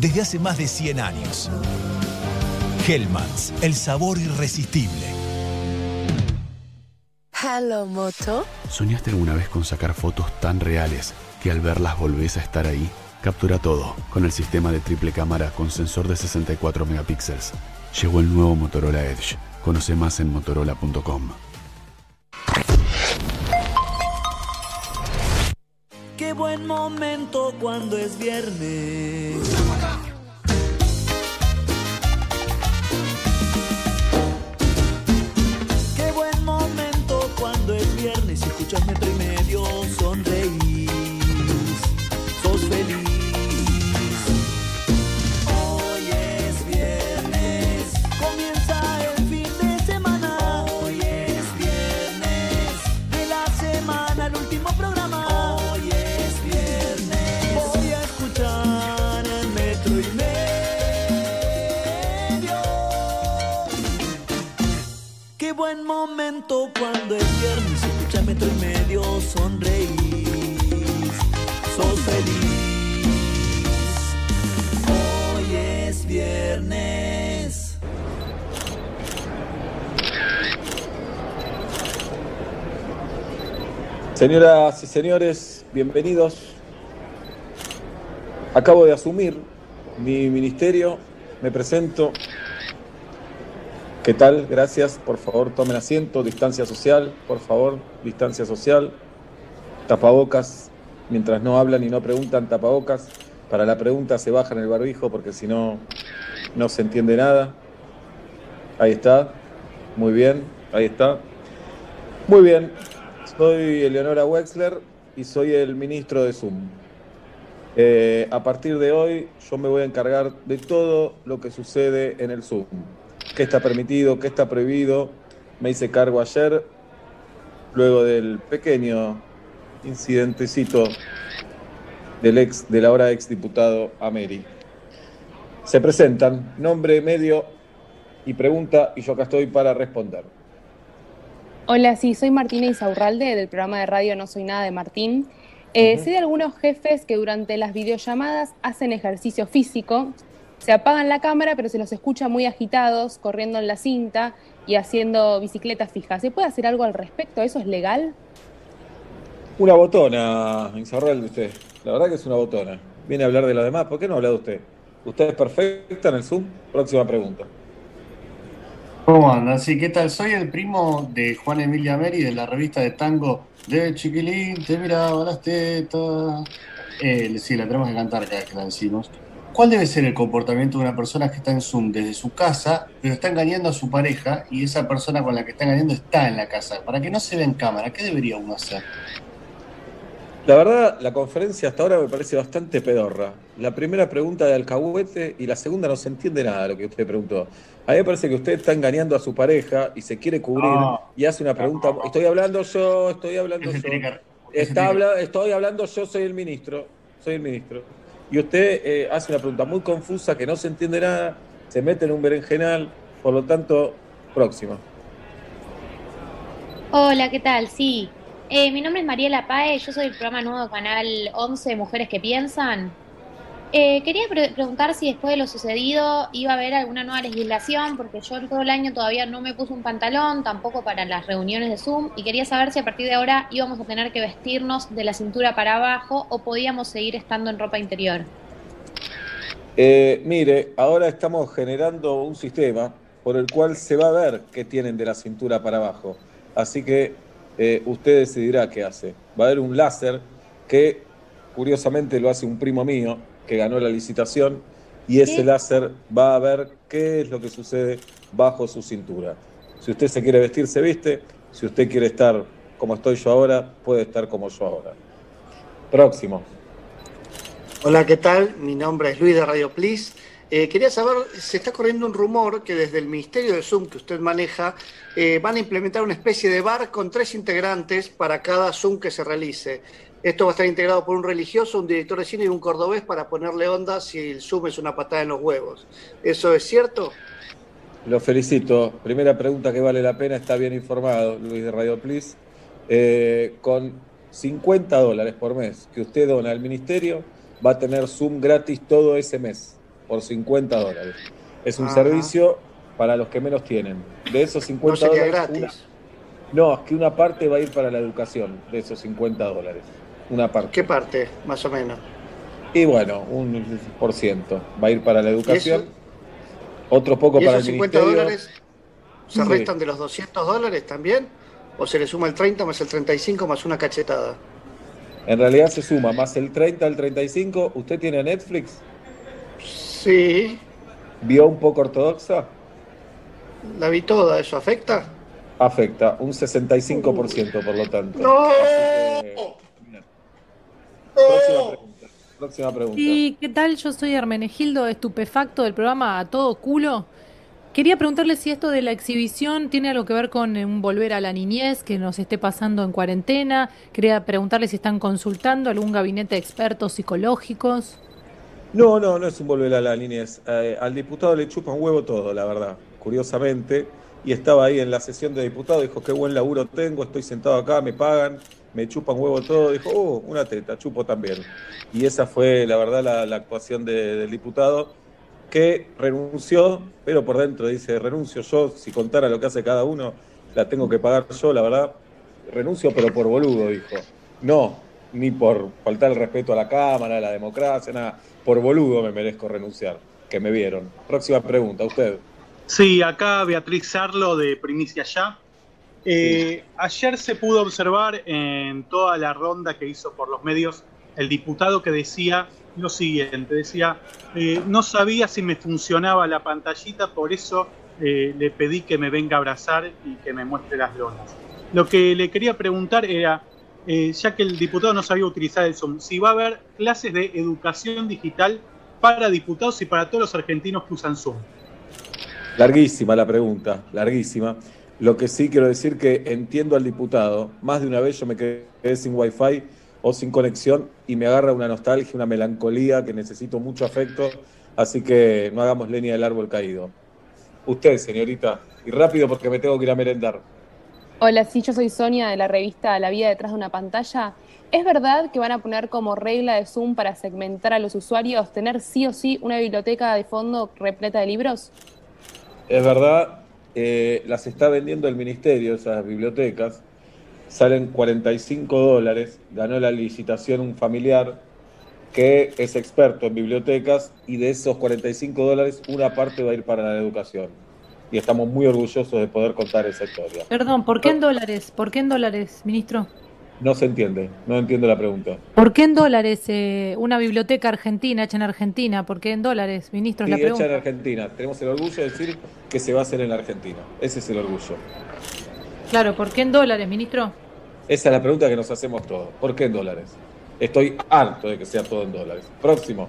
desde hace más de 100 años. Hellmann's, el sabor irresistible. Hello, Moto. ¿Soñaste alguna vez con sacar fotos tan reales que al verlas volvés a estar ahí? Captura todo con el sistema de triple cámara con sensor de 64 megapíxeles. Llegó el nuevo Motorola Edge. Conoce más en motorola.com. buen momento cuando es viernes. Qué buen momento cuando es viernes y momento cuando es viernes, escucha metro y medio, sonreís, sos feliz. Hoy es viernes. Señoras y señores, bienvenidos. Acabo de asumir mi ministerio, me presento. ¿Qué tal? Gracias. Por favor, tomen asiento. Distancia social, por favor, distancia social. Tapabocas. Mientras no hablan y no preguntan, tapabocas. Para la pregunta se bajan el barbijo porque si no, no se entiende nada. Ahí está. Muy bien. Ahí está. Muy bien. Soy Eleonora Wexler y soy el ministro de Zoom. Eh, a partir de hoy yo me voy a encargar de todo lo que sucede en el Zoom. ¿Qué está permitido? ¿Qué está prohibido? Me hice cargo ayer, luego del pequeño incidentecito del ex, del ahora ex diputado Ameri. Se presentan nombre, medio y pregunta y yo acá estoy para responder. Hola, sí, soy Martina Isaurralde del programa de radio No Soy Nada de Martín. Eh, Sé de algunos jefes que durante las videollamadas hacen ejercicio físico, se apagan la cámara pero se los escucha muy agitados, corriendo en la cinta y haciendo bicicletas fijas. ¿Se puede hacer algo al respecto? ¿Eso es legal? Una botona, Isaurralde, usted. La verdad que es una botona. Viene a hablar de lo demás. ¿Por qué no habla de usted? ¿Usted es perfecta en el Zoom? Próxima pregunta. ¿Cómo andan? Sí, ¿qué tal? Soy el primo de Juan Emilia Meri de la revista de tango de Chiquilín, te miraba las tetas. Eh, sí, la tenemos que cantar cada vez que la decimos. ¿Cuál debe ser el comportamiento de una persona que está en Zoom desde su casa, pero está engañando a su pareja y esa persona con la que está engañando está en la casa? Para que no se vea en cámara, ¿qué debería uno hacer? La verdad, la conferencia hasta ahora me parece bastante pedorra. La primera pregunta de alcahuete y la segunda no se entiende nada de lo que usted preguntó. A mí me parece que usted está engañando a su pareja y se quiere cubrir No. y hace una pregunta. Estoy hablando yo, estoy hablando yo. Está habla- estoy hablando yo, soy el ministro. Soy el ministro. Y usted eh, hace una pregunta muy confusa que no se entiende nada, se mete en un berenjenal, por lo tanto, próxima. Hola, ¿qué tal? Sí. Eh, mi nombre es Mariela Pae, yo soy del programa nuevo Canal 11 Mujeres que Piensan. Eh, quería pre- preguntar si después de lo sucedido iba a haber alguna nueva legislación, porque yo todo el año todavía no me puse un pantalón, tampoco para las reuniones de Zoom, y quería saber si a partir de ahora íbamos a tener que vestirnos de la cintura para abajo o podíamos seguir estando en ropa interior. Eh, mire, ahora estamos generando un sistema por el cual se va a ver qué tienen de la cintura para abajo. Así que eh, usted decidirá qué hace. Va a haber un láser que, curiosamente, lo hace un primo mío que ganó la licitación y ese ¿Qué? láser va a ver qué es lo que sucede bajo su cintura. Si usted se quiere vestir, se viste. Si usted quiere estar como estoy yo ahora, puede estar como yo ahora. Próximo. Hola, ¿qué tal? Mi nombre es Luis de Radio Please. Eh, quería saber, se está corriendo un rumor que desde el Ministerio de Zoom que usted maneja eh, van a implementar una especie de bar con tres integrantes para cada Zoom que se realice. Esto va a estar integrado por un religioso, un director de cine y un cordobés para ponerle onda si el Zoom es una patada en los huevos. ¿Eso es cierto? Lo felicito. Primera pregunta que vale la pena, está bien informado, Luis de Radio Please. Eh, con 50 dólares por mes que usted dona al ministerio, va a tener Zoom gratis todo ese mes, por 50 dólares. Es un Ajá. servicio para los que menos tienen. De esos 50 No sería dólares, gratis. una- no, es que una parte va a ir para la educación de esos 50 dólares. Una parte. ¿Qué parte, más o menos? Y bueno, un por ciento va a ir para la educación. Otro poco ¿Y para el 50 ministerio. dólares se Sí. restan de los 200 dólares también? ¿O se le suma el 30 más el 35 más una cachetada? En realidad se suma más el 30 al 35. ¿Usted tiene Netflix? Sí, ¿Vio un poco ortodoxa? la vi toda. ¿Eso afecta? Afecta, un 65% por lo tanto. ¡No! Próxima pregunta. Próxima pregunta. Sí, ¿qué tal? Yo soy Hermenegildo, estupefacto del programa A Todo Culo. Quería preguntarle si esto de la exhibición tiene algo que ver con eh, un volver a la niñez que nos esté pasando en cuarentena. Quería preguntarle si están consultando algún gabinete de expertos psicológicos. No, no, no es un volver a la niñez. Eh, al diputado le chupa un huevo todo, la verdad, curiosamente. Y estaba ahí en la sesión de diputado, dijo, qué buen laburo tengo, estoy sentado acá, me pagan, me chupan huevo todo. Dijo, oh, una teta, chupo también. Y esa fue, la verdad, la, actuación de- del diputado, que renunció, pero por dentro dice, renuncio yo, si contara lo que hace cada uno, la tengo que pagar yo, la verdad. Renuncio, pero por boludo, dijo. No, ni por faltar el respeto a la Cámara, a la democracia, nada. Por boludo me merezco renunciar, que me vieron. Próxima pregunta, usted. Sí, acá Beatriz Sarlo de Primicia Ya. Eh, Ayer se pudo observar en toda la ronda que hizo por los medios el diputado que decía lo siguiente, decía, eh, no sabía si me funcionaba la pantallita, por eso eh, le pedí que me venga a abrazar y que me muestre las lonas. Lo que le quería preguntar era, ya que el diputado no sabía utilizar el Zoom, si va a haber clases de educación digital para diputados y para todos los argentinos que usan Zoom. Larguísima la pregunta, larguísima. Lo que sí quiero decir que entiendo al diputado. Más de una vez yo me quedé sin wifi o sin conexión y me agarra una nostalgia, una melancolía que necesito mucho afecto. Así que no hagamos leña del árbol caído. Usted, señorita, y rápido porque me tengo que ir a merendar. Hola, sí, yo soy Sonia de la revista La vida detrás de una pantalla. ¿Es verdad que van a poner como regla de Zoom para segmentar a los usuarios tener sí o sí una biblioteca de fondo repleta de libros? Es verdad, eh, las está vendiendo el ministerio, esas bibliotecas. Salen 45 dólares. Ganó la licitación un familiar que es experto en bibliotecas y de esos 45 dólares una parte va a ir para la educación. Y estamos muy orgullosos de poder contar esa historia. Perdón, ¿por qué en dólares? ¿Por qué en dólares, ministro? No se entiende, no entiendo la pregunta. ¿Por qué en dólares eh, una biblioteca argentina hecha en Argentina? ¿Por qué en dólares, ministro? Y la hecha en pregunta. Argentina. Tenemos el orgullo de decir que se va a hacer en la Argentina. Ese es el orgullo. Claro, ¿por qué en dólares, ministro? Esa es la pregunta que nos hacemos todos. ¿Por qué en dólares? Estoy harto de que sea todo en dólares. Próximo.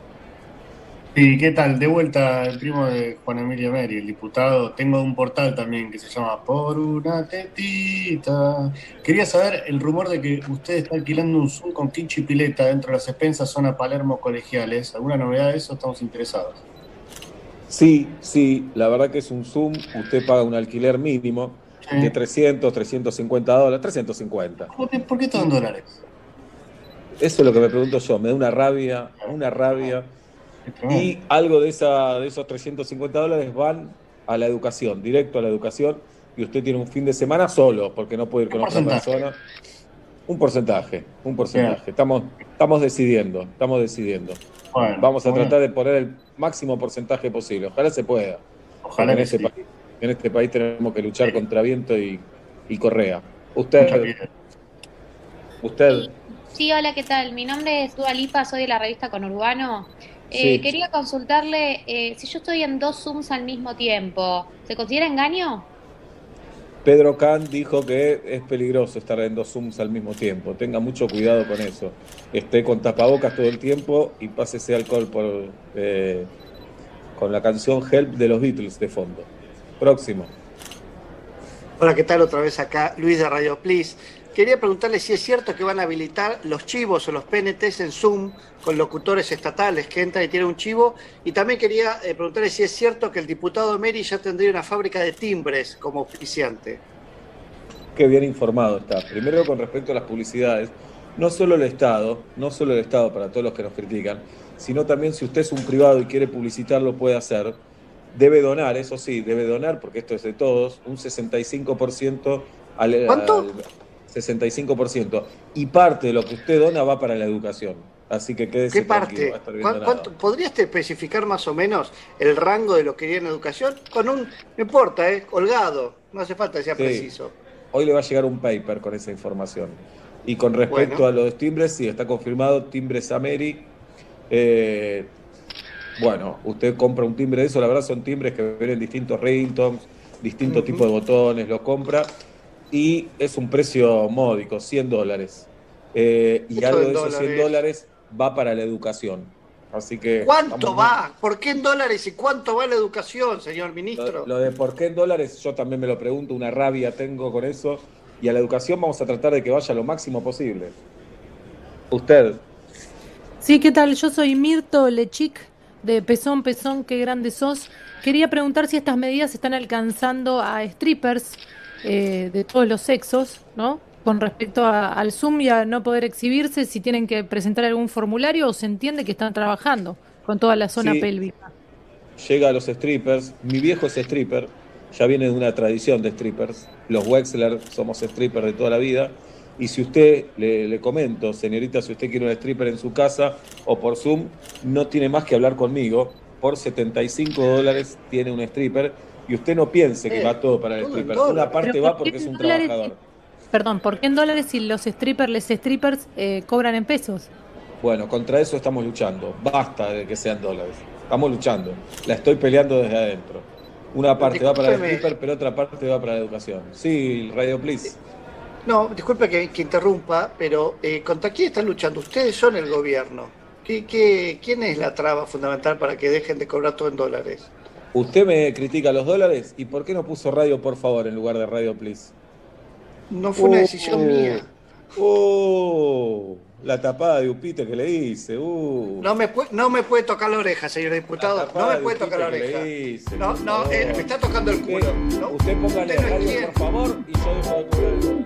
¿Y qué tal? De vuelta el primo de Juan Emilio Meri, el diputado. Tengo un portal también que se llama Por una tetita. Quería saber el rumor de que usted está alquilando un Zoom con y pileta dentro de las expensas zona Palermo colegiales. ¿Alguna novedad de eso? Estamos interesados. Sí, sí, la verdad que es un Zoom. Usted paga un alquiler mínimo Sí. de 300, 350 dólares, 350. ¿Por qué, por qué todo en dólares? Eso es lo que me pregunto yo. Me da una rabia, una rabia. Y algo de, esa, de esos 350 dólares van a la educación, directo a la educación. Y usted tiene un fin de semana solo, porque no puede ir con otra porcentaje. persona. Un porcentaje, un porcentaje. Estamos, estamos decidiendo, estamos decidiendo. Bueno, Vamos a tratar de poner el máximo porcentaje posible. Ojalá se pueda. Ojalá en, que este sí. país, en este país tenemos que luchar contra viento y, y correa. Usted, usted, Sí, hola, ¿qué tal? Mi nombre es Dua Lipa, soy de la revista Conurbano. Eh, Sí. Quería consultarle eh, si yo estoy en dos Zooms al mismo tiempo, ¿se considera engaño? Pedro Can dijo que es peligroso estar en dos Zooms al mismo tiempo. Tenga mucho cuidado con eso. Esté con tapabocas todo el tiempo y pásese alcohol por, eh, con la canción Help de los Beatles de fondo. Próximo. Hola, ¿qué tal? Otra vez acá, Luis de Radio Please. Quería preguntarle si es cierto que van a habilitar los chivos o los PNTs en Zoom con locutores estatales que entran y tienen un chivo. Y también quería eh, preguntarle si es cierto que el diputado Meri ya tendría una fábrica de timbres como auspiciante. Qué bien informado está. Primero, con respecto a las publicidades, no solo el Estado, no solo el Estado para todos los que nos critican, sino también si usted es un privado y quiere publicitarlo, puede hacer. Debe donar, eso sí, debe donar, porque esto es de todos, un 65% al, ¿Cuánto? al- 65%. Y parte de lo que usted dona va para la educación. Así que quédese ¿Qué tranquilo, parte? va a estar bien ¿Cuán- donado. cuánto- ¿Podrías especificar más o menos el rango de lo que iría en educación? Con un, no importa, ¿eh? Colgado. No hace falta que sea Sí. preciso. Hoy le va a llegar un paper con esa información. Y con respecto Bueno. a los timbres, sí, está confirmado, timbres Ameri. Eh, bueno, usted compra un timbre de eso, la verdad son timbres que vienen distintos ringtones, distintos tipos de botones, lo compra y es un precio módico, 100 dólares. Eh, y algo de esos 100 dólares. va para la educación. Así que... ¿Cuánto va? ¿Por qué en dólares y cuánto va la educación, señor Lo, ministro? lo de por qué en dólares, yo también me lo pregunto, una rabia tengo con eso. Y a la educación vamos a tratar de que vaya lo máximo posible. Usted, Sí, ¿qué tal? Yo soy Mirto Lechic de Pezón, Pezón, qué grande sos. Quería preguntar si estas medidas están alcanzando a strippers eh, de todos los sexos, ¿no? Con respecto a- al Zoom y a no poder exhibirse, si tienen que presentar algún formulario o se entiende que están trabajando con toda la zona Sí. pélvica. llega a los strippers. Mi viejo es stripper, ya viene de una tradición de strippers. Los Wexler somos strippers de toda la vida. Y si usted, le, le comento, señorita, si usted quiere un stripper en su casa o por Zoom, no tiene más que hablar conmigo. Por 75 dólares tiene un stripper. Y usted no piense que Eh, va todo para el stripper. Una parte va ¿por qué porque es un dólares? trabajador. Perdón, ¿por qué en dólares si los strippers, les strippers eh, cobran en pesos? Bueno, contra eso estamos luchando. Basta de que sean dólares. Estamos luchando. La estoy peleando desde adentro. Una parte va para el stripper, pero otra parte va para la educación. Sí, Radio Please. No, disculpe que, que interrumpa, pero eh, ¿contra quién están luchando? Ustedes son el gobierno. ¿Qué, qué, quién es la traba fundamental para que dejen de cobrar todo en dólares? Usted me critica los dólares y ¿por qué no puso radio por favor en lugar de radio please? No fue una Oh, decisión mía. Oh, la tapada de Upite que le hice. Uh. No me, puede, no me puede tocar la oreja, señor diputado. No me de puede tocar la oreja. hice, No, por no, eh, me está tocando el culo. Usted, ¿no? usted póngale no radio por favor y yo dejo de cobrar el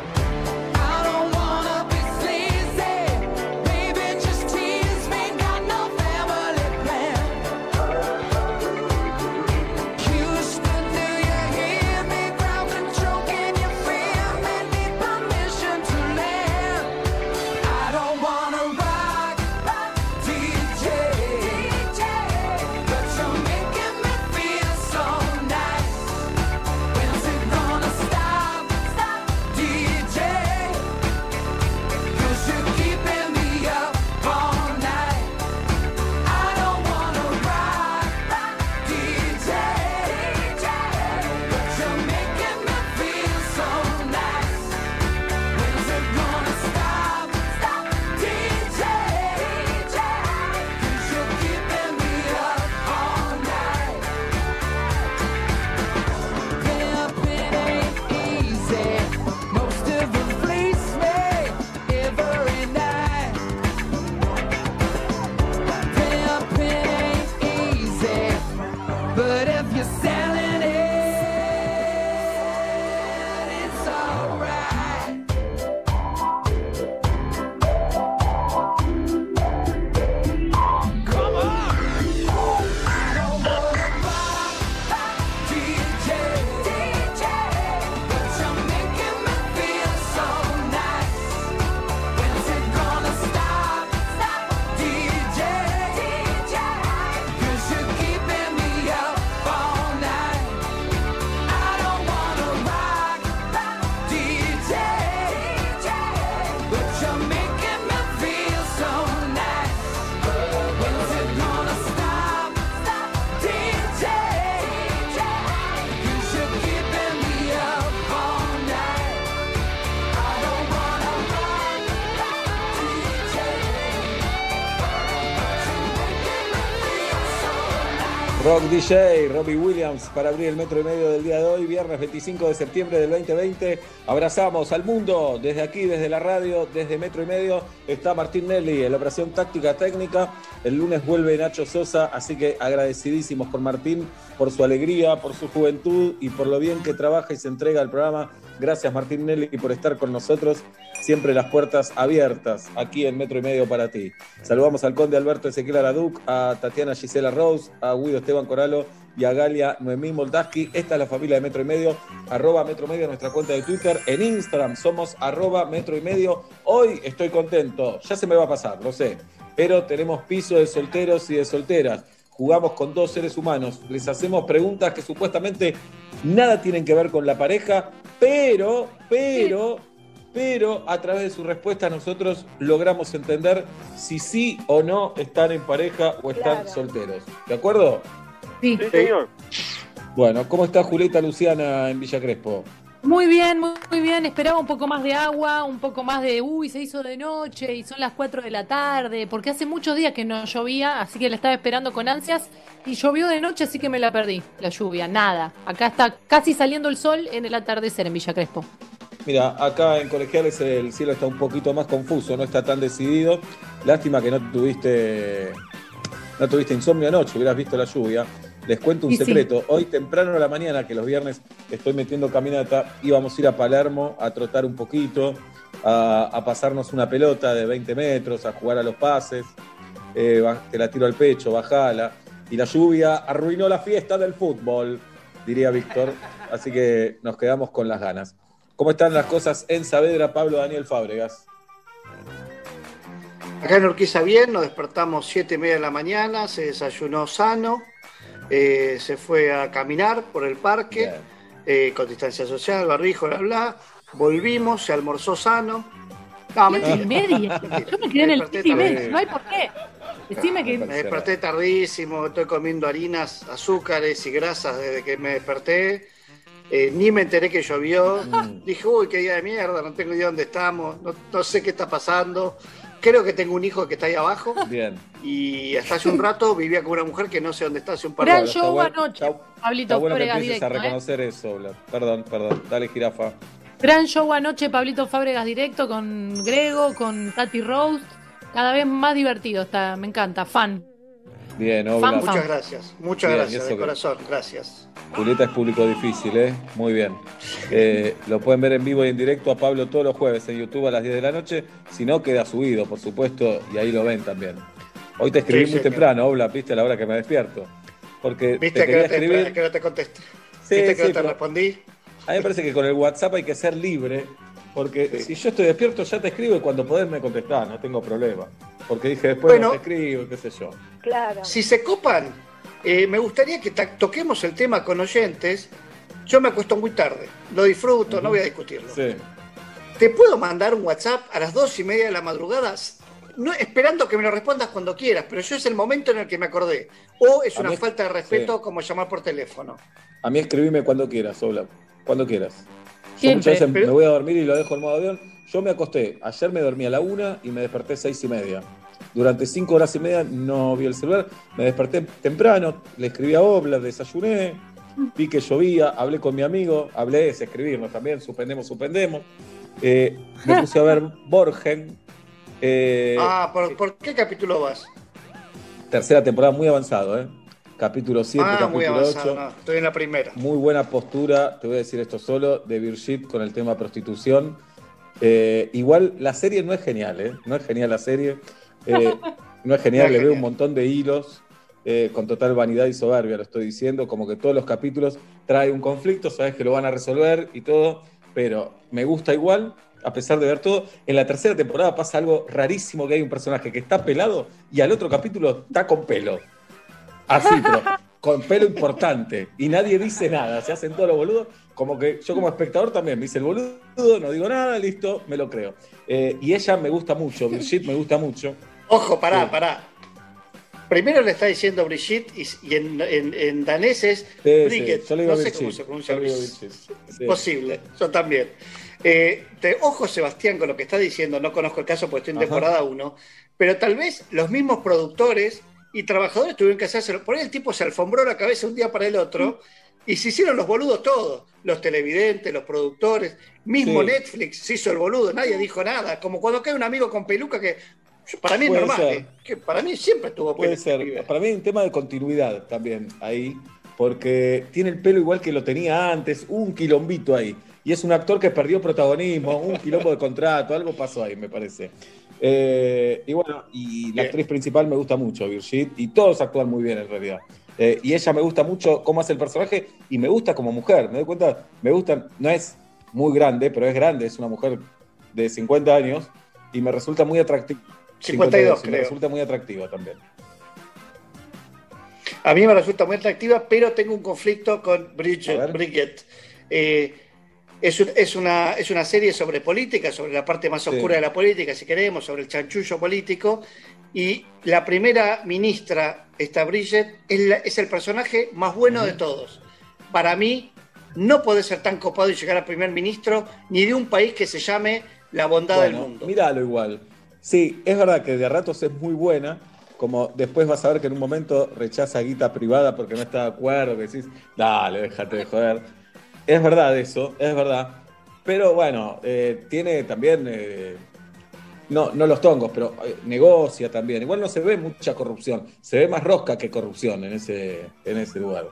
DJ, Robbie Williams, para abrir el metro y medio del día de hoy, viernes 25 de septiembre del 2020. Abrazamos al mundo desde aquí, desde la radio, desde metro y medio. Está Martín Nelly en la operación táctica técnica. El lunes vuelve Nacho Sosa, así que agradecidísimos por Martín, por su alegría, por su juventud y por lo bien que trabaja y se entrega al programa. Gracias Martín Nelly por estar con nosotros. Siempre las puertas abiertas aquí en Metro y Medio para ti. Saludamos al conde Alberto Ezequiel Araduc, a Tatiana Gisela Rose, a Guido Esteban Coralo y a Galia Noemí Moldaski. Esta es la familia de Metro y Medio, arroba Metro y Medio, nuestra cuenta de Twitter. En Instagram somos arroba Metro y Medio. Hoy estoy contento, ya se me va a pasar, lo sé, pero tenemos piso de solteros y de solteras. Jugamos con dos seres humanos, les hacemos preguntas que supuestamente nada tienen que ver con la pareja, pero, pero, pero a través de su respuesta nosotros logramos entender si sí o no están en pareja o están Claro. solteros. ¿De acuerdo? Sí. señor. Bueno, ¿cómo está Julieta Luciana en Villa Crespo? Muy bien, muy, bien. Esperaba un poco más de agua, un poco más de, uy, se hizo de noche y son las 4 de la tarde, porque hace muchos días que no llovía, así que la estaba esperando con ansias y llovió de noche, así que me la perdí, la lluvia, nada. Acá está casi saliendo el sol en el atardecer en Villa Crespo. Mira, acá en Colegiales el cielo está un poquito más confuso, no está tan decidido. Lástima que no tuviste no tuviste insomnio anoche, hubieras visto la lluvia. Les cuento un Y sí. secreto. Hoy temprano a la mañana, que los viernes estoy metiendo caminata, íbamos a ir a Palermo a trotar un poquito, a, a pasarnos una pelota de 20 metros, a jugar a los pases. Eh, te la tiro al pecho, bajala. Y la lluvia arruinó la fiesta del fútbol, diría Víctor. Así que nos quedamos con las ganas. ¿Cómo están las cosas en Saavedra, Pablo Daniel Fábregas? Acá en Urquiza bien, nos despertamos siete y media de la mañana, se desayunó sano, eh, se fue a caminar por el parque, eh, con distancia social, barbijo, bla, bla. Volvimos, se almorzó sano. No, mentira. y media. Mentira. Yo me quedé en el siete y media, no hay por qué. Decime que Me desperté tardísimo, estoy comiendo harinas, azúcares y grasas desde que me desperté. Eh, ni me enteré que llovió. Mm. Dije, uy, qué día de mierda, no tengo idea dónde estamos, no, no sé qué está pasando. Creo que tengo un hijo que está ahí abajo Bien. y hasta hace un rato vivía con una mujer que no sé dónde está hace un par de Gran está show bueno- anoche, está- Pablito Está bueno que Fábregas empieces a directo, ¿eh? reconocer eso, Blas. Perdón, perdón. Dale, jirafa. Gran show anoche, Pablito Fábregas directo con Grego, con Tati Rose. Cada vez más divertido está, me encanta, fan. Bien, Fan, Obla. fan. Muchas gracias, muchas Bien, gracias, ¿y eso de corazón, gracias. Julieta es público difícil, ¿eh? Muy bien. Eh, lo pueden ver en vivo y en directo a Pablo todos los jueves en YouTube a las 10 de la noche. Si no, queda subido, por supuesto, y ahí lo ven también. Hoy te escribí Sí, muy señor. temprano, Obla, viste a la hora que me despierto. Porque ¿Viste te que quería no te, escribir. que no te contesté? Sí, ¿Viste que sí, no te pero- respondí? A mí me parece que con el WhatsApp hay que ser libre, porque si yo estoy despierto ya te escribo y cuando podés me contestás, no tengo problema. Porque dije después Bueno. no te escribo, qué sé yo. Claro. Si se copan, eh, me gustaría que toquemos el tema con oyentes. Yo me acuesto muy tarde, lo disfruto, no voy a discutirlo. Sí. ¿Te puedo mandar un WhatsApp a las dos y media de la madrugada? No, esperando que me lo respondas cuando quieras, pero yo es el momento en el que me acordé. O es A una mí- falta de respeto sí. como llamar por teléfono. A mí escribime cuando quieras, Obla. Cuando quieras. Yo Siempre. muchas veces Pero- me voy a dormir y lo dejo en modo avión. Yo me acosté. Ayer me dormí a la una y me desperté seis y media. Durante cinco horas y media no vi el celular. Me desperté temprano, le escribí a Obla, desayuné, vi que llovía, hablé con mi amigo, hablé, es escribirnos también, suspendemos, suspendemos. Eh, me puse a ver Borgen. eh, ah, ¿por, por qué capítulo vas? tercera temporada muy avanzado, ¿eh? Capítulo 7, ah, muy capítulo 8. avanzado, no, estoy en la primera. Muy buena postura, te voy a decir esto solo, de Virgit con el tema prostitución. Eh, igual la serie no es genial, ¿eh? No es genial la serie. Eh, no es genial, No es le veo un montón de hilos, eh, con total vanidad y soberbia, lo estoy diciendo, como que todos los capítulos trae un conflicto, sabes que lo van a resolver y todo, pero me gusta igual, a pesar de ver todo. En la tercera temporada pasa algo rarísimo, que hay un personaje que está pelado y al otro capítulo está con pelo. Así, pero con pelo importante. Y nadie dice nada, se hacen todos los boludos. Como que yo como espectador también me dice el boludo, no digo nada, listo, me lo creo. Eh, y ella me gusta mucho, Brigitte me gusta mucho. Ojo, pará, pará. Primero le está diciendo Brigitte y, y en, en- en danés es Brigitte. sí, yo le digo no sé cómo se pronuncia Brigitte. Posible, yo también. Eh, te- ojo, Sebastián, con lo que está diciendo, no conozco el caso porque estoy en Ajá. temporada 1, pero tal vez los mismos productores y trabajadores tuvieron que hacérselo. Por ahí el tipo se alfombró la cabeza un día para el otro y se hicieron los boludos todos. Los televidentes, los productores, mismo Sí. Netflix se hizo el boludo, nadie dijo nada. Como cuando cae un amigo con peluca que para mí es Puede normal, ser. eh, que para mí siempre estuvo Puede peluca, ser. Para mí hay un tema de continuidad también ahí, porque tiene el pelo igual que lo tenía antes, un quilombito ahí. Y es un actor que perdió protagonismo, un quilombo de contrato, algo pasó ahí, me parece. Eh, y bueno, y la actriz principal me gusta mucho, Virgit, y todos actúan muy bien en realidad. Eh, y ella me gusta mucho cómo hace el personaje y me gusta como mujer. Me doy cuenta, me gusta, no es muy grande, pero es grande, es una mujer de 50 años y me resulta muy atractiva. 52, y me creo. resulta muy atractiva también. A mí me resulta muy atractiva, pero tengo un conflicto con Bridget. Eh, es, un- es una, es una serie sobre política, sobre la parte más Sí. oscura de la política, si queremos, sobre el chanchullo político. Y la primera ministra, esta Bridget, es, la- es el personaje más bueno de todos. Para mí, no puede ser tan copado y llegar a primer ministro ni de un país que se llame la bondad del mundo. Míralo igual. Sí, es verdad que de ratos es muy buena, como después vas a ver que en un momento rechaza guita privada porque no está de acuerdo, que decís, dale, déjate de joder. Es verdad eso, es verdad. Pero bueno, eh, tiene también, eh, no, no los tongos, pero eh, negocia también. Igual no se ve mucha corrupción, se ve más rosca que corrupción en ese, en ese lugar.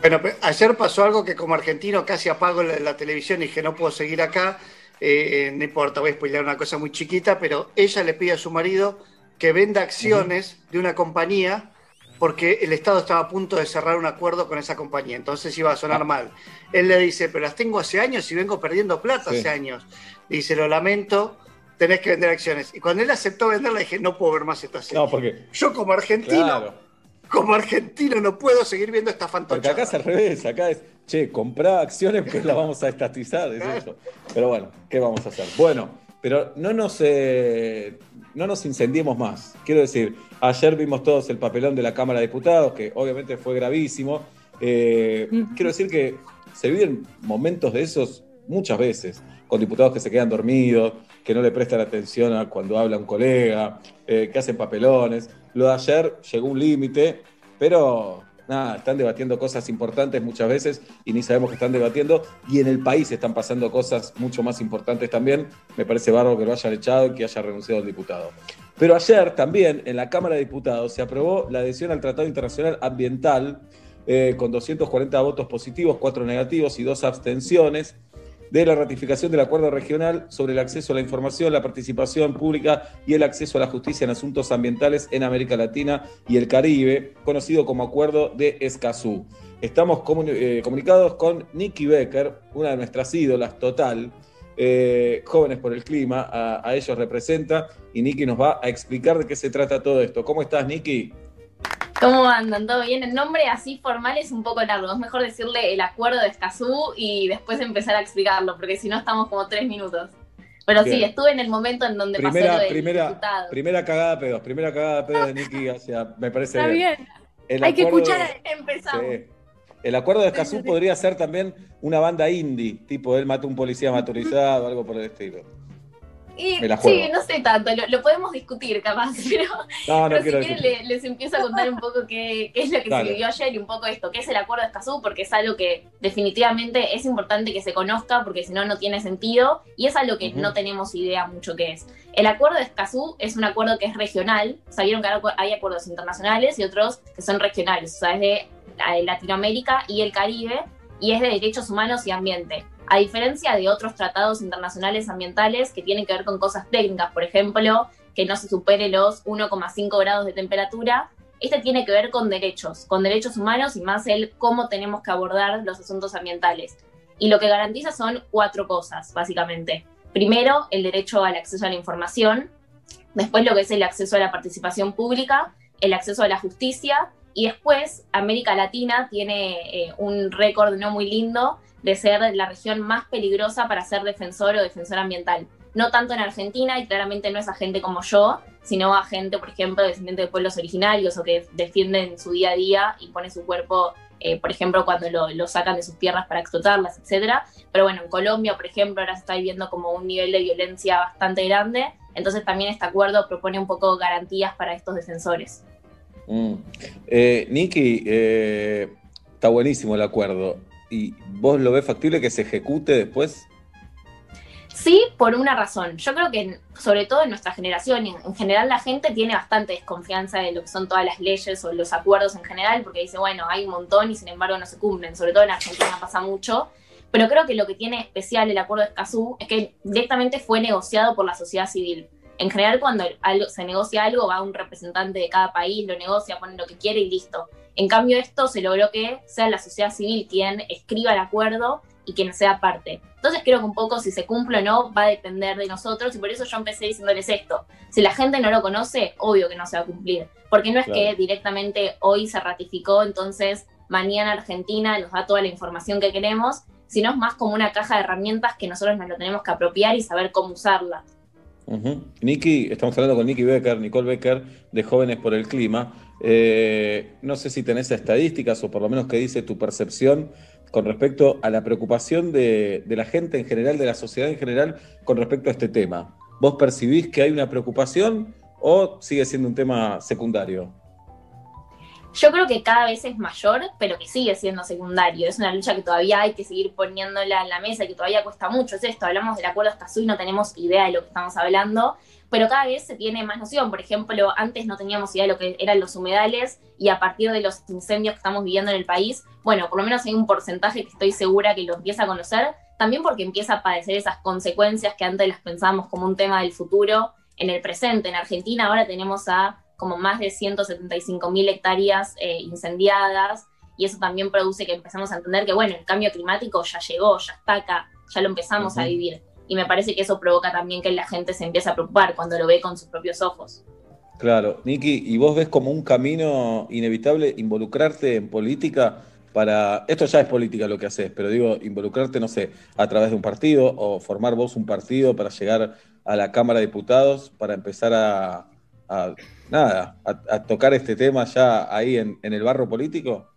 Bueno, ayer pasó algo que como argentino casi apago la, la televisión y dije no puedo seguir acá. Eh, no importa, voy a spoiler una cosa muy chiquita, pero ella le pide a su marido que venda acciones de una compañía porque el Estado estaba a punto de cerrar un acuerdo con esa compañía, entonces iba a sonar mal. Él le dice, pero las tengo hace años y vengo perdiendo plata Sí. hace años. Le dice, lo lamento, tenés que vender acciones. Y cuando él aceptó venderla, dije, no puedo ver más esta serie. No, porque, Yo como argentino, claro, como argentino no puedo seguir viendo esta porque fantochada. acá es al revés, acá es, che, comprá acciones pues las vamos a estatizar, es eso. Pero bueno, ¿qué vamos a hacer? Bueno, pero no nos, eh, no nos incendiemos más. Quiero decir, ayer vimos todos el papelón de la Cámara de Diputados, que obviamente fue gravísimo. Eh, quiero decir que se viven momentos de esos muchas veces, con diputados que se quedan dormidos, que no le prestan atención a cuando habla un colega, eh, que hacen papelones. Lo de ayer llegó un límite, pero nada, están debatiendo cosas importantes muchas veces y ni sabemos que están debatiendo. Y en el país están pasando cosas mucho más importantes también. Me parece bárbaro que lo hayan echado y que haya renunciado el diputado. Pero ayer también en la Cámara de Diputados se aprobó la adhesión al Tratado Internacional Ambiental eh, con 240 votos positivos, 4 negativos y 2 abstenciones de la ratificación del acuerdo regional sobre el acceso a la información, la participación pública y el acceso a la justicia en asuntos ambientales en América Latina y el Caribe, conocido como Acuerdo de Escazú. Estamos eh, comunicados con Nikki Becker, una de nuestras ídolas total, eh, Jóvenes por el Clima, a, a ellos representa, y Nikki nos va a explicar de qué se trata todo esto. ¿Cómo estás, Nikki? ¿Cómo andan? ¿Todo bien? El nombre así formal es un poco largo. Es mejor decirle el acuerdo de Escazú y después empezar a explicarlo, porque si no estamos como tres minutos. Pero sí, estuve en el momento en donde pasó Primera, lo del primera, diputado. primera cagada de pedos, primera cagada de pedos de Nikki hacia, me parece Está bien. bien. El Hay que escuchar Empezamos. Sí. El acuerdo de Escazú podría ser también una banda indie, tipo él mató a un policía motorizado, algo por el estilo. Y Me la sí, no sé tanto, lo, lo podemos discutir capaz, pero, No, no pero si quieren le- les empiezo a contar un poco qué, qué es lo que Dale. se vivió ayer y un poco esto, qué es el acuerdo de Escazú, porque es algo que definitivamente es importante que se conozca, porque si no, no tiene sentido, y es algo que no tenemos idea mucho qué es. El acuerdo de Escazú es un acuerdo que es regional, sabieron que hay acuerdos internacionales y otros que son regionales, o sea, es de eh, Latinoamérica y el Caribe, y es de derechos humanos y ambiente. A diferencia de otros tratados internacionales ambientales que tienen que ver con cosas técnicas, por ejemplo, que no se supere los 1,5 grados de temperatura, este tiene que ver con derechos, con derechos humanos y más el cómo tenemos que abordar los asuntos ambientales. Y lo que garantiza son cuatro cosas, básicamente. Primero, el derecho al acceso a la información, después lo que es el acceso a la participación pública, el acceso a la justicia, y después América Latina tiene eh, un récord no muy lindo de ser la región más peligrosa para ser defensor o defensor ambiental. No tanto en Argentina, y claramente no es a gente como yo, sino a gente, por ejemplo, descendiente de pueblos originarios o que defienden su día a día y pone su cuerpo, eh, por ejemplo, cuando lo, lo sacan de sus tierras para explotarlas, etc. Pero bueno, en Colombia, por ejemplo, ahora se está viviendo como un nivel de violencia bastante grande, entonces también este acuerdo propone un poco garantías para estos defensores. Mm. Eh, Niki, eh, está buenísimo el acuerdo. ¿Y vos lo ves factible que se ejecute después? Sí, por una razón. Yo creo que, sobre todo en nuestra generación en general, la gente tiene bastante desconfianza de lo que son todas las leyes o los acuerdos en general, porque dice, bueno, hay un montón y sin embargo no se cumplen. Sobre todo en Argentina pasa mucho. Pero creo que lo que tiene especial el acuerdo de Escazú es que directamente fue negociado por la sociedad civil. En general, cuando algo- se negocia algo, va un representante de cada país, lo negocia, pone lo que quiere y listo. En cambio, esto se logró que sea la sociedad civil quien escriba el acuerdo y quien sea parte. Entonces creo que un poco si se cumple o no va a depender de nosotros y por eso yo empecé diciéndoles esto. Si la gente no lo conoce, obvio que no se va a cumplir. Porque no es Claro. que directamente hoy se ratificó, entonces mañana Argentina nos da toda la información que queremos, sino es más como una caja de herramientas que nosotros nos lo tenemos que apropiar y saber cómo usarla. Ujú. Niki, estamos hablando con Niki Becker, Nicole Becker, de Jóvenes por el Clima. Eh, no sé si tenés estadísticas o por lo menos qué dice tu percepción con respecto a la preocupación de la gente en general, de la sociedad en general, con respecto a este tema. ¿Vos percibís que hay una preocupación o sigue siendo un tema secundario? Yo creo que cada vez es mayor, pero que sigue siendo secundario. Es una lucha que todavía hay que seguir poniéndola en la mesa y que todavía cuesta mucho. Es esto, hablamos del acuerdo Escazú y no tenemos idea de lo que estamos hablando, pero cada vez se tiene más noción. Por ejemplo, antes no teníamos idea de lo que eran los humedales y a partir de los incendios que estamos viviendo en el país, bueno, por lo menos hay un porcentaje que estoy segura que lo empieza a conocer, también porque empieza a padecer esas consecuencias que antes las pensábamos como un tema del futuro en el presente. En Argentina ahora tenemos a como más de 175 mil hectáreas eh, incendiadas y eso también produce que empezamos a entender que, bueno, el cambio climático ya llegó, ya está acá, ya lo empezamos a vivir. Y me parece que eso provoca también que la gente se empiece a preocupar cuando lo ve con sus propios ojos. Claro, Niki, ¿y vos ves como un camino inevitable involucrarte en política para, esto ya es política lo que haces, pero digo, involucrarte, no sé, a través de un partido o formar vos un partido para llegar a la Cámara de Diputados, para empezar a, a- nada, a, a tocar este tema ya ahí en, en el barro político?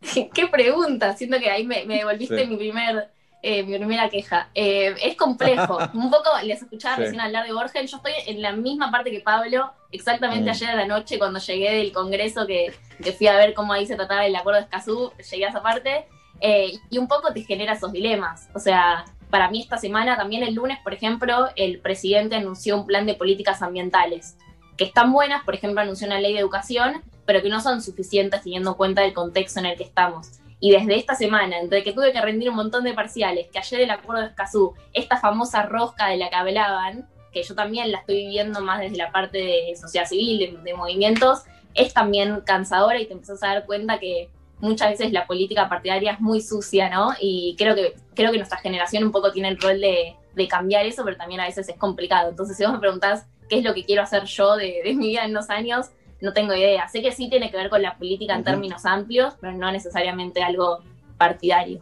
¿Qué pregunta? Siento que ahí me, me devolviste Sí. mi, primer, eh, mi primera queja. Eh, es complejo. Un poco les escuchaba Sí. recién hablar de Borgen. Yo estoy en la misma parte que Pablo, exactamente Mm. ayer a la noche cuando llegué del Congreso, que, que fui a ver cómo ahí se trataba el acuerdo de Escazú, llegué a esa parte. eh, y un poco te genera esos dilemas. O sea, para mí esta semana, también el lunes, por ejemplo, el presidente anunció un plan de políticas ambientales que están buenas, por ejemplo, anunció una ley de educación, pero que no son suficientes teniendo en cuenta el contexto en el que estamos. Y desde esta semana, entre que tuve que rendir un montón de parciales, que ayer el acuerdo de Escazú, esta famosa rosca de la que hablaban, que yo también la estoy viviendo más desde la parte de sociedad civil, de, movimientos, es también cansadora y te empezás a dar cuenta que muchas veces la política partidaria es muy sucia, ¿no? Y creo que, creo que nuestra generación un poco tiene el rol de, de cambiar eso, pero también a veces es complicado. Entonces, si vos me preguntás qué es lo que quiero hacer yo de, de mi vida en dos años, no tengo idea. Sé que sí tiene que ver con la política en términos amplios, pero no necesariamente algo partidario.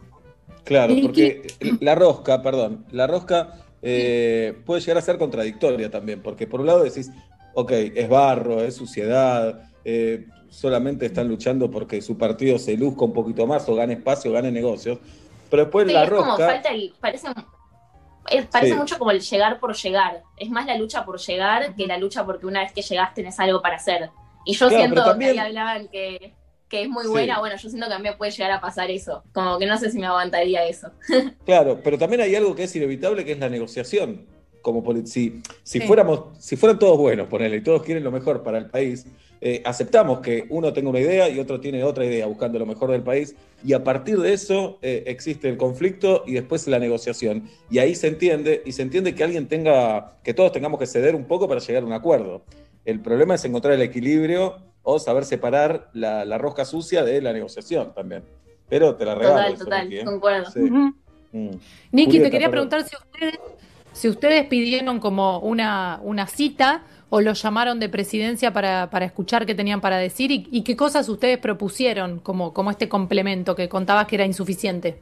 Claro, porque la rosca, perdón, la rosca eh, puede llegar a ser contradictoria también, porque por un lado decís, ok, es barro, es suciedad, eh, solamente están luchando porque su partido se luzca un poquito más o gane espacio, gane negocios, pero después Sí, la es como rosca... falta el, parece, es- parece Sí. mucho como el llegar por llegar. Es más la lucha por llegar que la lucha porque una vez que llegaste tenés algo para hacer. Y yo Claro, siento también- que ahí hablaban que, que es muy Sí. buena, bueno, yo siento que a mí me puede llegar a pasar eso. Como que no sé si me aguantaría eso. Claro, pero también hay algo que es inevitable, que es la negociación. Como si, si Sí. fuéramos, si fueran todos buenos, ponele, y todos quieren lo mejor para el país, eh, aceptamos que uno tenga una idea y otro tiene otra idea, buscando lo mejor del país, y a partir de eso eh, existe el conflicto y después la negociación. Y ahí se entiende, y se entiende que alguien tenga, que todos tengamos que ceder un poco para llegar a un acuerdo. El problema es encontrar el equilibrio o saber separar la, la rosca sucia de la negociación también. Pero te la regalo. Total, eso, total, Niki, ¿eh? concuerdo. Sí. Mm. Niki, Julieta, te quería perdón. preguntar si ustedes, si ustedes pidieron como una, una cita o los llamaron de presidencia para, para escuchar qué tenían para decir y, qué cosas ustedes propusieron como, como este complemento que contabas que era insuficiente.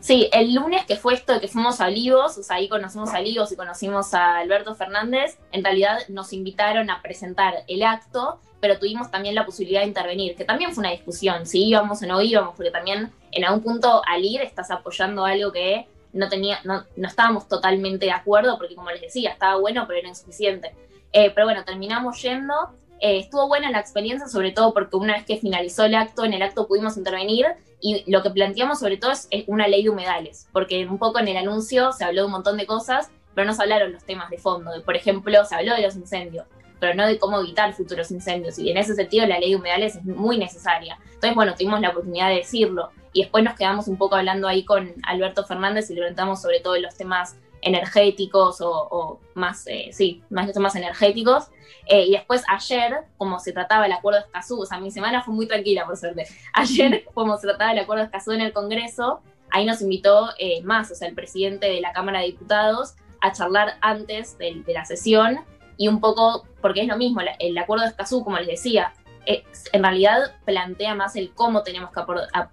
Sí, el lunes que fue esto de que fuimos a Olivos, o sea, ahí conocimos a Olivos y conocimos a Alberto Fernández, en realidad nos invitaron a presentar el acto, pero tuvimos también la posibilidad de intervenir, que también fue una discusión, si íbamos o no íbamos, porque también en algún punto al ir estás apoyando algo que no tenía, no, no estábamos totalmente de acuerdo, porque como les decía, estaba bueno, pero era insuficiente. Eh, pero bueno, terminamos yendo. Eh, estuvo buena la experiencia, sobre todo porque una vez que finalizó el acto, en el acto pudimos intervenir y lo que planteamos sobre todo es, una ley de humedales, porque un poco en el anuncio se habló de un montón de cosas, pero no se hablaron los temas de fondo. Por ejemplo, se habló de los incendios, pero no de cómo evitar futuros incendios. Y en ese sentido la ley de humedales es muy necesaria. Entonces, bueno, tuvimos la oportunidad de decirlo. Y después nos quedamos un poco hablando ahí con Alberto Fernández y le preguntamos sobre todo los temas energéticos o, o más, eh, sí, más los temas energéticos. Eh, y después ayer, como se trataba el acuerdo de Escazú, o sea, mi semana fue muy tranquila, por suerte. Ayer, como se trataba el acuerdo de Escazú en el Congreso, ahí nos invitó eh, más, o sea, el presidente de la Cámara de Diputados, a charlar antes de, de la sesión y un poco, porque es lo mismo, el acuerdo de Escazú, como les decía, es- en realidad plantea más el cómo tenemos que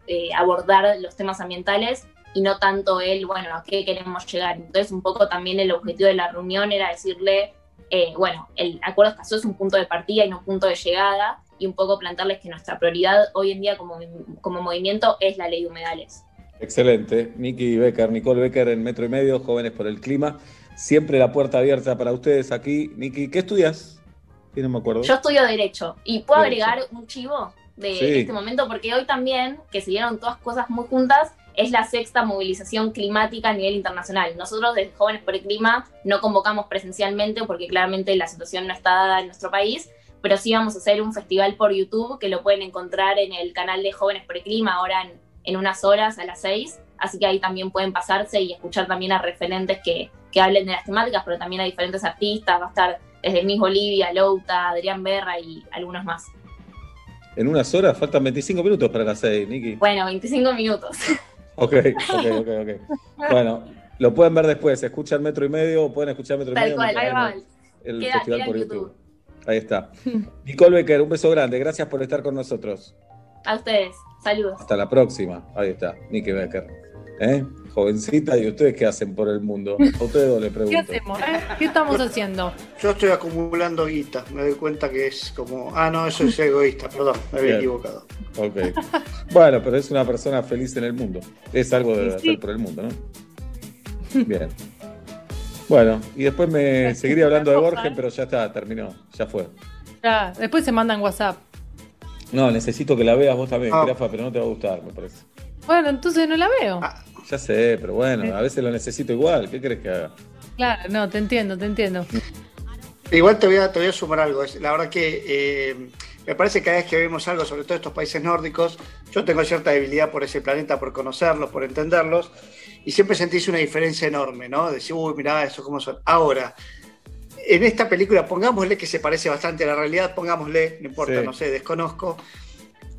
eh, abordar los temas ambientales y no tanto el, bueno, a qué queremos llegar. Entonces, un poco también el objetivo de la reunión era decirle, eh, bueno, el acuerdo de Escazú es un punto de partida y no un punto de llegada, y un poco plantearles que nuestra prioridad hoy en día como, como movimiento es la ley de humedales. Excelente. Nicky Becker, Nicole Becker en Metro y Medio, Jóvenes por el Clima. Siempre la puerta abierta para ustedes aquí. Nicky, ¿qué estudias? Sí, no me acuerdo. Yo estudio Derecho y puedo Derecho. agregar un chivo de Sí. este momento porque hoy también, que se dieron todas cosas muy juntas, es la sexta movilización climática a nivel internacional. Nosotros desde Jóvenes por el Clima no convocamos presencialmente porque claramente la situación no está dada en nuestro país, pero sí vamos a hacer un festival por YouTube que lo pueden encontrar en el canal de Jóvenes por el Clima ahora en, en unas horas a las seis, así que ahí también pueden pasarse y escuchar también a referentes que, que hablen de las temáticas, pero también a diferentes artistas, va a estar desde Miss Bolivia, Louta, Adrián Berra y algunos más. En unas horas faltan 25 minutos para las 6, Nicky. Bueno, 25 minutos. Ok, ok, ok, ok. Bueno, lo pueden ver después. Escuchan Metro y Medio o pueden escuchar Metro y Tal Medio. cual, ahí va. El Queda- festival queda por YouTube. Ahí está. Nicole Becker, un beso grande. Gracias por estar con nosotros. A ustedes, saludos. Hasta la próxima. Ahí está, Nicky Becker. ¿Eh? Jovencita, ¿y ustedes qué hacen por el mundo? A ustedes dos les ¿Qué pregunto. hacemos? eh? ¿Qué estamos haciendo? Yo estoy acumulando guita, me doy cuenta que es como, ah, no, eso es egoísta, perdón, me había Bien. equivocado. Ok. Bueno, pero es una persona feliz en el mundo. Es algo de Sí, sí. hacer por el mundo, ¿no? Bien. Bueno, y después me seguiría hablando de Borges, pero ya está, terminó, ya fue. Ya, después se mandan WhatsApp. No, necesito que la veas vos también, Ah. Jirafa, pero no te va a gustar, me parece. Bueno, entonces no la veo. Ah. Ya sé, pero bueno, a veces lo necesito igual. ¿Qué crees que haga? Claro, no, te entiendo, te entiendo. Igual te voy a, te voy a sumar algo. Es- La verdad que eh, me parece que cada vez que vemos algo, sobre todo estos países nórdicos, yo tengo cierta debilidad por ese planeta, por conocerlos, por entenderlos, y siempre sentís una diferencia enorme, ¿no? Decir, uy, mirá, eso cómo son. Ahora, en esta película, pongámosle que se parece bastante a la realidad, pongámosle, no importa, Sí. no sé, desconozco,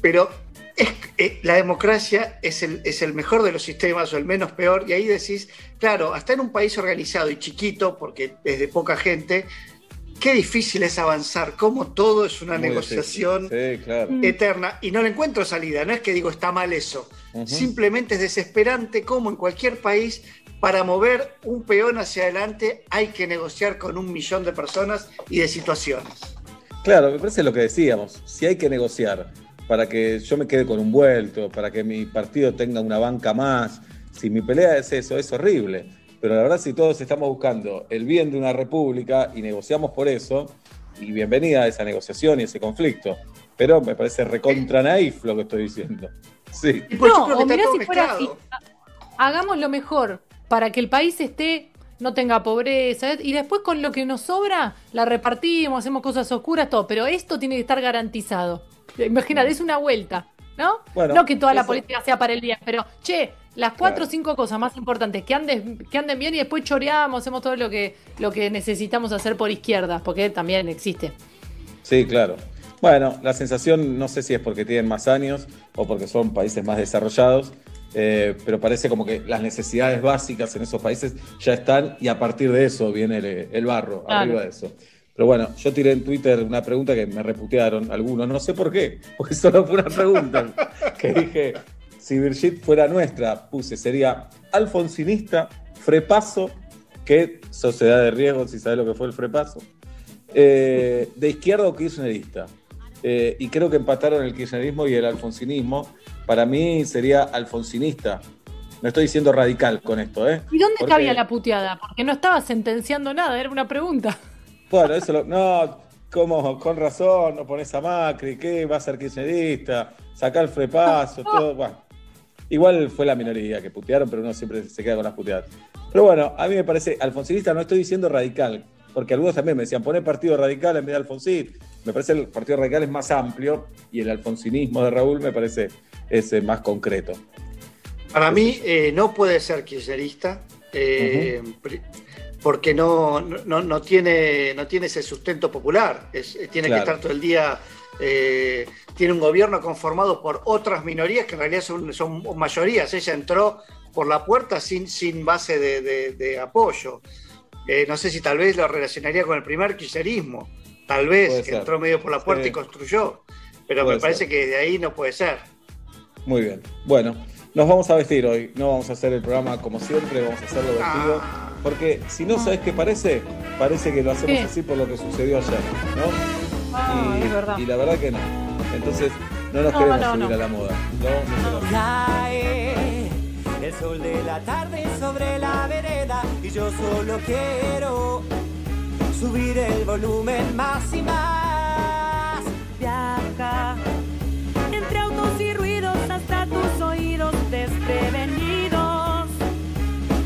pero es, eh, la democracia es el, es el mejor de los sistemas o el menos peor, y ahí decís, claro, hasta en un país organizado y chiquito, porque es de poca gente, qué difícil es avanzar, cómo todo es una Muy negociación. Sí, claro. eterna, y no le encuentro salida, no es que digo está mal eso, simplemente es desesperante como en cualquier país. Para mover un peón hacia adelante hay que negociar con un millón de personas y de situaciones. Claro, me parece lo que decíamos. Si hay que negociar para que yo me quede con un vuelto, para que mi partido tenga una banca más, si mi pelea es eso, es horrible. Pero la verdad, si todos estamos buscando el bien de una república y negociamos por eso, y bienvenida a esa negociación y ese conflicto. Pero me parece recontra naif lo que estoy diciendo. Sí. No, o mirá si fuera así. mezclado. Hagamos lo mejor para que el país esté, no tenga pobreza, y después con lo que nos sobra, la repartimos, hacemos cosas oscuras, todo. Pero esto tiene que estar garantizado. Imagínate, es una vuelta, ¿no? Bueno, no que toda la eso- política sea para el bien, pero che, las cuatro o cinco cosas más importantes, que anden, que anden bien y después choreamos, hacemos todo lo que, lo que necesitamos hacer por izquierda, porque también existe. Sí, claro. Bueno, la sensación, no sé si es porque tienen más años o porque son países más desarrollados, eh, pero parece como que las necesidades básicas en esos países ya están y a partir de eso viene el, el barro, Claro. arriba de eso. Pero bueno, yo tiré en Twitter una pregunta que me reputearon algunos, no sé por qué, porque solo fue una pregunta, que dije, si Virgit fuera nuestra, puse, sería alfonsinista, frepaso, ¿qué sociedad de riesgo, si sabes lo que fue el frepaso? Eh, de izquierda o kirchnerista. Eh, y creo que empataron el kirchnerismo y el alfonsinismo. Para mí sería alfonsinista. No estoy diciendo radical con esto, ¿eh? ¿Y dónde Porque- cabía la puteada? Porque no estaba sentenciando nada, era una pregunta. Bueno, eso lo- no, como con razón no pones a Macri, ¿qué va a ser kirchnerista? Sacar el frepaso, todo. Bueno, igual fue la minoría que putearon, pero uno siempre se queda con las puteadas. Pero bueno, a mí me parece, alfonsinista no estoy diciendo radical, porque algunos también me decían, poner partido radical en vez de Alfonsín. Me parece el partido radical es más amplio y el alfonsinismo de Raúl me parece es más concreto. Para mí eh, no puede ser kirchnerista, eh, porque no, no, no tiene, no tiene ese sustento popular. Es- eh, tiene Claro. que estar todo el día. eh, tiene un gobierno conformado por otras minorías que en realidad son, son mayorías. Ella entró por la puerta sin, sin base de, de- de apoyo. Eh, no sé si tal vez lo relacionaría con el primer kirchnerismo. Tal vez, que entró medio por la puerta Sí. y construyó. Pero Puede me parece ser. que de ahí no puede ser. Muy bien. Bueno, nos vamos a vestir hoy. No vamos a hacer el programa como siempre, vamos a hacerlo vestido. Porque si no sabes qué parece, parece que lo hacemos ¿Qué? así por lo que sucedió ayer, ¿no? Ah, y, es verdad. y la verdad que no. Entonces, no nos No, queremos no, subir no. a la moda. No, no queremos. Cae el sol de la tarde sobre la vereda y yo solo quiero subir el volumen más y más. Viaja entre autos y ruidos hasta tus oídos desprevenidos.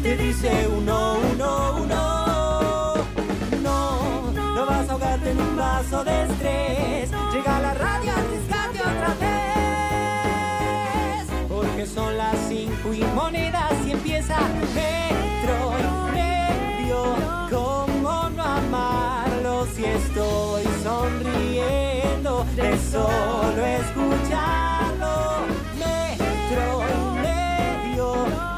Te dice uno, uno, uno. No, no vas a ahogarte en un vaso de estrés. Llega la radio a rescate otra vez. Porque son las cinco y monedas y empieza metro sonriendo de solo escucharlo? Metro y medio.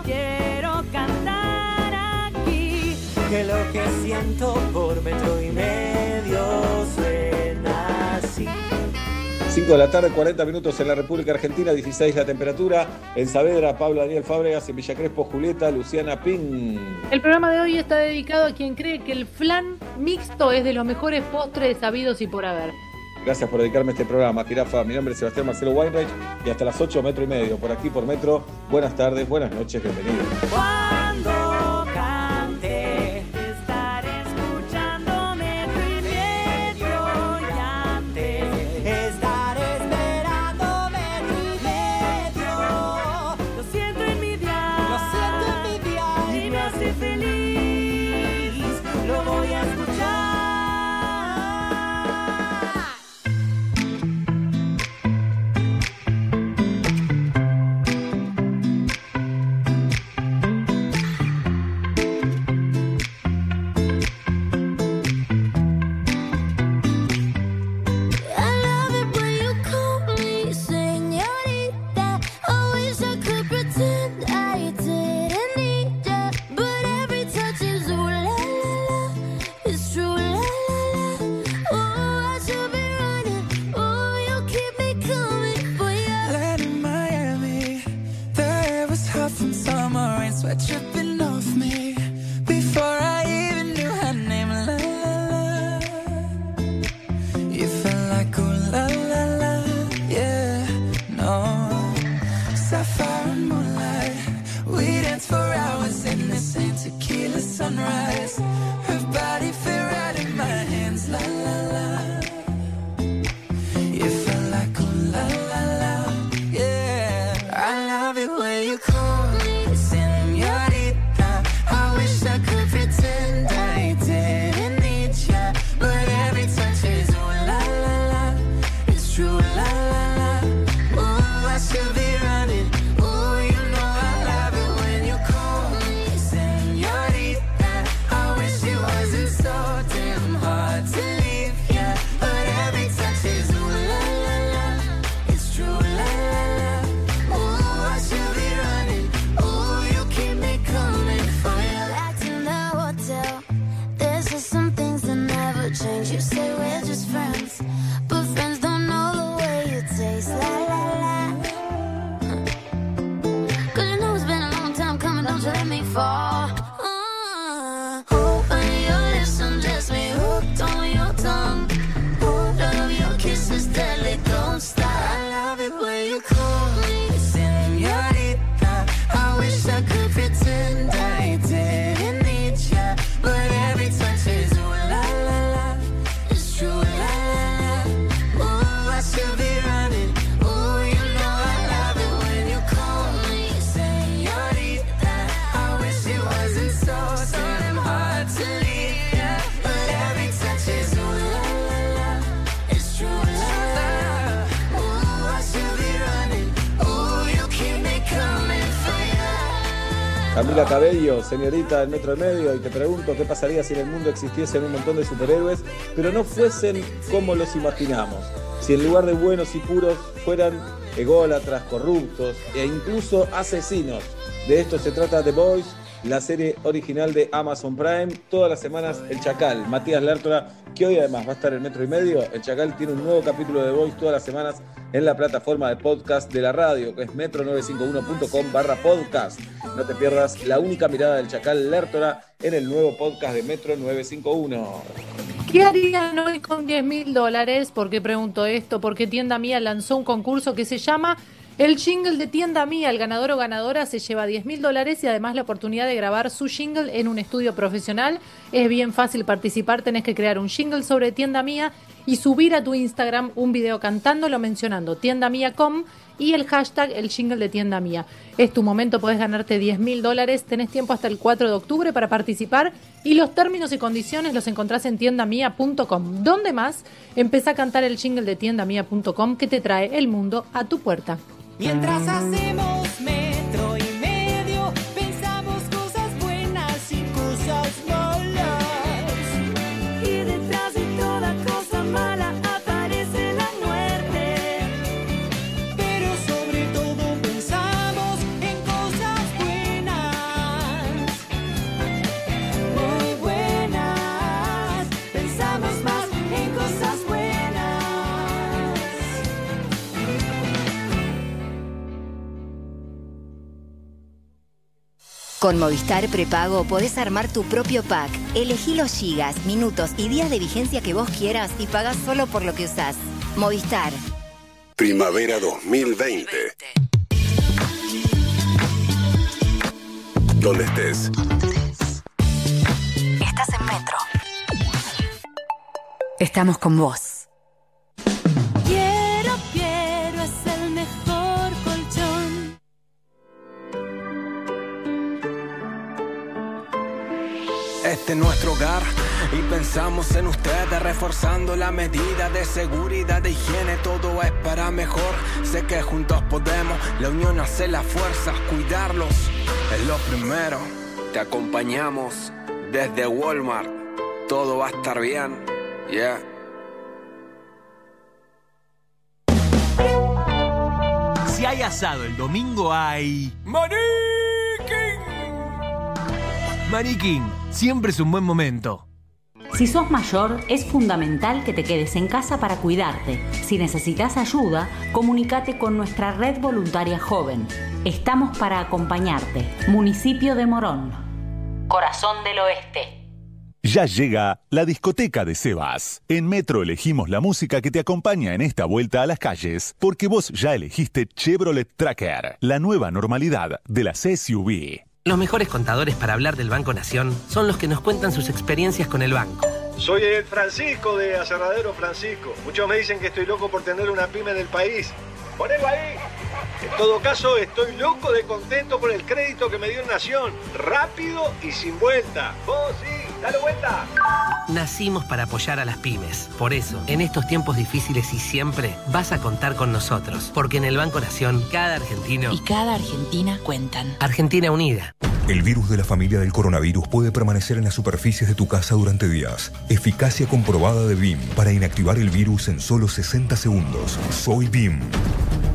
Quiero cantar aquí. que lo que siento por metro y medio suena. 5 de la tarde, 40 minutos en la República Argentina, 16 la temperatura. En Saavedra, Pablo Daniel Fábregas, en Villa Crespo, Julieta, Luciana Pin. El programa de hoy está dedicado a quien cree que el flan mixto es de los mejores postres sabidos y por haber. Gracias por dedicarme a este programa, Jirafa. Mi nombre es Sebastián Marcelo Weinreich y hasta las 8 metro y medio, por aquí por metro. Buenas tardes, buenas noches, bienvenidos. Señorita Metro del Medio, y te pregunto qué pasaría si en el mundo existiesen un montón de superhéroes, pero no fuesen como los imaginamos. Si en lugar de buenos y puros fueran ególatras, corruptos e incluso asesinos. De esto se trata The Boys, la serie original de Amazon Prime. Todas las semanas El Chacal, Matías Lertora, que hoy además va a estar en Metro y Medio. El Chacal tiene un nuevo capítulo de The Boys todas las semanas en la plataforma de podcast de la radio, que es metro951.com barra podcast. No te pierdas la única mirada del Chacal Lertora en el nuevo podcast de Metro 951. ¿Qué harían hoy con 10 mil dólares? ¿Por qué pregunto esto? Porque Tienda Mía lanzó un concurso que se llama El Jingle de Tienda Mía. El ganador o ganadora se lleva 10 mil dólares y además la oportunidad de grabar su jingle en un estudio profesional. Es bien fácil participar, tenés que crear un jingle sobre Tienda Mía y subir a tu Instagram un video cantándolo mencionando Tienda Mía.com y el hashtag el jingle de Tienda Mía. Es tu momento, podés ganarte 10 mil dólares, tenés tiempo hasta el 4 de octubre para participar y los términos y condiciones los encontrás en tiendamia.com. ¿Dónde más? Empezá a cantar el jingle de tiendamia.com que te trae el mundo a tu puerta. Mientras hacemos Con Movistar Prepago podés armar tu propio pack. Elegí los gigas, minutos y días de vigencia que vos quieras y pagás solo por lo que usás. Movistar. Primavera 2020. Donde estés. Estás en Metro. Estamos con vos. Este es nuestro hogar y pensamos en ustedes reforzando la medida de seguridad de higiene. Todo es para mejor. Sé que juntos podemos, la unión hace la fuerza. Cuidarlos es lo primero. Te acompañamos desde Walmart. Todo va a estar bien. Yeah. Si hay asado el domingo hay... Mariking, siempre es un buen momento. Si sos mayor, es fundamental que te quedes en casa para cuidarte. Si necesitas ayuda, comunícate con nuestra red voluntaria joven. Estamos para acompañarte. Municipio de Morón. Corazón del Oeste. Ya llega la discoteca de Sebas. En Metro elegimos la música que te acompaña en esta vuelta a las calles, porque vos ya elegiste Chevrolet Tracker, la nueva normalidad de las SUV. Los mejores contadores para hablar del Banco Nación son los que nos cuentan sus experiencias con el banco. Soy el Francisco de Aserradero Francisco. Muchos me dicen que estoy loco por tener una pyme en el país. Ponelo ahí. En todo caso, estoy loco de contento por el crédito que me dio Nación. Rápido y sin vuelta. Vos sí, dale vuelta. Nacimos para apoyar a las pymes. Por eso, en estos tiempos difíciles y siempre, vas a contar con nosotros. Porque en el Banco Nación, cada argentino Y cada Argentina cuentan. Argentina Unida. El virus de la familia del coronavirus puede permanecer en las superficies de tu casa durante días. Eficacia comprobada de BIM para inactivar el virus en solo 60 segundos. Soy BIM.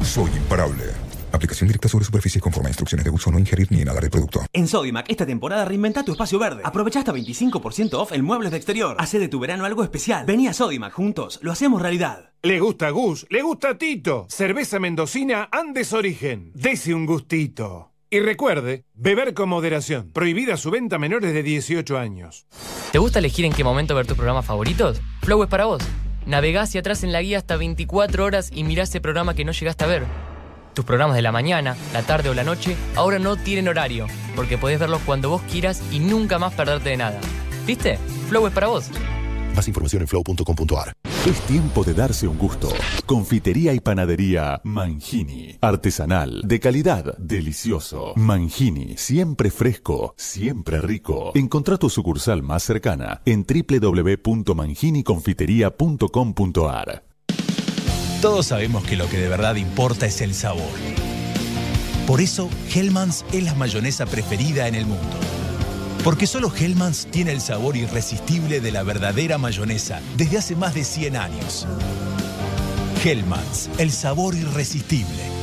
Soy imparable. Aplicación directa sobre superficies conforme a instrucciones de uso, no ingerir ni inhalar el producto. En Sodimac, esta temporada reinventa tu espacio verde. Aprovecha hasta 25% off en muebles de exterior. Hace de tu verano algo especial. Vení a Sodimac, juntos lo hacemos realidad. Le gusta Gus, le gusta Tito. Cerveza mendocina Andes Origen. Dese un gustito. Y recuerde, beber con moderación. Prohibida su venta a menores de 18 años. ¿Te gusta elegir en qué momento ver tus programas favoritos? Flow es para vos. Navegá hacia atrás en la guía hasta 24 horas y mirá ese programa que no llegaste a ver. Tus programas de la mañana, la tarde o la noche ahora no tienen horario, porque podés verlos cuando vos quieras y nunca más perderte de nada. ¿Viste? Flow es para vos. Más información en flow.com.ar. Es tiempo de darse un gusto. Confitería y panadería Mangini. Artesanal, de calidad, delicioso. Mangini, siempre fresco, siempre rico. Encontrá tu sucursal más cercana en www.manginiconfiteria.com.ar. Todos sabemos que lo que de verdad importa es el sabor. Por eso, Hellmann's es la mayonesa preferida en el mundo. Porque solo Hellmann's tiene el sabor irresistible de la verdadera mayonesa desde hace más de 100 años. Hellmann's, el sabor irresistible.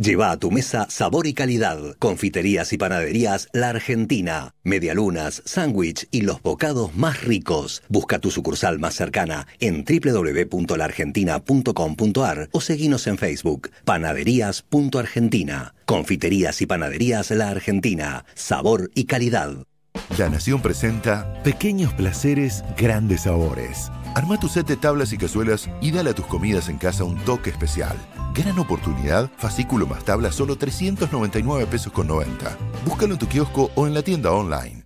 Lleva a tu mesa sabor y calidad. Confiterías y panaderías La Argentina. Medialunas, sándwich y los bocados más ricos. Busca tu sucursal más cercana en www.laargentina.com.ar o seguinos en Facebook. Panaderías.argentina. Confiterías y panaderías La Argentina. Sabor y calidad. La Nación presenta Pequeños placeres, grandes sabores. Arma tu set de tablas y cazuelas y dale a tus comidas en casa un toque especial. Gran oportunidad, fascículo más tabla, solo 399 pesos con 90. Búscalo en tu kiosco o en la tienda online.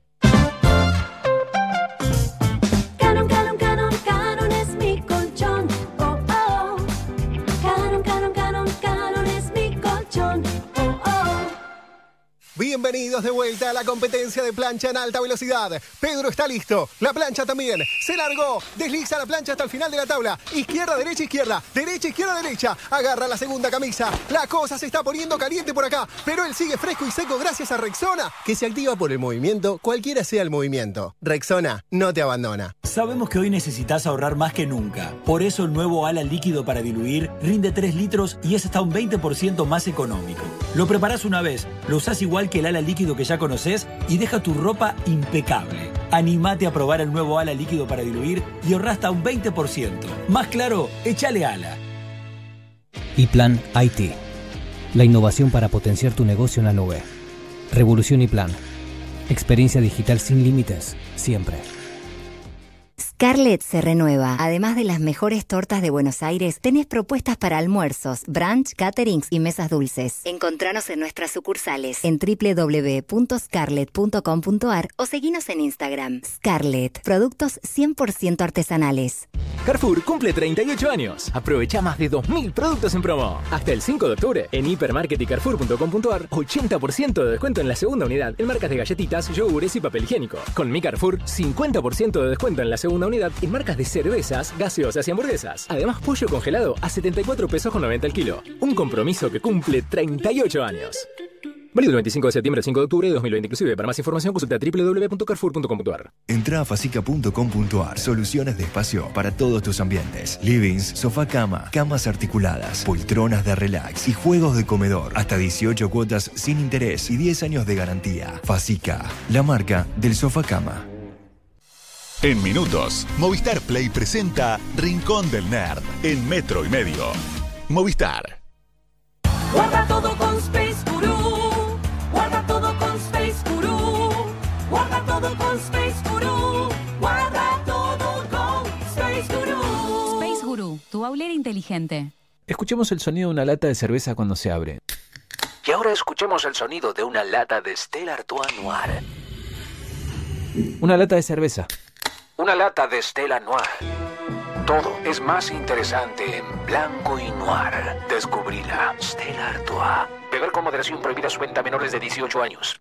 Bienvenidos de vuelta a la competencia de plancha en alta velocidad. Pedro está listo. La plancha también. Se largó. Desliza la plancha hasta el final de la tabla. Izquierda, derecha, izquierda. Derecha, izquierda, derecha. Agarra la segunda camisa. La cosa se está poniendo caliente por acá. Pero él sigue fresco y seco gracias a Rexona, que se activa por el movimiento, cualquiera sea el movimiento. Rexona no te abandona. Sabemos que hoy necesitas ahorrar más que nunca. Por eso el nuevo ala líquido para diluir rinde 3 litros y es hasta un 20% más económico. Lo preparás una vez, lo usás igual el ala líquido que ya conoces y deja tu ropa impecable. Animate a probar el nuevo ala líquido para diluir y ahorra hasta un 20%. Más claro, échale ala. Y Plan IT. La innovación para potenciar tu negocio en la nube. Revolución y Plan. Experiencia digital sin límites, siempre. Scarlett se renueva. Además de las mejores tortas de Buenos Aires, tenés propuestas para almuerzos, brunch, caterings y mesas dulces. Encontranos en nuestras sucursales en www.scarlett.com.ar o seguinos en Instagram. Scarlett, productos 100% artesanales. Carrefour cumple 38 años. Aprovecha más de 2.000 productos en promo. Hasta el 5 de octubre en hipermarket carrefour.com.ar 80% de descuento en la segunda unidad en marcas de galletitas, yogures y papel higiénico. Con mi Carrefour, 50% de descuento en la segunda unidad en marcas de cervezas, gaseosas y hamburguesas. Además, pollo congelado a 74 pesos con 90 el kilo. Un compromiso que cumple 38 años. Válido del 25 de septiembre al 5 de octubre de 2020 inclusive. Para más información consulta www.carrefour.com.ar. Entra a facica.com.ar. Soluciones de espacio para todos tus ambientes. Livings, sofá cama, camas articuladas, poltronas de relax y juegos de comedor. Hasta 18 cuotas sin interés y 10 años de garantía. Facica, la marca del sofá cama. En minutos, Movistar Play presenta Rincón del Nerd en metro y medio. Movistar. Guarda todo con Space Guru. Guarda todo con Space Guru. Guarda todo con Space Guru. Guarda todo con Space Guru. Space Guru, tu baulera inteligente. Escuchemos el sonido de una lata de cerveza cuando se abre. Y ahora escuchemos el sonido de una lata de Stella Artois Noir. Una lata de cerveza. Una lata de Stella Noir. Todo es más interesante en blanco y noir. Descubrila. Stella Artois. Beber con moderación prohibida su venta a menores de 18 años.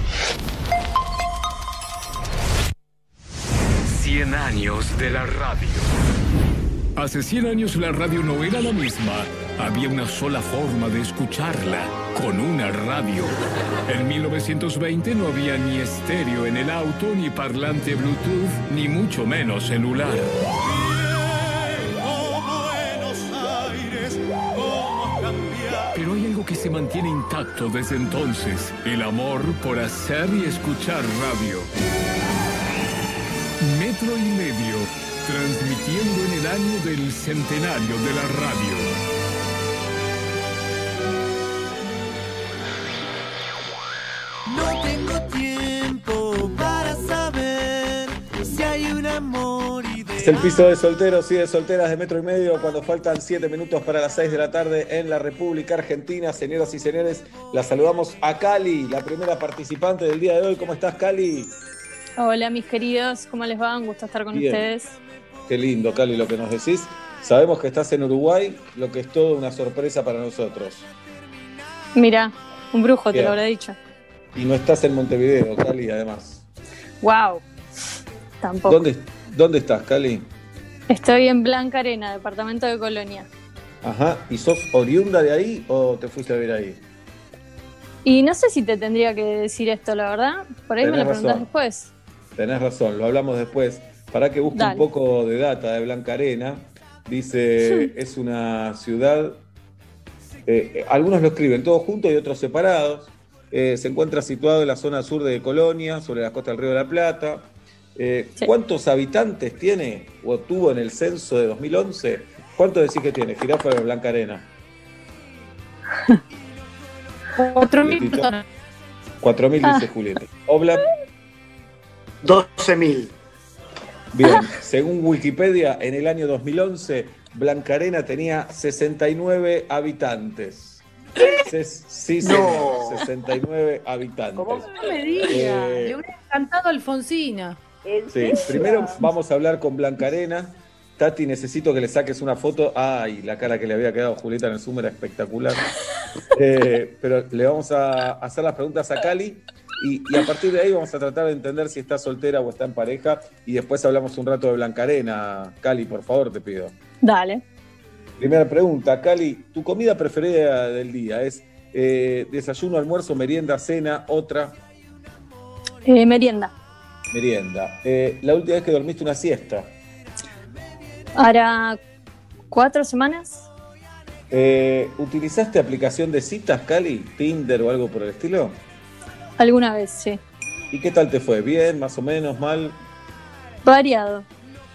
Cien años de la radio. Hace 100 años la radio no era la misma. Había una sola forma de escucharla, con una radio. En 1920 no había ni estéreo en el auto, ni parlante Bluetooth, ni mucho menos celular. Pero hay algo que se mantiene intacto desde entonces, el amor por hacer y escuchar radio. Metro y medio, transmitiendo en el año del centenario de la radio. No tengo tiempo para saber si hay un amor ideal. Es el piso de solteros y de solteras de metro y medio cuando faltan 7 minutos para las 6 de la tarde en la República Argentina. Señoras y señores, la saludamos a Cali, la primera participante del día de hoy. ¿Cómo estás, Cali? Hola, mis queridos, ¿cómo les va? Un gusto estar con Bien. ustedes. Qué lindo, Cali, lo que nos decís. Sabemos que estás en Uruguay, lo que es todo una sorpresa para nosotros. Mira, un brujo, te lo habré dicho. Y no estás en Montevideo, Cali, además. Wow. Tampoco. ¿Dónde, ¿Dónde estás, Cali? Estoy en Blanca Arena, departamento de Colonia. Ajá. ¿Y sos oriunda de ahí o te fuiste a vivir ahí? Y no sé si te tendría que decir esto, la verdad. Por ahí me lo preguntás razón. después. Tenés razón, lo hablamos después. Para que busque Dale. un poco de data de Blanca Arena. Dice, es una ciudad, eh, algunos lo escriben todos juntos y otros separados. Eh, se encuentra situado en la zona sur de Colonia, sobre la costa del Río de la Plata. Eh, ¿Cuántos habitantes tiene o tuvo en el censo de 2011? ¿Cuánto decís que tiene Jirafa de Blanca Arena? Cuatro mil personas. 4.000 dice Ah. Julieta. Obla, 12.000. Bien, según Wikipedia, en el año 2011, Blanca Arena tenía 69 habitantes. Ses- sí, señor, No. 69 habitantes. No me diga, Eh, le hubiera cantado a Alfonsina. Sí, primero vamos a hablar con Blanca Arena. Tati, necesito que le saques una foto. Ay, la cara que le había quedado a Julieta en el Zoom era espectacular. Eh, pero le vamos a hacer las preguntas a Cali y, y a partir de ahí vamos a tratar de entender si está soltera o está en pareja. Y después hablamos un rato de Blanca Arena. Cali, por favor, te pido. Dale. Primera pregunta, Cali, ¿tu comida preferida del día es eh, desayuno, almuerzo, merienda, cena, otra Eh, merienda. merienda? Eh, la última vez que dormiste una siesta. Hará cuatro semanas. Eh, ¿Utilizaste aplicación de citas, Cali? ¿Tinder o algo por el estilo? Alguna vez, sí. ¿Y qué tal te fue? ¿Bien? ¿Más o menos? ¿Mal? Variado.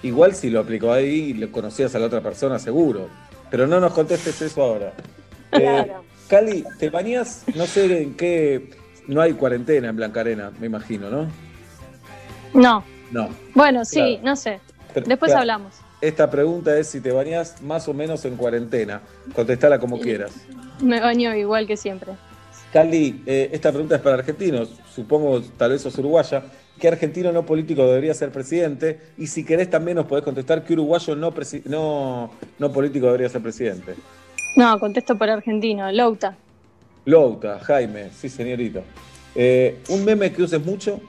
Igual si lo aplicó ahí y le conocías a la otra persona, seguro. Pero no nos contestes eso ahora. Eh, Cali, ¿te bañas? No sé en qué... No hay cuarentena en Blanca Arena, me imagino, ¿no? No. No. Bueno, sí, Claro. no sé. Pero, Después claro, hablamos. Esta pregunta es si te bañas más o menos en cuarentena. Contestala como quieras. Me baño igual que siempre. Cali, eh, esta pregunta es para argentinos. Supongo, tal vez sos uruguaya. ¿Qué argentino no político debería ser presidente? Y si querés también nos podés contestar qué uruguayo no, no, no político debería ser presidente. No, contesto por argentino. Louta. Louta, Jaime, sí señorito. Eh, ¿Un meme que uses mucho?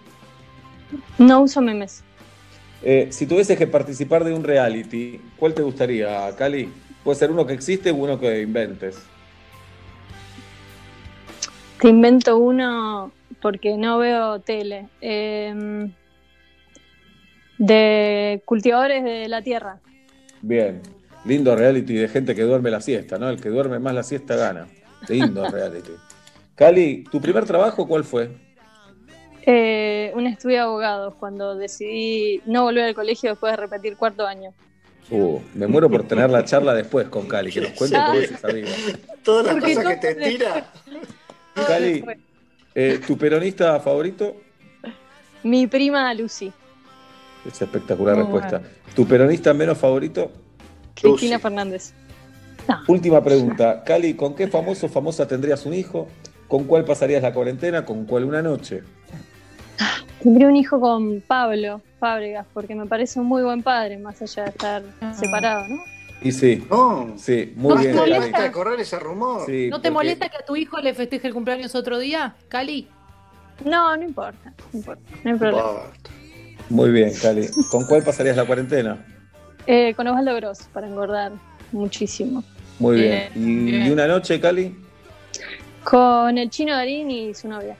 No uso memes. Eh, si tuvieses que participar de un reality, ¿cuál te gustaría, Cali? Puede ser uno que existe o uno que inventes. Te invento uno porque no veo tele. Eh, de cultivadores de la tierra. Bien, lindo reality de gente que duerme la siesta, ¿no? El que duerme más la siesta gana. Lindo reality. Cali, ¿tu primer trabajo cuál fue? Eh, un estudio de abogados cuando decidí no volver al colegio después de repetir cuarto año. Uh, me muero por tener la charla después con Cali, que nos cuente cómo es esa vida. Todas las Porque cosas que te tira. Cali, eh, ¿tu peronista favorito? Mi prima Lucy, Es espectacular Muy respuesta. ¿Tu peronista menos favorito? Cristina Fernández. Última pregunta. Cali, ¿con qué famoso o famosa tendrías un hijo? ¿Con cuál pasarías la cuarentena? ¿Con cuál una noche? Tendría un hijo con Pablo Fábregas porque me parece un muy buen padre, más allá de estar separado, ¿no? Y sí. Sí, muy ¿No bien. te molesta? ¿De correr ese rumor? Sí, ¿No te porque- molesta que a tu hijo le festeje el cumpleaños otro día, Cali? No, no importa, no importa, no hay problema. Muy bien, Cali. ¿Con cuál pasarías la cuarentena? Eh, con Osvaldo Gross, para engordar muchísimo. Muy bien. Bien, ¿Y, bien. y una noche, Cali? Con el chino Darín y su novia.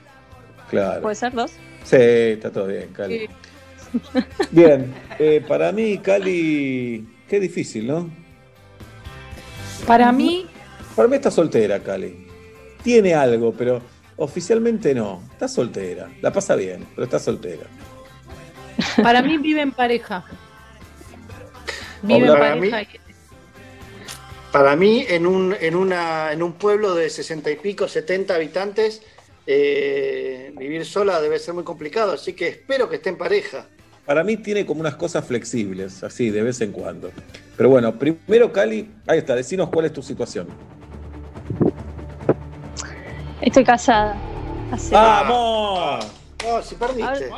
Claro. ¿Puede ser dos? Sí, está todo bien, Cali. Bien, eh, para mí, Cali, qué difícil, ¿no? Para mí, Para mí está soltera, Cali. Tiene algo, pero oficialmente no. Está soltera. La pasa bien, pero está soltera. para mí vive en pareja. Vive en pareja. y- Para mí, en un, en, una, en un pueblo de 60 y pico, 70 habitantes, eh, vivir sola debe ser muy complicado, así que espero que esté en pareja. Para mí tiene como unas cosas flexibles, así, de vez en cuando. Pero bueno, primero Cali, ahí está, decinos cuál es tu situación. Estoy casada. Hace- ¡Vamos! No, si perdiste.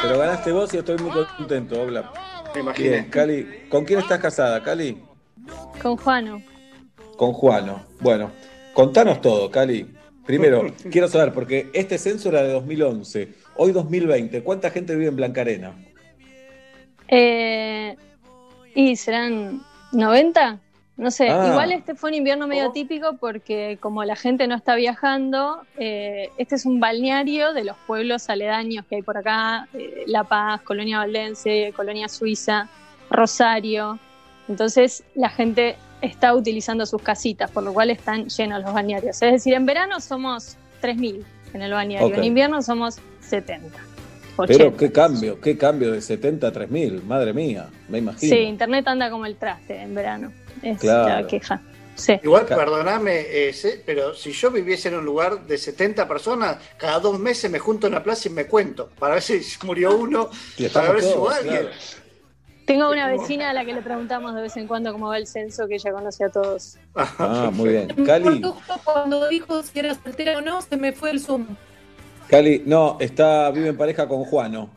Pero ganaste vos y estoy muy contento, Obla. Me imaginé. Bien, Cali, ¿con quién estás casada, Cali? Con Juano. Con Juano. Bueno, contanos todo, Cali. Primero, quiero saber, porque este censo era de 2011, hoy 2020, ¿cuánta gente vive en Blancarena? Eh, y serán 90, no sé. Ah. Igual este fue un invierno medio típico porque como la gente no está viajando, eh, este es un balneario de los pueblos aledaños que hay por acá, eh, La Paz, Colonia Valdense, Colonia Suiza, Rosario. Entonces la gente está utilizando sus casitas, por lo cual están llenos los balnearios. Es decir, en verano somos 3.000 en el balneario, en invierno somos 70. Pero 80. qué cambio, qué cambio de 70 a 3000, madre mía, me imagino. Sí, internet anda como el traste en verano. Es Claro. la queja. Sí. Igual, perdoname, eh, pero si yo viviese en un lugar de 70 personas, cada dos meses me junto en la plaza y me cuento, para ver si murió uno, para ver si hubo alguien. claro. Tengo una vecina a la que le preguntamos de vez en cuando cómo va el censo, que ella conoce a todos. Ah, muy bien. Cali, cuando dijo si era soltera o no, se me fue el Zoom. Cali, no, está, vive en pareja con Juano.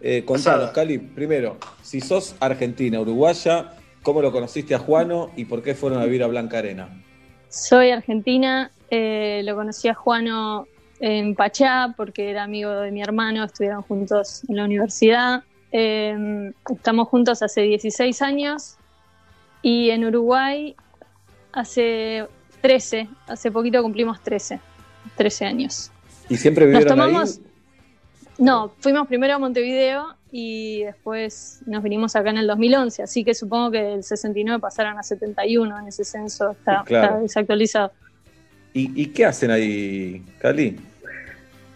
Eh, contanos. Cali, primero, si sos argentina, uruguaya, ¿cómo lo conociste a Juano y por qué fueron a vivir a Blanca Arena? Soy argentina, eh, lo conocí a Juano en Pachá porque era amigo de mi hermano, estuvieron juntos en la universidad. Eh, estamos juntos hace 16 años y en Uruguay hace 13, hace poquito cumplimos 13, 13 años. ¿Y siempre Nos vivieron tomamos, ahí? no, fuimos primero a Montevideo y después nos vinimos acá en el 2011, así que supongo que del 69 pasaron a 71 en ese censo, está, Claro. está desactualizado. ¿Y, y qué hacen ahí, Cali?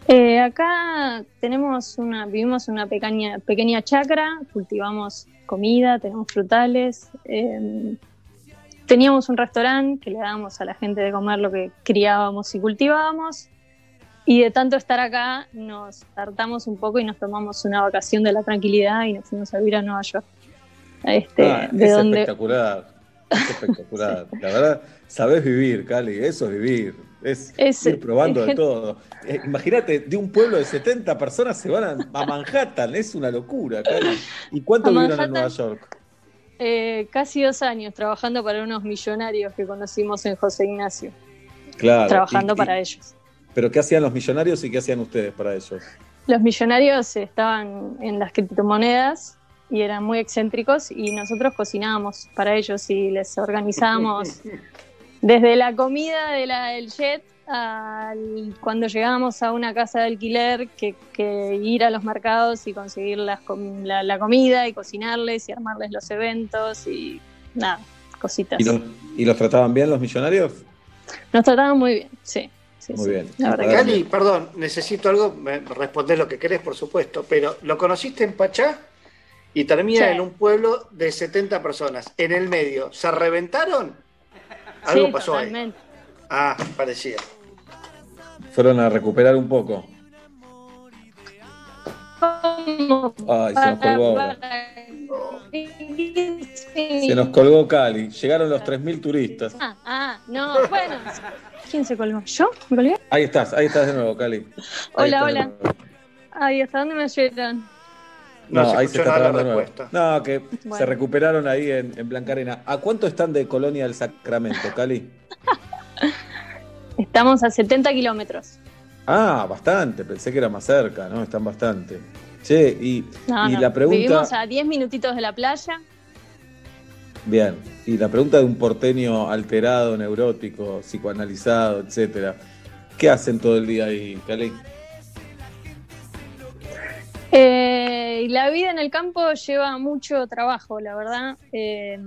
Eh, acá tenemos una, vivimos en una pequeña, pequeña chacra, cultivamos comida, tenemos frutales, eh, teníamos un restaurante que le dábamos a la gente de comer lo que criábamos y cultivábamos. Y de tanto estar acá, nos hartamos un poco y nos tomamos una vacación de la tranquilidad y nos fuimos a vivir a Nueva York. Este, Ah, de es donde, espectacular, es espectacular. La verdad, sabés vivir, Cali, eso es vivir. Es, Es- ir probando es de todo. Eh, Imagínate, de un pueblo de 70 personas se van a, a Manhattan, es una locura, Cali. ¿Y cuánto A vivieron en Manhattan. Nueva York? eh, casi dos años trabajando para unos millonarios que conocimos en José Ignacio, Claro. trabajando y- y- para ellos. Pero ¿qué hacían los millonarios y qué hacían ustedes para ellos? Los millonarios estaban en las criptomonedas y eran muy excéntricos y nosotros cocinábamos para ellos y les organizábamos desde la comida de la, del jet al cuando llegábamos a una casa de alquiler que, que ir a los mercados y conseguir las com- la, la comida y cocinarles y armarles los eventos y nada, cositas. ¿Y los, y los trataban bien los millonarios? Nos trataban muy bien, sí. Sí, Muy sí, bien. Cali, perdón, necesito algo, me respondés lo que querés, por supuesto, pero lo conociste en Pachá y termina Sí. en un pueblo de 70 personas. En el medio, ¿se reventaron? Algo Sí, pasó ahí. Ah, parecía. Fueron a recuperar un poco. Ay, se nos colgó Se nos colgó Cali. Llegaron los 3.000 turistas. Ah, ah, no, bueno. ¿Quién se colgó? ¿Yo? ¿Me colgué? Ahí estás, ahí estás de nuevo, Cali. Ahí Hola, hola. Ay, ¿hasta dónde me llegan? No, No se ahí se está la trabando de nuevo. respuesta. No, que se recuperaron ahí en, en Blanca Arena. ¿A cuánto están de Colonia del Sacramento, Cali? Estamos a 70 kilómetros. Ah, bastante, pensé que era más cerca, ¿no? Están bastante. Che, y, No, y no. la pregunta. Vivimos a 10 minutitos de la playa. Bien, y la pregunta de un porteño alterado, neurótico, psicoanalizado, etcétera. ¿Qué hacen todo el día ahí, Cali? Eh, la vida en el campo lleva mucho trabajo, la verdad. Eh,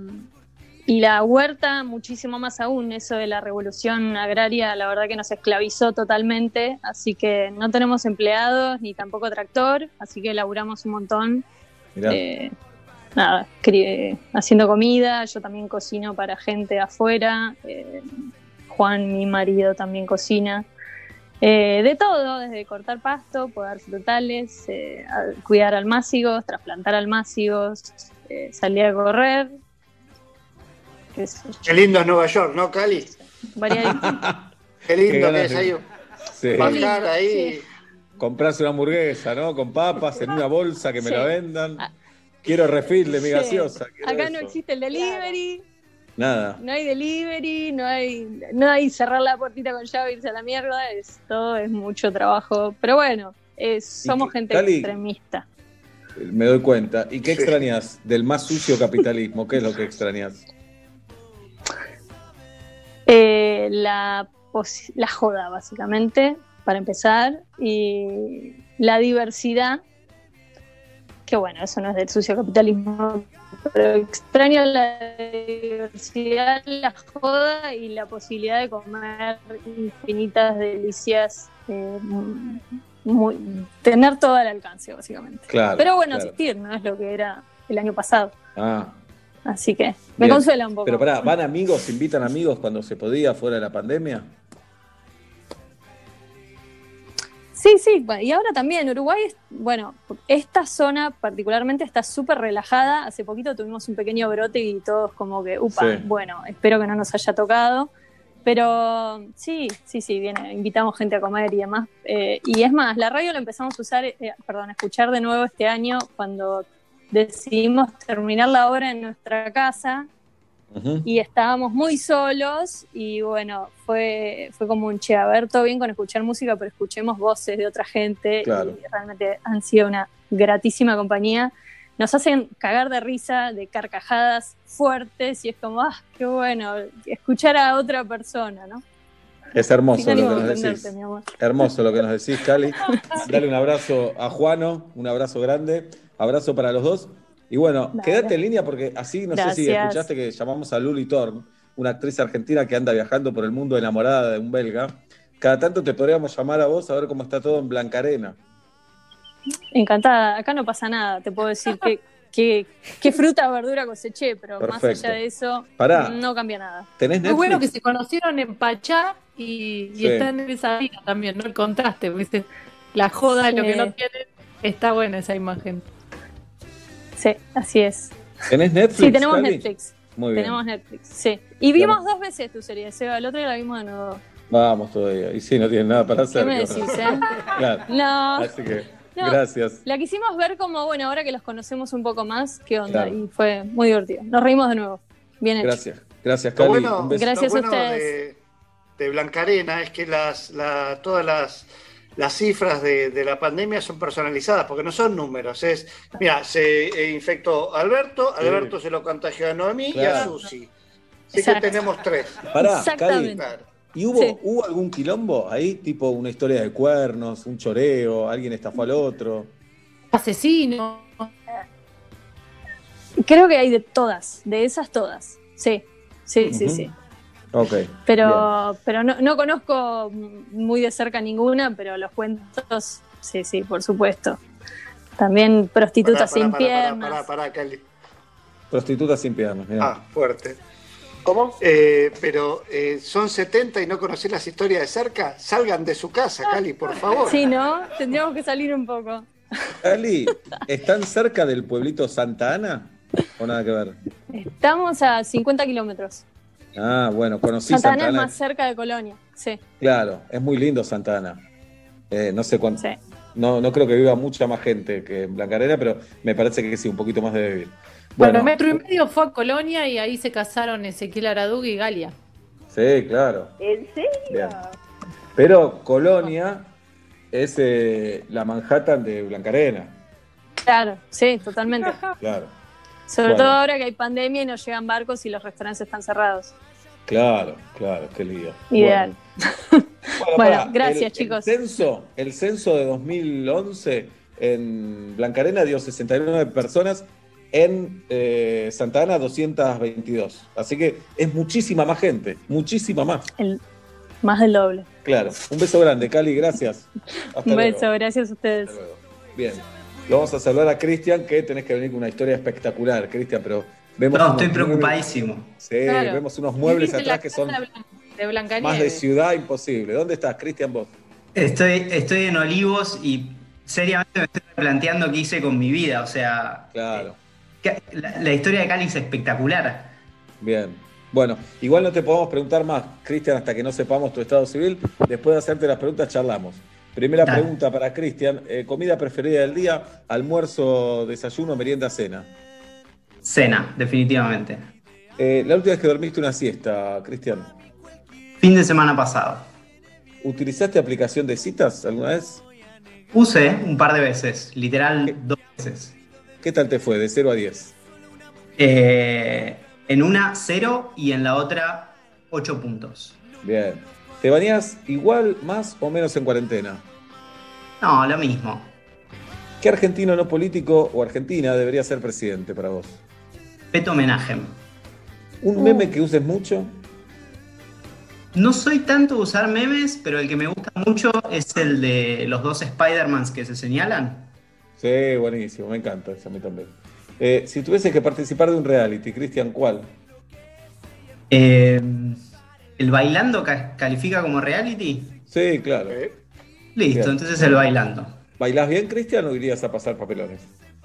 y la huerta muchísimo más aún. Eso de la revolución agraria, la verdad que nos esclavizó totalmente. Así que no tenemos empleados ni tampoco tractor. Así que laburamos un montón. Mirá. Eh, nada, haciendo comida. Yo también cocino para gente afuera. Eh, Juan, mi marido, también cocina. Eh, de todo, desde cortar pasto, podar frutales, eh, cuidar almácigos, trasplantar almácigos, eh, salir a correr. qué lindo es Nueva York, ¿no, Cali? variadito. Qué lindo Qué que es ahí. Sí. Bajar ahí. Comprarse una hamburguesa, ¿no? Con papas en una bolsa que me Sí. la vendan. Quiero refil de mi Sí. gaseosa. Acá no existe el delivery, Nada. no hay delivery, no hay, no hay cerrar la puertita con llave e irse a la mierda, es todo es mucho trabajo. Pero bueno, es- somos qué- gente Cali? extremista. Me doy cuenta. ¿Y qué extrañas del más sucio capitalismo? ¿Qué es lo que extrañas? Eh, la, la joda, básicamente, para empezar, y la diversidad, que bueno, eso no es del sucio capitalismo, pero extraño la diversidad, la joda y la posibilidad de comer infinitas delicias, eh, muy- tener todo al alcance, básicamente. Claro, pero bueno, claro. asistir, no es lo que era el año pasado. Ah, Así que me bien. consuela un poco. Pero pará, ¿van amigos, invitan amigos cuando se podía fuera de la pandemia? Sí, sí, y ahora también Uruguay, es- bueno, esta zona particularmente está súper relajada. Hace poquito tuvimos un pequeño brote y todos como que, upa, Sí. bueno, espero que no nos haya tocado. Pero sí, sí, sí, viene, invitamos gente a comer y demás. Eh, y es más, la radio la empezamos a usar, eh, perdón, a escuchar de nuevo este año cuando decidimos terminar la obra en nuestra casa y estábamos muy solos y bueno, fue, fue como un che, a ver, todo bien con escuchar música, pero escuchemos voces de otra gente Claro. y realmente han sido una gratísima compañía. Nos hacen cagar de risa, de carcajadas fuertes y es como, ah, qué bueno, escuchar a otra persona, ¿no? Es hermoso lo que nos decís. Hermoso lo que nos decís, Cali. Dale un abrazo a Juano, un abrazo grande, abrazo para los dos. Y bueno, Dale. quédate en línea porque así no sé si escuchaste que llamamos a Luli Thorn, una actriz argentina que anda viajando por el mundo enamorada de un belga. Cada tanto te podríamos llamar a vos a ver cómo está todo en Blancarena. Encantada, acá no pasa nada, te puedo decir que, que, qué fruta o verdura coseché, pero más allá de eso, Pará. no cambia nada. ¿Tenés Muy Netflix? bueno que se conocieron en Pachá y, y Sí. están en esa vida también, ¿no? El contraste, ¿viste? La joda, lo Sí. que no tienen. Está buena esa imagen. Sí, así es. ¿Tenés Netflix? Sí, tenemos Cali? Netflix. Muy bien. Tenemos Netflix, sí. Y vimos dos veces tu serie, Seba. El otro día la vimos de nuevo. Vamos todavía. Y sí, no tienen nada para hacer. ¿Qué me ¿qué decís, vas a eh? Claro. No. Así que, No. gracias. La quisimos ver como, bueno, ahora que los conocemos un poco más, qué onda. Claro. Y fue muy divertido. Nos reímos de nuevo. Bien hecho. Gracias. Gracias, Cali. bueno, Un beso. Gracias a ustedes. de, de Blancarena es que las, la- todas las, las cifras de, de la pandemia son personalizadas, porque no son números. Es, mira, se eh, infectó Alberto, Sí. Alberto se lo contagió a Noemí y a Susi. Así Exacto. que tenemos tres. Pará, Cali. Exactamente. Claro. ¿Y hubo, Sí. hubo algún quilombo ahí? Tipo una historia de cuernos, un choreo, alguien estafó al otro. Asesino. Creo que hay de todas, de esas todas. Sí, sí, sí, sí. Ok. Pero, pero no, no conozco muy de cerca ninguna, pero los cuentos, sí, sí, por supuesto. También prostitutas sin pará, piernas. Pará, pará, Cali. Prostitutas sin piernas, mirá. Ah, fuerte. ¿Cómo? pero eh, son 70 y no conocés las historias de cerca. Salgan de su casa, Cali, por favor. Sí, ¿no? Tendríamos que salir un poco. Cali, ¿están cerca del pueblito Santa Ana? ¿O nada que ver? Estamos a 50 kilómetros. Ah, bueno, conocí Santa Santa, Ana es más cerca de Colonia, sí. Claro, es muy lindo Santa Ana. Eh, no sé cuánto. Sí. No, no creo que viva mucha más gente que en Blancarena, pero me parece que sí, un poquito más debe vivir. Bueno, Bueno, metro y medio fue a Colonia y ahí se casaron Ezequiel Aradug y Galia. sí, claro. ¿En serio? Bien. Pero Colonia es eh, la Manhattan de Blancarena. Claro, sí, totalmente. Claro, Sobre Bueno. todo ahora que hay pandemia y no llegan barcos y los restaurantes están cerrados. claro, claro, qué lío. Ideal. Bueno, gracias, el- chicos. El censo, el censo de 2011 en Blancarena dio 69 personas, en eh, Santa Ana 222. Así que es muchísima más gente, muchísima más. El, más del doble. Claro. Un beso grande, Cali, gracias. Hasta Un luego. beso, gracias a ustedes. Bien. Lo vamos a saludar a Cristian, que tenés que venir con una historia espectacular, Cristian, pero vemos. No, estoy muebles- preocupadísimo. Sí, Claro. vemos unos muebles la atrás que son de más de ciudad imposible. ¿Dónde estás, Cristian, vos? Estoy, estoy en Olivos y seriamente me estoy planteando qué hice con mi vida. O sea, Claro. que- la, la historia de Cali es espectacular. Bien. Bueno, igual no te podemos preguntar más, Cristian, hasta que no sepamos tu estado civil. Después de hacerte las preguntas, charlamos. Primera Dale. pregunta para Cristian. eh, comida preferida del día, almuerzo, desayuno, merienda, cena. Cena, definitivamente. Eh, la última vez que dormiste una siesta, Cristian. Fin de semana pasado. ¿Utilizaste aplicación de citas alguna vez? Usé un par de veces, literal dos veces. ¿Qué tal te fue, de 0 a 10? Eh, en una, cero y en la otra, ocho puntos. Bien. ¿Te bañás igual, más o menos en cuarentena? No, lo mismo. ¿Qué argentino no político o argentina debería ser presidente para vos? Peto homenaje. ¿Un meme que uses mucho? No soy tanto de usar memes, pero el que me gusta mucho es el de los dos Spider-Mans que se señalan. Sí, buenísimo, me encanta eso a mí también. Eh, si tuvieses que participar de un reality, Cristian, ¿cuál? Eh, ¿El bailando ca- califica como reality? Sí, claro. Listo, Bien. entonces el bailando. ¿Bailás bien, Cristian, o irías a pasar papelones?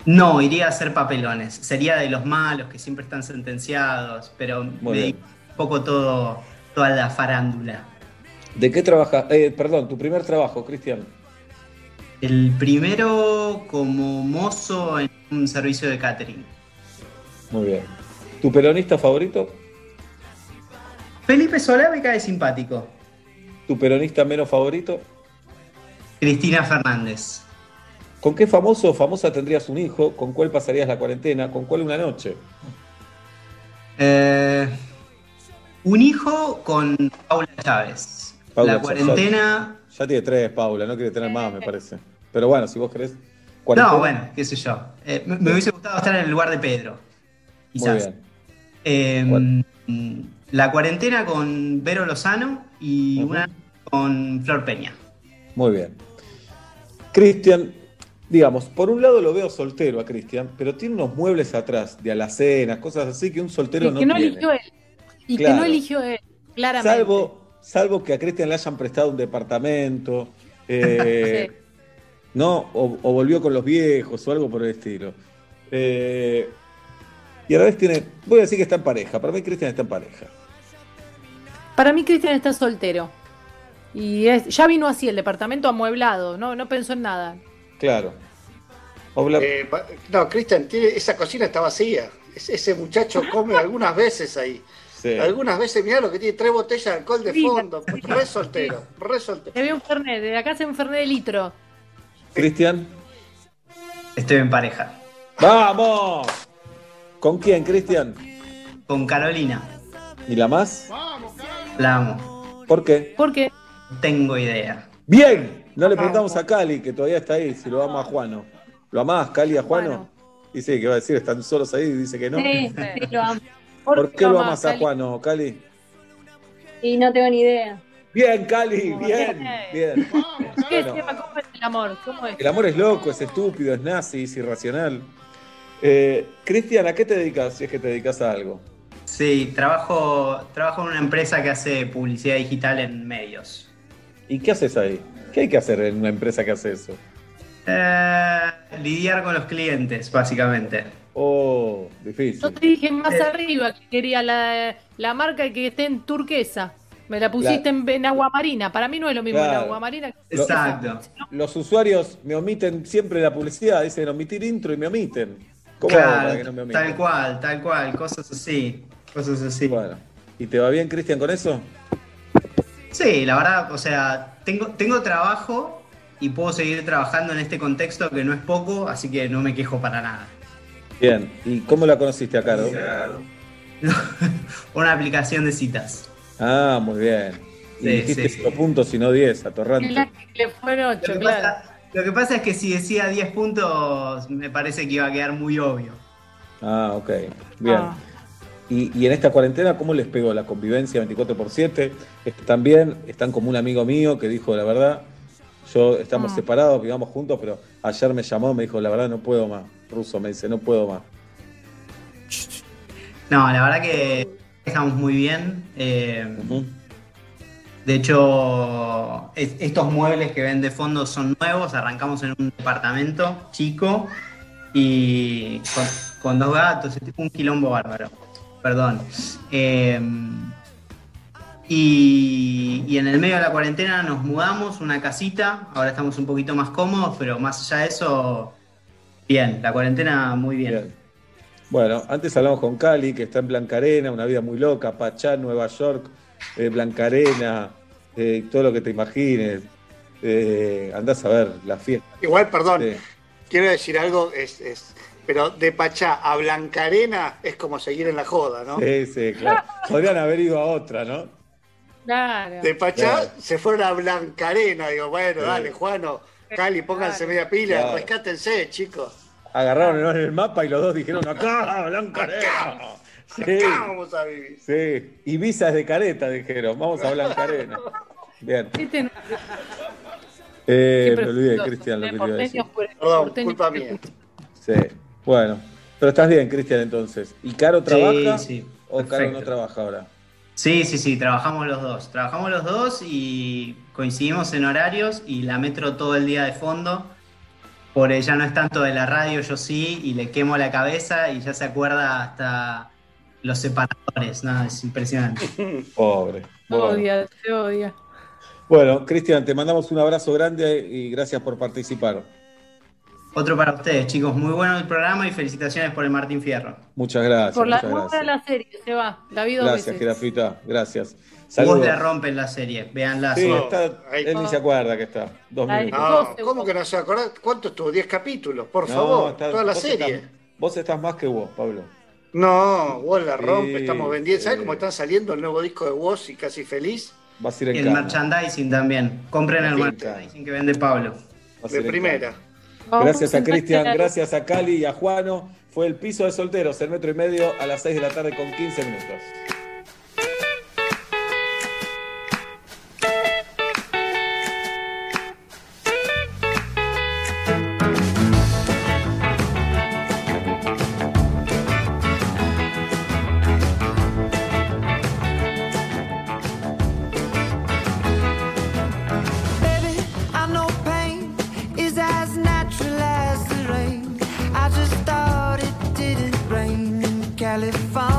No, iría a hacer papelones. Sería de los malos que siempre están sentenciados, pero Muy me bien. dedico un poco todo, toda la farándula. ¿De qué trabajas? Eh, perdón, tu primer trabajo, Cristian. El primero como mozo en un servicio de catering. Muy bien. ¿Tu peronista favorito? Felipe Solá me cae simpático. ¿Tu peronista menos favorito? Cristina Fernández. ¿Con qué famoso o famosa tendrías un hijo? ¿Con cuál pasarías la cuarentena? ¿Con cuál una noche? Eh, un hijo con Paula Chávez. Paula la cuarentena. Ya tiene tres, Paula, no quiere tener más, me parece. Pero bueno, si vos querés. cuarentena- No, bueno, qué sé yo. Eh, me, me hubiese gustado estar en el lugar de Pedro. Muy Quizás. bien. Eh, La cuarentena con Vero Lozano y una con Flor Peña. Muy bien. Cristian, digamos, por un lado lo veo soltero a Cristian, pero tiene unos muebles atrás de alacenas, cosas así que un soltero Y no que no tiene. eligió él. Y que Claro. no eligió él, claramente. Salvo, salvo que a Cristian le hayan prestado un departamento, eh, ¿no? O, o volvió con los viejos o algo por el estilo. Eh, y a la vez tiene, voy a decir que está en pareja. Para mí Cristian está en pareja. Para mí Cristian está soltero. Y es- ya vino así el departamento amueblado, no, no pensó en nada. Claro. Obla- Eh, no, Cristian, esa cocina está vacía. Es- ese muchacho come algunas veces ahí. Sí. Algunas veces, mirá lo que tiene, tres botellas de alcohol de Sí, fondo. Re soltero, re soltero. Te veo un Fernet, de acá hace un Fernet de litro. Cristian, Estoy en pareja. ¡vamos! ¿Con quién, Cristian? Con Carolina. ¿Y la más? La amo. ¿Por qué? ¿Por qué? Tengo idea. Bien, no le preguntamos a Cali, que todavía está ahí, si lo ama a Juano. ¿Lo amás, Cali, a Juano? Dice que va a decir, están solos ahí, y dice que no. Sí, sí, lo amo. ¿Por qué lo amas a? Juano, Cali? Y no tengo ni idea. Bien, Cali, bien, bien. ¿Qué Bueno. tema? ¿Cómo es el amor? ¿Cómo es? El amor es loco, es estúpido, es nazi, es irracional. Eh, Cristian, ¿a qué te dedicas si es que te dedicas a algo? Sí, trabajo, trabajo en una empresa que hace publicidad digital en medios. ¿Y qué haces ahí? ¿Qué hay que hacer en una empresa que hace eso? Eh, lidiar con los clientes, básicamente. Oh, difícil. Yo te dije más Eh. arriba que quería la, la marca que esté en turquesa. Me la pusiste en, en agua marina. Para mí no es lo mismo Claro. en agua marina. que turquesa. Los usuarios me omiten siempre la publicidad, dicen omitir intro y me omiten. ¿Cómo hago Claro, para que no me omiten? tal cual, tal cual, cosas así. Cosas así. Bueno, ¿y te va bien, Cristian, con eso? Sí, la verdad, o sea, tengo, tengo trabajo y puedo seguir trabajando en este contexto que no es poco, así que no me quejo para nada. Bien, ¿y cómo la conociste a Caro? Una aplicación de citas. Ah, muy bien. Y Sí, dijiste sí, 5 puntos y no 10, atorrante. Le fueron ocho, Lo que, claro. pasa, lo que pasa es que si decía 10 puntos, me parece que iba a quedar muy obvio. Ah, ok. Bien. Ah. Y, y en esta cuarentena, ¿cómo les pegó la convivencia 24 por 7? ¿Están bien? ¿Están como un amigo mío que dijo la verdad? Yo estamos Ah. separados, vivamos juntos, pero ayer me llamó, me dijo, la verdad no puedo más. Ruso me dice, no puedo más. No, la verdad que estamos muy bien. eh, De hecho, es- estos muebles que ven de fondo son nuevos. Arrancamos en un departamento chico y con, con dos gatos, un quilombo bárbaro. Perdón. Eh, y, y en el medio de la cuarentena nos mudamos, una casita. Ahora estamos un poquito más cómodos, pero más allá de eso, bien. La cuarentena muy bien. Bueno, antes hablamos con Cali, que está en Blancarena, una vida muy loca, Pachá, Nueva York, eh, Blancarena, eh, todo lo que te imagines. Eh, andás a ver la fiesta. Igual, perdón, Sí. quiero decir algo, es, es- pero de Pachá a Blancarena es como seguir en la joda, ¿no? Sí, sí, claro. Podrían haber ido a otra, ¿no? Claro. De Pachá Claro. se fueron a Blancarena, digo, bueno, Sí. dale, Juano, Cali, pónganse media pila, Claro. rescátense, chicos. Agarraron en el mapa y los dos dijeron acá, Blancarena. Sí, Acá vamos a vivir. sí. Ibiza es de careta, dijeron. Vamos a Blancarena. Bien. Este no- Eh, me olvidé, Cristian, lo que te iba a porteños decir. por- Perdón, culpa mía. Sí, bueno. Pero estás bien, Cristian, entonces. ¿Y Caro trabaja? sí, ¿O Caro no trabaja ahora? Sí, sí, sí, trabajamos los dos. Trabajamos los dos y coincidimos en horarios y la metro todo el día de fondo. Por ella no es tanto de la radio, yo sí, y le quemo la cabeza y ya se acuerda hasta los separadores. Nada, es impresionante. Pobre. Bueno, Odia, te odia. Bueno, Cristian, te mandamos un abrazo grande y gracias por participar. Otro para ustedes, chicos. Muy bueno el programa y felicitaciones por el Martín Fierro. Muchas gracias. Por la gracias. la serie, se va. La vi dos Gracias. Girafita. Gracias. Vos Saludos. la rompen la serie, véanla. Sí, está, él ni se acuerda que está. Dos minutos. No, ¿cómo que no se acuerda? ¿Cuánto estuvo? ¿10 capítulos? Por No, favor, está- toda la vos serie. estás- vos estás más que vos, Pablo. No, vos la Sí, rompe, estamos vendiendo. ¿Sabés sí. cómo están saliendo el nuevo disco de Woz y casi feliz? Vas a ir Y en el cana. merchandising también. Compren el merchandising que vende Pablo. De primera. Gracias a Cristian, gracias a Cali y a Juano. Fue el piso de solteros, el metro y medio a las 6 de la tarde con 15 minutos. California.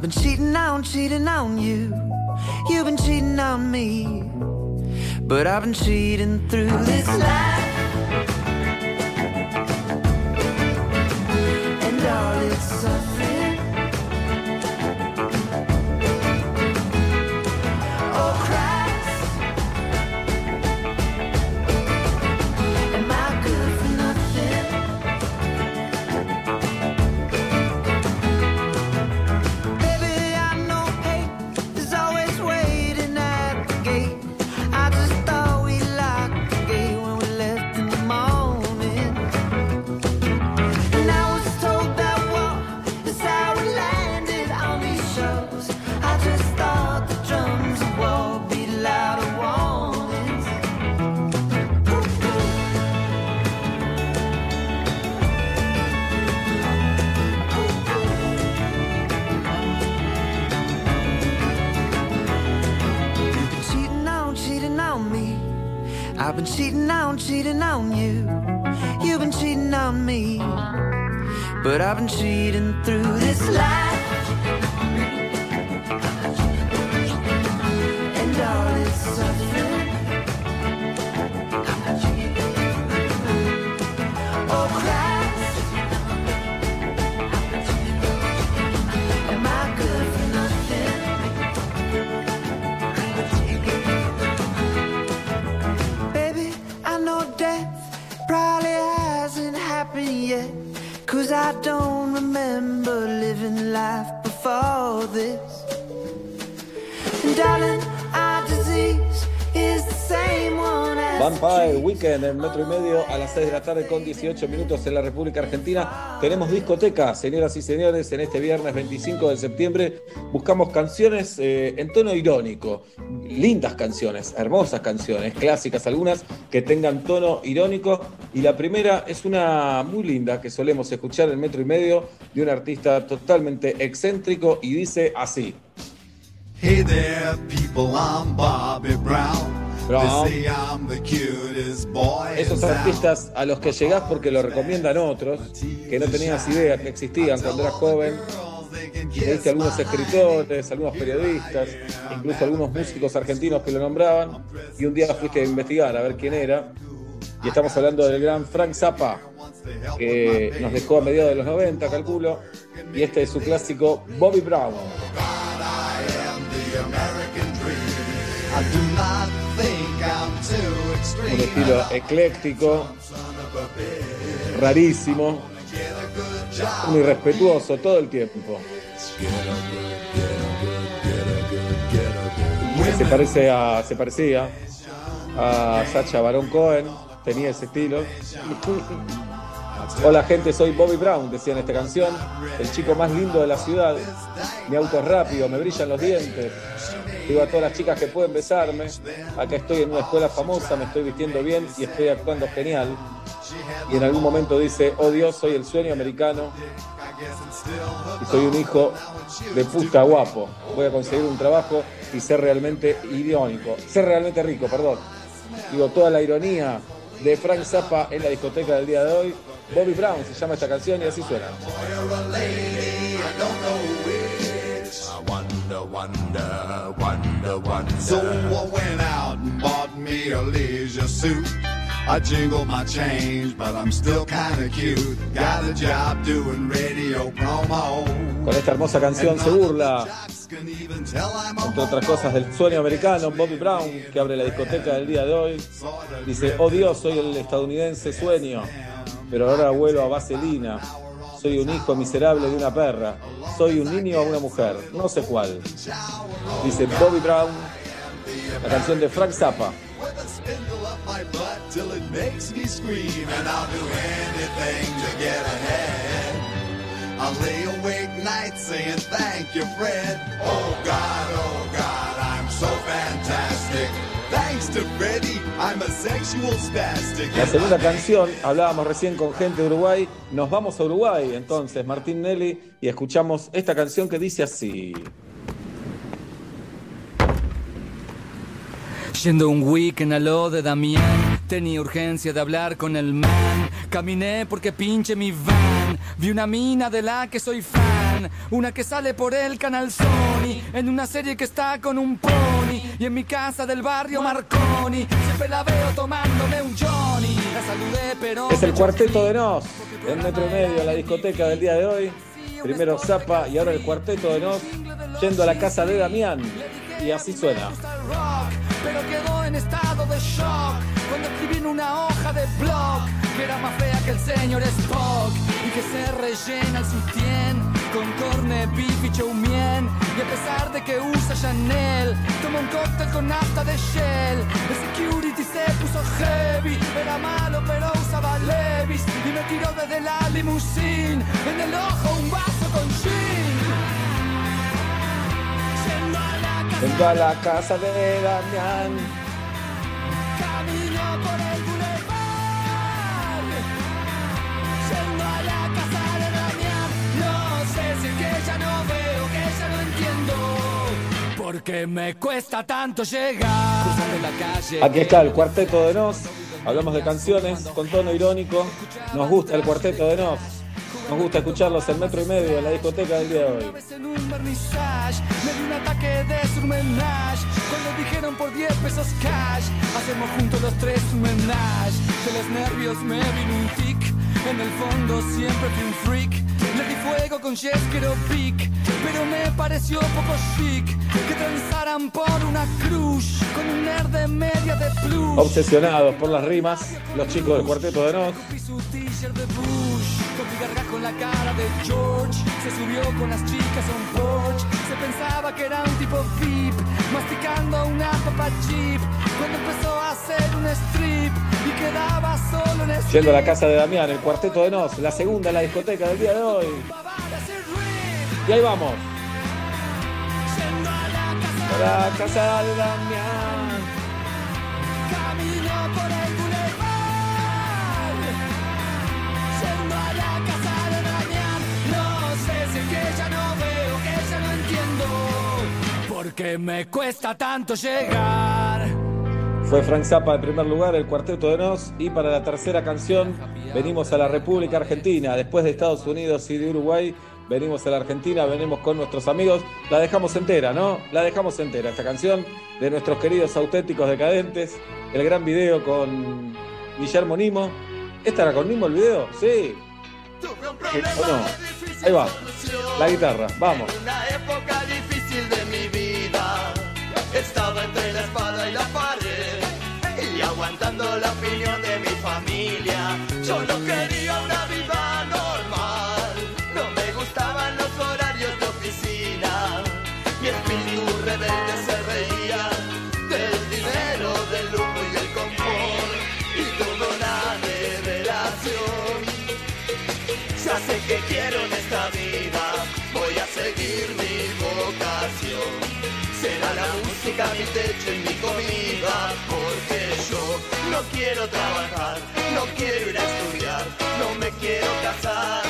I've been cheating on, cheating on you. You've been cheating on me. But I've been cheating through this life. But I've 6 de la tarde con 18 minutos en la República Argentina. Tenemos discoteca, señoras y señores, en este viernes 25 de septiembre. Buscamos canciones eh, en tono irónico. Lindas canciones, hermosas canciones, clásicas algunas que tengan tono irónico. Y la primera es una muy linda que solemos escuchar en metro y medio de un artista totalmente excéntrico y dice así. Hey there, people, I'm Bobby Brown. Brown. Esos artistas a los que llegás porque lo recomiendan otros, que no tenías idea que existían cuando eras joven, leíste algunos escritores, algunos periodistas, incluso algunos músicos argentinos que lo nombraban, y un día fuiste a investigar a ver quién era, y estamos hablando del gran Frank Zappa, que nos dejó a mediados de los 90, calculo, y este es su clásico Bobby Brown. I do not Un estilo ecléctico, rarísimo, muy respetuoso todo el tiempo. Se parece a, se parecía a Sacha Baron Cohen, tenía ese estilo. Hola gente, soy Bobby Brown, decía en esta canción, el chico más lindo de la ciudad. Mi auto es rápido, me brillan los dientes. Digo a todas las chicas que pueden besarme. Acá estoy en una escuela famosa, me estoy vistiendo bien y estoy actuando genial. Y en algún momento dice, oh Dios, soy el sueño americano y soy un hijo de puta guapo. Voy a conseguir un trabajo y ser realmente irónico, ser realmente rico, perdón. Digo, toda la ironía de Frank Zappa en la discoteca del día de hoy. Bobby Brown se llama esta canción y así suena. Wonder, wonder, wonder, wonder. So I went out and bought me a leisure suit. I jingle my change, but I'm still kinda cute. Got a job doing radio promo. Con esta hermosa canción se burla, entre otras cosas, del sueño americano, Bobby Brown, que abre la discoteca del día de hoy. Dice, oh Dios, soy el estadounidense sueño, pero ahora vuelo a vaselina. Soy un hijo miserable de una perra. Soy un niño o una mujer, no sé cuál. Dice Bobby Brown, la canción de Frank Zappa. I'll lay awake nights saying thank you, Fred. Oh God, oh God, I'm so fantastic. Thanks to Freddy, I'm a sexual spastic. La segunda canción, hablábamos recién con gente de Uruguay, nos vamos a Uruguay entonces, Martín Nelly, y escuchamos esta canción que dice así. Yendo un weekend a lo de Damián, tenía urgencia de hablar con el man. Caminé porque pinche mi van. Vi una mina de la que soy fan. Una que sale por el canal Sony. En una serie que está con un pony. Y en mi casa del barrio Marconi. Siempre la veo tomándome un Johnny. La saludé, pero. Es el cuarteto de Nos, en metro y medio, la discoteca del día de hoy. Primero Zapa y ahora el cuarteto de Nos, yendo a la casa de Damián. Y así suena. pero quedó en estado de shock cuando escribí en una hoja de blog que era más fea que el señor Spock y que se rellena el sutién con corne, beef y choumien y a pesar de que usa Chanel toma un cóctel con nafta de Shell. El security se puso heavy era malo pero usaba Levis. Y me tiró desde la limusine en el ojo un vaso con gin. Yendo a la casa Yendo a la casa de Damián. Camino por el Porque me cuesta tanto llegar Cruzando la calle Aquí está el cuarteto de Nos. Hablamos de canciones con tono irónico. Nos gusta el cuarteto de Nos. Nos gusta escucharlos en metro y medio en la discoteca del día de hoy. Me di un ataque de surmenage Cuando dijeron por 10 pesos cash Hacemos juntos los tres un menage De los nervios me vino un tic En el fondo siempre fui un freak Le di fuego con Jeskero Pic Pero me pareció poco chic Que transaran por una cruz Con un nerd de media de plus Obsesionados por las rimas, los chicos del cuarteto de Con la cara George. Se subió con las chicas a un porch Se pensaba que era un tipo VIP Masticando una papa al jeep cuando empezó a hacer un strip y quedaba solo en strip. Yendo a la casa de Damián, el cuarteto de Nos, la segunda en la discoteca del día de hoy. Y ahí vamos. A la casa de Damián. Camino por el boulevard, yendo a la casa de Damián. No sé si es que ya no veo, que ya no entiendo, porque me cuesta tanto llegar. Fue Frank Zappa en primer lugar, el cuarteto de Nos. Y para la tercera canción, venimos a la República Argentina. Después de Estados Unidos y de Uruguay, venimos a la Argentina, venimos con nuestros amigos. La dejamos entera, ¿no? La dejamos entera. Esta canción de nuestros queridos auténticos decadentes. El gran video con Guillermo Nimo. ¿Esta era con Nimo el video? Sí. ¿O no? Ahí va. La guitarra, vamos. Una época difícil de mi vida. Estaba entre la espada y la pared. Y aguantando la opinión de mi familia. Yo no mi techo y mi comida, porque yo no quiero trabajar, no quiero ir a estudiar, no me quiero casar.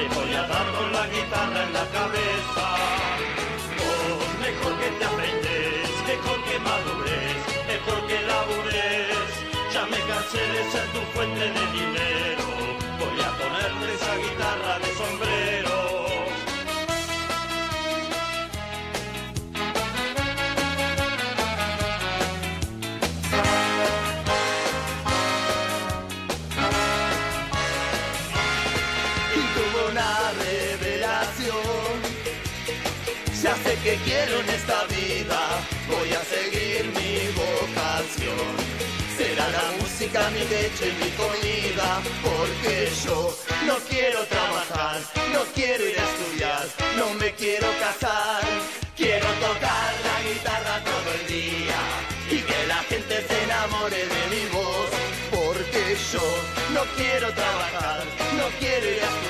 Te voy a dar con la guitarra en la cabeza. Vos, mejor que te afeites, mejor que madures, mejor que labures. Ya me cansé de ser tu fuente de dinero, quiero en esta vida, voy a seguir mi vocación. Será la música mi leche y mi comida, porque yo no quiero trabajar, no quiero ir a estudiar, no me quiero casar. Quiero tocar la guitarra todo el día y que la gente se enamore de mi voz, porque yo no quiero trabajar, no quiero ir a estudiar,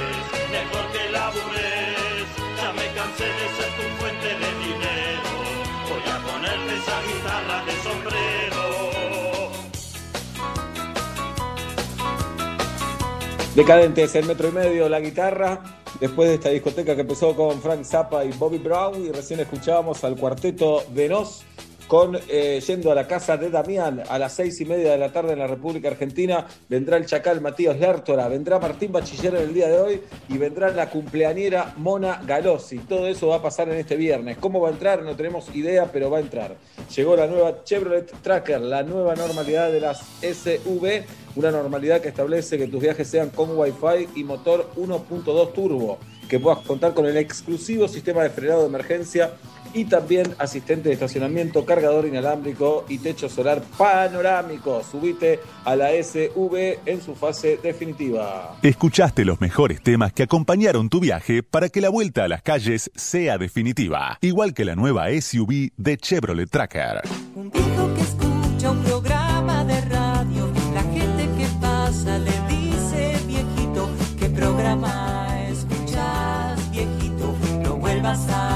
Decadentes, el metro y medio, la guitarra. Después de esta discoteca que empezó con Frank Zappa y Bobby Brown, y recién escuchábamos al cuarteto de Nos con eh, Yendo a la casa de Damián a las seis y media de la tarde en la República Argentina. Vendrá el chacal Matías Lertora, vendrá Martín Bachiller en el día de hoy y vendrá la cumpleañera Mona Galossi. Todo eso va a pasar en este viernes. ¿Cómo va a entrar? No tenemos idea, pero va a entrar. Llegó la nueva Chevrolet Tracker, la nueva normalidad de las SV, una normalidad que establece que tus viajes sean con Wi-Fi y motor 1.2 turbo, que puedas contar con el exclusivo sistema de frenado de emergencia y también asistente de estacionamiento, cargador inalámbrico y techo solar panorámico. Subite a la SV en su fase definitiva. Escuchaste los mejores temas que acompañaron tu viaje para que la vuelta a las calles sea definitiva, igual que la nueva SUV de Chevrolet Tracker. Un viejo que escucha un programa de radio, la gente que pasa le dice viejito, ¿qué programa escuchas viejito? No vuelvas a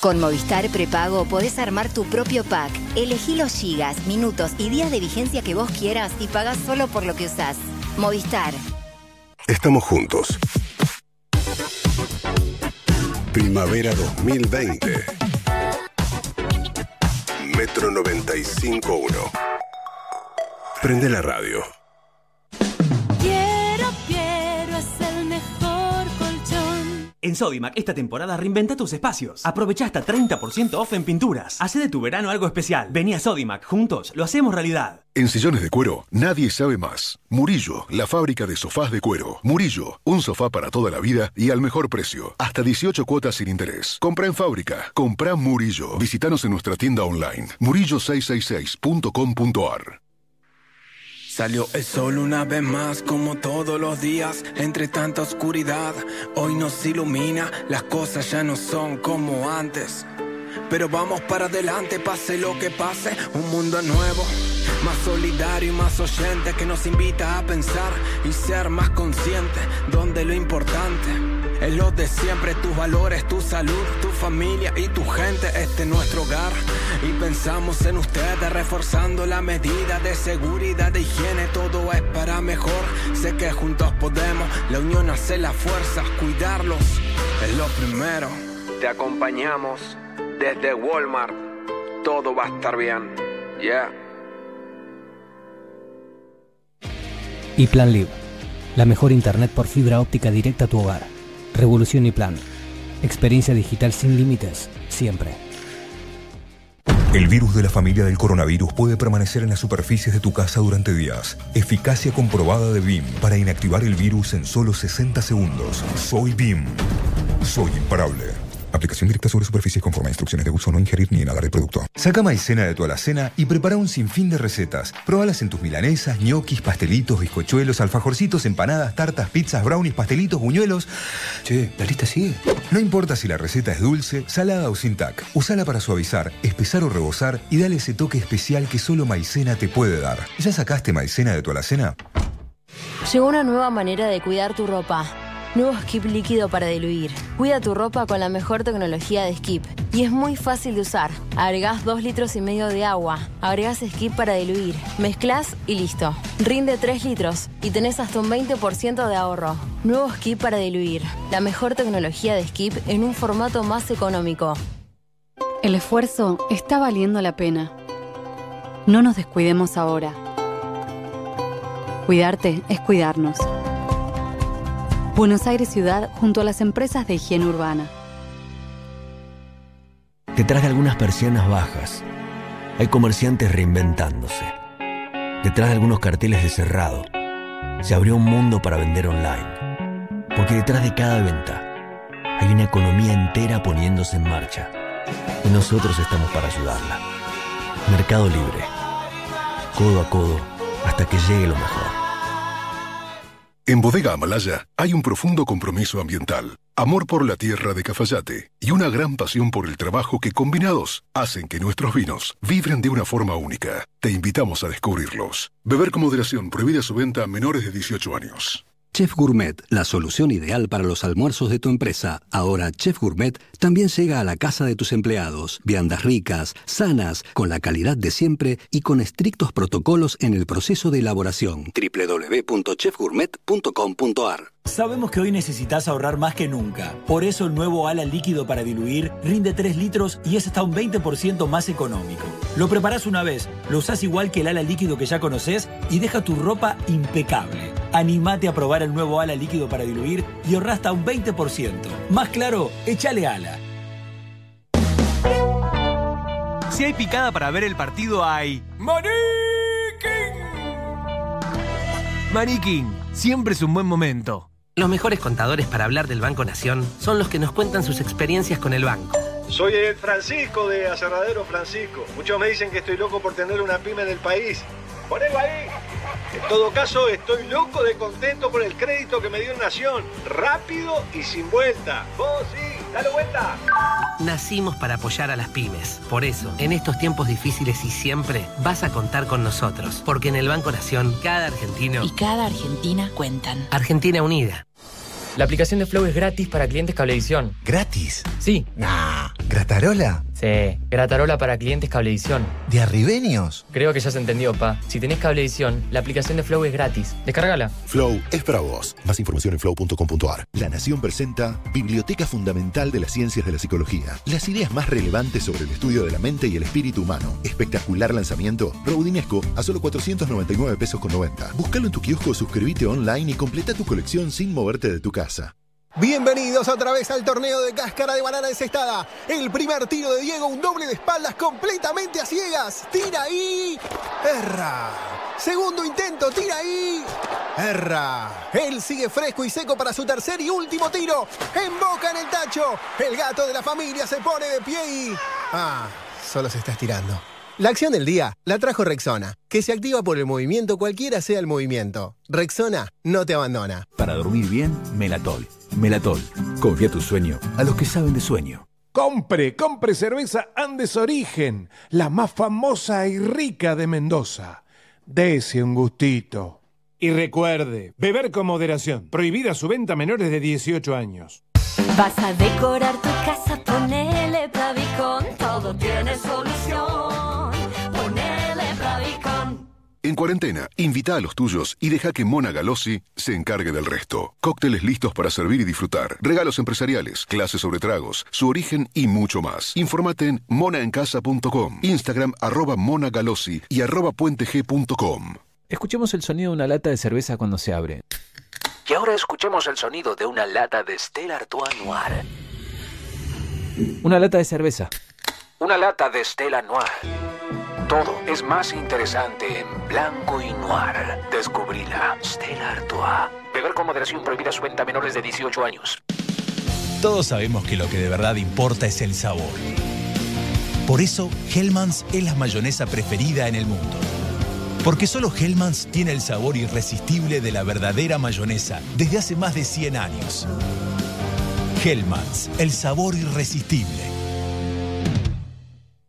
Con Movistar Prepago podés armar tu propio pack. Elegí los gigas, minutos y días de vigencia que vos quieras y pagás solo por lo que usás. Movistar. Estamos juntos. Primavera 2020. Metro 95.1. Prende la radio. En Sodimac esta temporada reinventa tus espacios. Aprovecha hasta 30% off en pinturas. Hace de tu verano algo especial. Vení a Sodimac, juntos lo hacemos realidad. En sillones de cuero, nadie sabe más. Murillo, la fábrica de sofás de cuero. Murillo, un sofá para toda la vida y al mejor precio. Hasta 18 cuotas sin interés. Compra en fábrica. Compra Murillo. Visítanos en nuestra tienda online. murillo666.com.ar Salió el sol una vez más, como todos los días, entre tanta oscuridad. Hoy nos ilumina, las cosas ya no son como antes. Pero vamos para adelante, pase lo que pase, un mundo nuevo, más solidario y más oyente que nos invita a pensar y ser más consciente, donde lo importante es lo de siempre, tus valores, tu salud, tu familia y tu gente, este es nuestro hogar. Y pensamos en ustedes, reforzando la medida de seguridad, de higiene, todo es para mejor. Sé que juntos podemos, la unión hace la fuerza, cuidarlos es lo primero. Te acompañamos desde Walmart, todo va a estar bien. Yeah. Y Plan Live, la mejor internet por fibra óptica directa a tu hogar. Revolución y Plan. Experiencia digital sin límites, siempre. El virus de la familia del coronavirus puede permanecer en las superficies de tu casa durante días. Eficacia comprobada de BIM para inactivar el virus en solo 60 segundos. Soy BIM. Soy imparable. Aplicación directa sobre superficies conforme a instrucciones de uso, no ingerir ni inhalar el producto. Saca maicena de tu alacena y prepara un sinfín de recetas. Probalas en tus milanesas, ñoquis, pastelitos, bizcochuelos, alfajorcitos, empanadas, tartas, pizzas, brownies, pastelitos, buñuelos. Che, la lista sigue. No importa si la receta es dulce, salada o sin tac. Usala para suavizar, espesar o rebosar y dale ese toque especial que solo maicena te puede dar. ¿Ya sacaste maicena de tu alacena? Llegó una nueva manera de cuidar tu ropa. Nuevo Skip líquido para diluir. Cuida tu ropa con la mejor tecnología de Skip. Y es muy fácil de usar. Agregás 2 litros y medio de agua. Agregás Skip para diluir. Mezclas y listo. Rinde 3 litros y tenés hasta un 20% de ahorro. Nuevo Skip para diluir. La mejor tecnología de Skip en un formato más económico. El esfuerzo está valiendo la pena. No nos descuidemos ahora. Cuidarte es cuidarnos. Buenos Aires Ciudad junto a las empresas de higiene urbana. Detrás de algunas persianas bajas, hay comerciantes reinventándose. Detrás de algunos carteles de cerrado, se abrió un mundo para vender online. Porque detrás de cada venta, hay una economía entera poniéndose en marcha. Y nosotros estamos para ayudarla. Mercado Libre. Codo a codo hasta que llegue lo mejor. En Bodega Amalaya hay un profundo compromiso ambiental, amor por la tierra de Cafayate y una gran pasión por el trabajo que combinados hacen que nuestros vinos vibren de una forma única. Te invitamos a descubrirlos. Beber con moderación, prohibida su venta a menores de 18 años. Chef Gourmet, la solución ideal para los almuerzos de tu empresa. Ahora Chef Gourmet también llega a la casa de tus empleados. Viandas ricas, sanas, con la calidad de siempre y con estrictos protocolos en el proceso de elaboración. www.chefgourmet.com.ar Sabemos que hoy necesitas ahorrar más que nunca. Por eso el nuevo ala líquido para diluir rinde 3 litros y es hasta un 20% más económico. Lo preparás una vez, lo usás igual que el ala líquido que ya conoces y deja tu ropa impecable. Animate a probar el nuevo ala líquido para diluir y ahorra hasta un 20%. Más claro, échale ala. Si hay picada para ver el partido, hay. Maniquín, siempre es un buen momento. Los mejores contadores para hablar del Banco Nación son los que nos cuentan sus experiencias con el banco. Soy el Francisco de Aserradero Francisco. Muchos me dicen que estoy loco por tener una pyme en el país. Ponelo ahí. En todo caso, estoy loco de contento por el crédito que me dio Nación. Rápido y sin vuelta. Vos sí. ¡Dale vuelta! Nacimos para apoyar a las pymes. Por eso, en estos tiempos difíciles y siempre, vas a contar con nosotros. Porque en el Banco Nación, cada argentino... Y cada Argentina cuentan. Argentina Unida. La aplicación de Flow es gratis para clientes Cablevisión. ¿Gratis? Sí. Nah. ¿Gratarola? Sí, Gratarola para clientes Cablevisión. ¿De arribeños? Creo que ya se entendió, pa. Si tenés Cablevisión, la aplicación de Flow es gratis. Descárgala. Flow es para vos. Más información en flow.com.ar. La Nación presenta Biblioteca Fundamental de las Ciencias de la Psicología. Las ideas más relevantes sobre el estudio de la mente y el espíritu humano. Espectacular lanzamiento. Rodinesco a solo 499 pesos con 90. Búscalo en tu kiosco, suscríbete online y completa tu colección sin moverte de tu casa. Bienvenidos otra vez al torneo de cáscara de banana desestada. El primer tiro de Diego, un doble de espaldas completamente a ciegas. Tira ahí. Erra. Segundo intento, tira ahí. Erra. Él sigue fresco y seco para su tercer y último tiro. Emboca en el tacho. El gato de la familia se pone de pie y... Ah, solo se está estirando. La acción del día la trajo Rexona, que se activa por el movimiento cualquiera sea el movimiento. Rexona no te abandona. Para dormir bien, Melatol. Melatol. Confía tu sueño a los que saben de sueño. Compre, compre cerveza Andes Origen, la más famosa y rica de Mendoza. Dese un gustito. Y recuerde, beber con moderación. Prohibida su venta a menores de 18 años. Vas a decorar tu casa, ponele Plavicon, todo tiene solución. En cuarentena, invita a los tuyos y deja que Mona Galossi se encargue del resto. Cócteles listos para servir y disfrutar, regalos empresariales, clases sobre tragos, su origen y mucho más. Informate en monaencasa.com, Instagram arroba monagalossi y arroba puenteg.com. Escuchemos el sonido de una lata de cerveza cuando se abre. Y ahora escuchemos el sonido de una lata de Stella Artois Noir. Una lata de cerveza. Una lata de Stella Noir. Todo es más interesante en blanco y noir. Descubrila. Stella Artois. Beber con moderación prohibida su venta a menores de 18 años. Todos sabemos que lo que de verdad importa es el sabor. Por eso, Hellmann's es la mayonesa preferida en el mundo. Porque solo Hellmann's tiene el sabor irresistible de la verdadera mayonesa desde hace más de 100 años. Hellmann's, el sabor irresistible.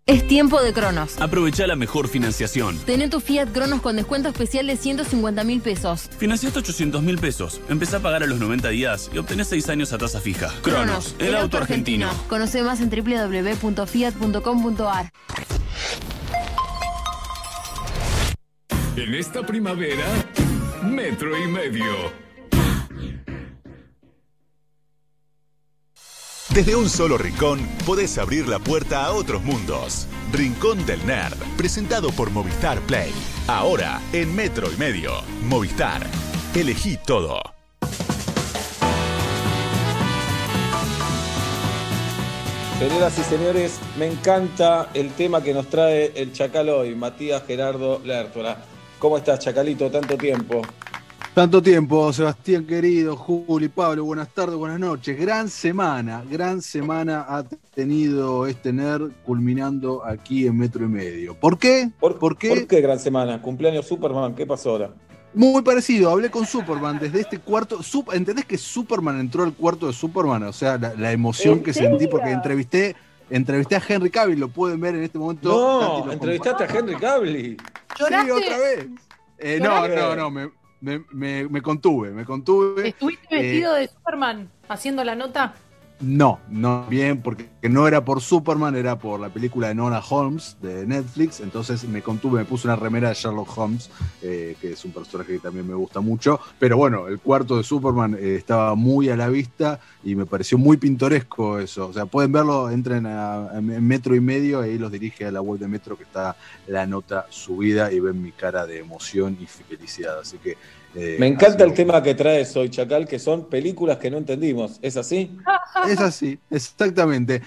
Es tiempo de Cronos. Aprovecha la mejor financiación. Tené tu Fiat Cronos con descuento especial de 150 mil pesos. Financiaste 800 mil pesos. Empezá a pagar a los 90 días y obtenés 6 años a tasa fija. Cronos, el, auto argentino. Conoce más en www.fiat.com.ar. En esta primavera, metro y medio. Desde un solo rincón podés abrir la puerta a otros mundos. Rincón del Nerd, presentado por Movistar Play. Ahora en metro y medio. Movistar. Elegí todo. Señoras y señores, me encanta el tema que nos trae el Chacal hoy, Matías Gerardo Lertora. ¿Cómo estás, Chacalito? Tanto tiempo. Tanto tiempo, Sebastián querido, Juli, Pablo, buenas tardes, buenas noches. Gran semana, gran semana ha tenido este nerd culminando aquí en metro y medio. ¿Por qué? ¿Por, qué? ¿Por qué gran semana? Cumpleaños Superman, ¿qué pasó ahora? Muy parecido, hablé con Superman desde este cuarto. Sup- ¿Entendés que Superman entró al cuarto de Superman? O sea, la, la emoción ¿En que serio? sentí porque entrevisté, entrevisté a Henry Cavill, lo pueden ver en este momento. No, entrevistaste a Henry Cavill. Sí, otra vez. Eh, no, ¿Lloraste? no, no, me, me- me- me contuve, me contuve. ¿Estuviste Eh, vestido de Superman haciendo la nota? No, no bien, porque no era por Superman, era por la película de Nora Holmes de Netflix. Entonces me contuve, me puse una remera de Sherlock Holmes, eh, que es un personaje que también me gusta mucho. Pero bueno, el cuarto de Superman eh, estaba muy a la vista y me pareció muy pintoresco eso. O sea, pueden verlo, entren a, Metro y Medio, ahí los dirige a la web de Metro, que está la nota subida y ven mi cara de emoción y felicidad. Así que. Eh, Me encanta el tema que traes hoy, Chacal, que son películas que no entendimos. ¿Es así? Es así, exactamente.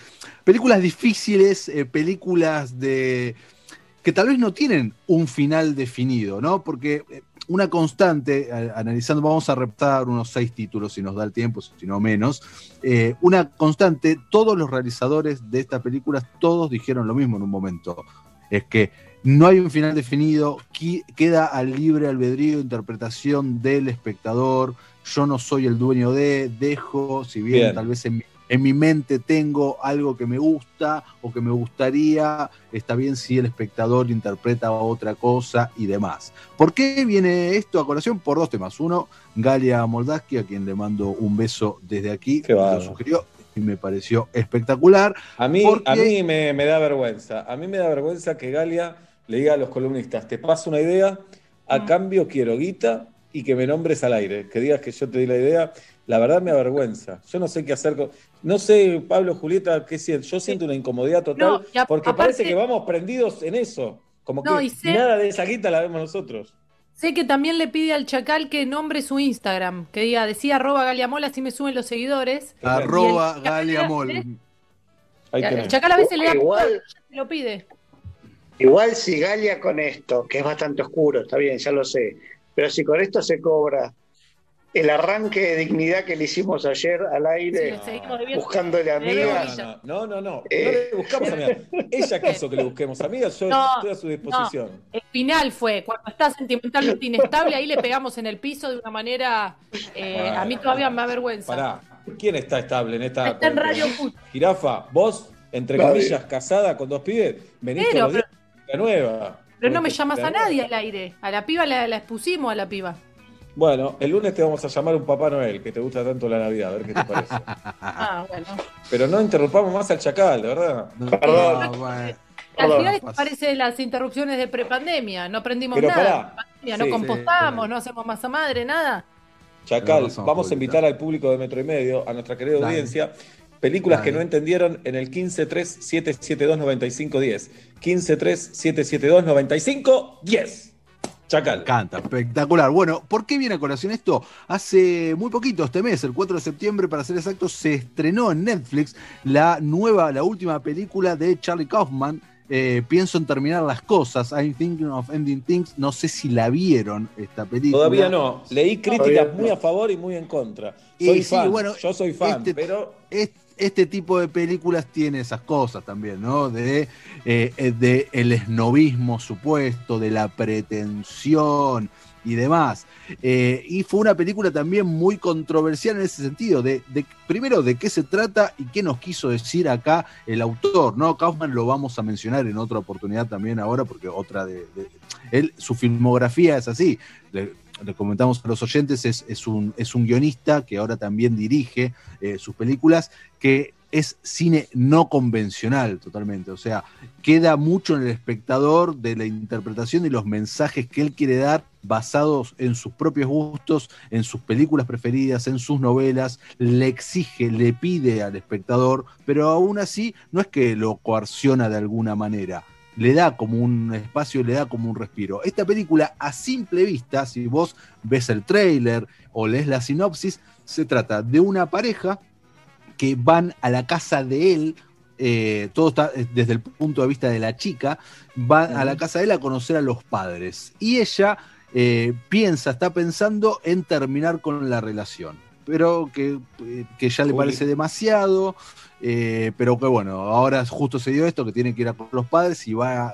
Películas difíciles, eh, películas de que tal vez no tienen un final definido, ¿no? Porque eh, una constante, analizando, vamos a reptar unos seis títulos si nos da el tiempo, si no menos. eh, una constante, todos los realizadores de estas películas, todos dijeron lo mismo en un momento. Es que no hay un final definido, queda al libre albedrío, interpretación del espectador. Yo no soy el dueño de, dejo, si bien, Bien. tal vez en mi en mi mente tengo algo que me gusta o que me gustaría, está bien si el espectador interpreta otra cosa y demás. ¿Por qué viene esto a colación? Por dos temas. Uno, Galia Moldaski, a quien le mando un beso desde aquí, Qué lo sugirió y me pareció espectacular. A mí, porque- a mí me, me da vergüenza. A mí me da vergüenza que Galia le diga a los columnistas, te paso una idea, a cambio quiero guita y que me nombres al aire, que digas que yo te di la idea. La verdad me avergüenza. Yo no sé qué hacer con... No sé, Pablo, Julieta, qué siento. Yo siento una incomodidad total No, y a- porque aparte- parece que vamos prendidos en eso. Como que No, y sé- nada de esa guita la vemos nosotros. Sé que también le pide al Chacal que nombre su Instagram, que diga, decía arroba Galiamola, así me suben los seguidores. Arroba el- Galiamol. El. Chacal a veces le da Igual- se lo pide. Igual si Galia con esto, que es bastante oscuro, está bien, ya lo sé, pero si con esto se cobra el arranque de dignidad que le hicimos ayer al aire, buscándole amigas. No, no, no. No Eh. le buscamos amigas. Ella quiso que le busquemos amigas, yo No, estoy a su disposición. El final fue, cuando está sentimentalmente inestable, ahí le pegamos en el piso de una manera, eh, a mí todavía me avergüenza. Pará, ¿quién está estable en esta Está en Radio. Jirafa, vos, entre comillas, casada con dos pibes, venís Pero, todos los días nueva. Pero no me llamas a nadie al aire. A la piba la, la expusimos a la piba. Bueno, el lunes te vamos a llamar un Papá Noel, que te gusta tanto la Navidad, a ver qué te parece. Ah, bueno. Pero no interrumpamos más al chacal, de verdad. Perdón. Al Perdón. final esto parece las interrupciones de prepandemia. No aprendimos Pero nada. pará. Pandemia, no Sí. compostamos, no hacemos masa madre, nada. Chacal, vamos a invitar al público de Metro y Medio, a nuestra querida Dale. audiencia, películas que no entendieron en el 1537729510. 1537729510. Chacal. Me encanta, espectacular. Bueno, ¿por qué viene a colación esto? Hace muy poquito, este mes, el 4 de septiembre, para ser exactos, se estrenó en Netflix la nueva, la última película de Charlie Kaufman. eh, pienso en terminar las cosas. I'm thinking of ending things. No sé si la vieron esta película. Todavía no. Leí críticas Todavía no. muy a favor y muy en contra. Y Soy sí, fan. bueno, Yo soy fan, este- pero este tipo de películas tiene esas cosas también, ¿no? De, eh, de el esnovismo supuesto, de la pretensión y demás. Eh, y fue una película también muy controversial en ese sentido, de, primero de qué se trata y qué nos quiso decir acá el autor, ¿no? Kaufman lo vamos a mencionar en otra oportunidad también ahora, porque otra de... su filmografía es así. Le comentamos a los oyentes, es, es un, es un guionista que ahora también dirige eh, sus películas, que es cine no convencional totalmente. O sea, queda mucho en el espectador de la interpretación y los mensajes que él quiere dar basados en sus propios gustos, en sus películas preferidas, en sus novelas, le exige, le pide al espectador, pero aún así no es que lo coerciona de alguna manera, le da como un espacio, le da como un respiro. Esta película, a simple vista, si vos ves el tráiler o lees la sinopsis, se trata de una pareja que van a la casa de él, eh, todo está eh, desde el punto de vista de la chica, van a la casa de él a conocer a los padres. Y ella eh, piensa, está pensando en terminar con la relación, pero que, que ya le parece demasiado, eh, pero que bueno, ahora justo se dio esto, que tiene que ir a con los padres y va,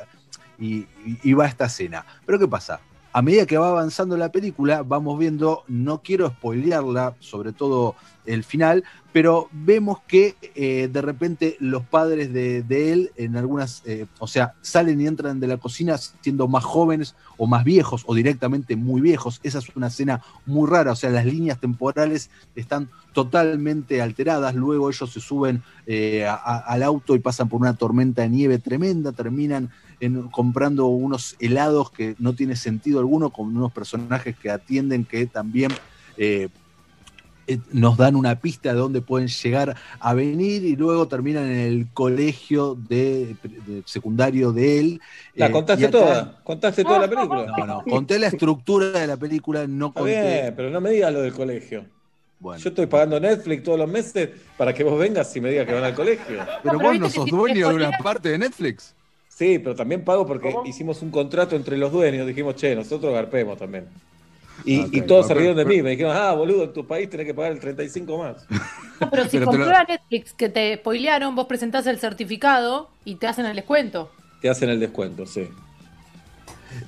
y va a esta cena. Pero ¿qué pasa? A medida que va avanzando la película, vamos viendo, no quiero spoilearla, sobre todo el final, pero vemos que eh, de repente los padres de, de él, en algunas, eh, o sea, salen y entran de la cocina siendo más jóvenes o más viejos o directamente muy viejos. Esa es una escena muy rara, o sea, las líneas temporales están totalmente alteradas. Luego ellos se suben eh, al auto y pasan por una tormenta de nieve tremenda, terminan en- comprando unos helados que no tiene sentido alguno, con unos personajes que atienden que también nos dan una pista de dónde pueden llegar a venir y luego terminan en el colegio de, de secundario de él. la Eh, contaste acá- toda. Contaste toda la película. No, no, conté la estructura de la película, no Está conté. bien, pero no me digas lo del colegio. Bueno. Yo estoy pagando Netflix todos los meses para que vos vengas y me digas que van al colegio. Pero vos no sos dueño de una parte de Netflix. Sí, pero también pago porque hicimos un contrato entre los dueños. Dijimos, che, nosotros garpemos también. Y, Ok, y todos se rieron de mí. Me dijeron, ah, boludo, en tu país tenés que pagar el 35 más. Pero si Pero lo- comprueba Netflix que te spoilearon, vos presentás el certificado y te hacen el descuento. Te hacen el descuento, sí.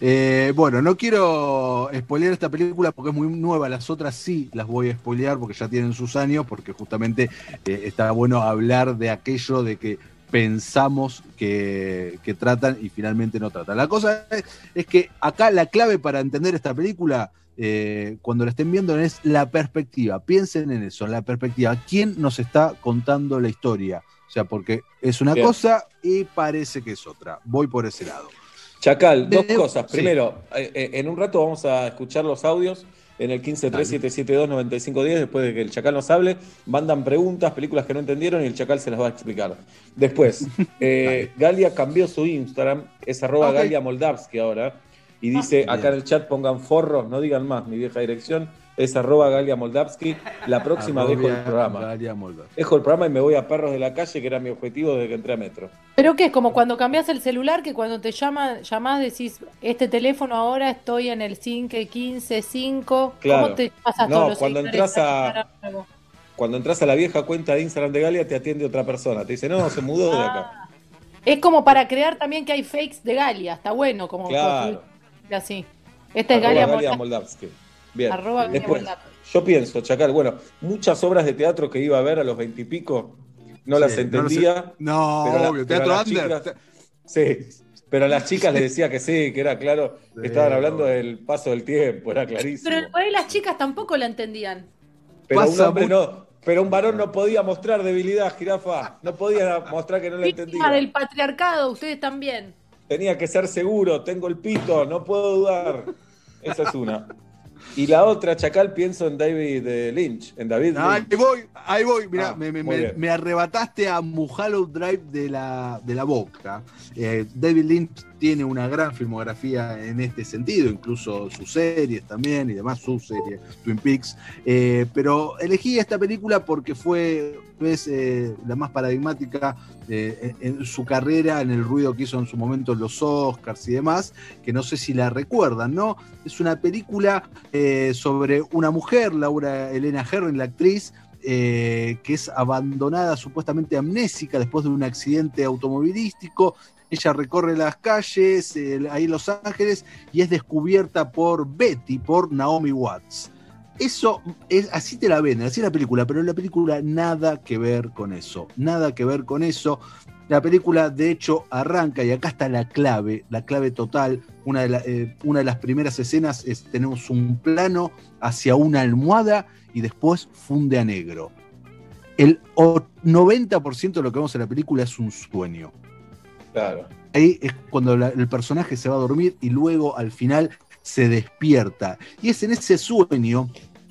Eh, bueno, no quiero spoilear esta película porque es muy nueva. Las otras sí las voy a spoilear porque ya tienen sus años, porque justamente eh, está bueno hablar de aquello de que pensamos que, que tratan y finalmente no tratan. La cosa es, es que acá la clave para entender esta película, eh, cuando la estén viendo, es la perspectiva. Piensen en eso, la perspectiva. ¿Quién nos está contando la historia? O sea, porque es una Bien. cosa y parece que es otra. Voy por ese lado. Chacal, dos De- cosas. Primero, eh, eh, en un rato vamos a escuchar los audios en el 1537729510, después de que el Chacal nos hable, mandan preguntas, películas que no entendieron y el Chacal se las va a explicar. Después, eh, Galia cambió su Instagram, es arroba. Galia Moldavsky ahora, y dice, acá en el chat pongan forros, no digan más, mi vieja dirección, es arroba Galia Moldavsky. La próxima dejo el programa. Dejo el programa y me voy a Perros de la Calle, que era mi objetivo desde que entré a Metro. Pero que es como cuando cambias el celular, que cuando te llaman, llamás decís, este teléfono ahora estoy en el 5155. Claro. ¿Cómo te pasas No, todos los cuando entras a-? Cuando entras a la vieja cuenta de Instagram de Galia, te atiende otra persona. Te dice, no, se mudó de acá. Es como para crear también que hay fakes de Galia. Está bueno como Claro. así. Esta es Galia, Galia Moldavsky. Moldavsky. Bien. Arroba Después, yo pienso, Chacal, bueno, muchas obras de teatro que iba a ver a los veintipico no las Sí, lo entendía. No, pero obvio, teatro under. chicas- sí, pero a las chicas les decía que sí, que era claro. Sí, Estaban hablando del paso del tiempo, era clarísimo. Pero por ahí las chicas tampoco la entendían. Pero un hombre mucho- no. Pero un varón no podía mostrar debilidad, jirafa. No podía mostrar que no la Víctima entendía. del patriarcado, ustedes también. Tenía que ser seguro, tengo el pito, no puedo dudar. Esa es una. Y la otra, Chacal, pienso en David eh, Lynch, en David Ahí Lynch. voy, ahí voy. Mirá, Ah, me, arrebataste a Mulholland Drive de la, de la boca. Eh, David Lynch tiene una gran filmografía en este sentido, incluso sus series también y demás, su serie, Twin Peaks. Eh, pero elegí esta película porque fue eh, la más paradigmática eh, en, su carrera, en el ruido que hizo en su momento en los Oscars y demás, que no sé si la recuerdan, ¿no? Es una película sobre una mujer, Laura Elena Herring, la actriz, que es abandonada, supuestamente amnésica, después de un accidente automovilístico. Ella recorre las calles ahí en Los Ángeles y es descubierta por Betty, por Naomi Watts. Eso es, así te la venden, así es la película, pero la película nada que ver con eso, nada que ver con eso. La película, de hecho, arranca, y acá está la clave, la clave total. Una de, eh, una de las primeras escenas es: tenemos un plano hacia una almohada y después funde a negro. El o- 90% de lo que vemos en la película es un sueño. Claro. Ahí es cuando el personaje se va a dormir y luego al final se despierta. Y es en ese sueño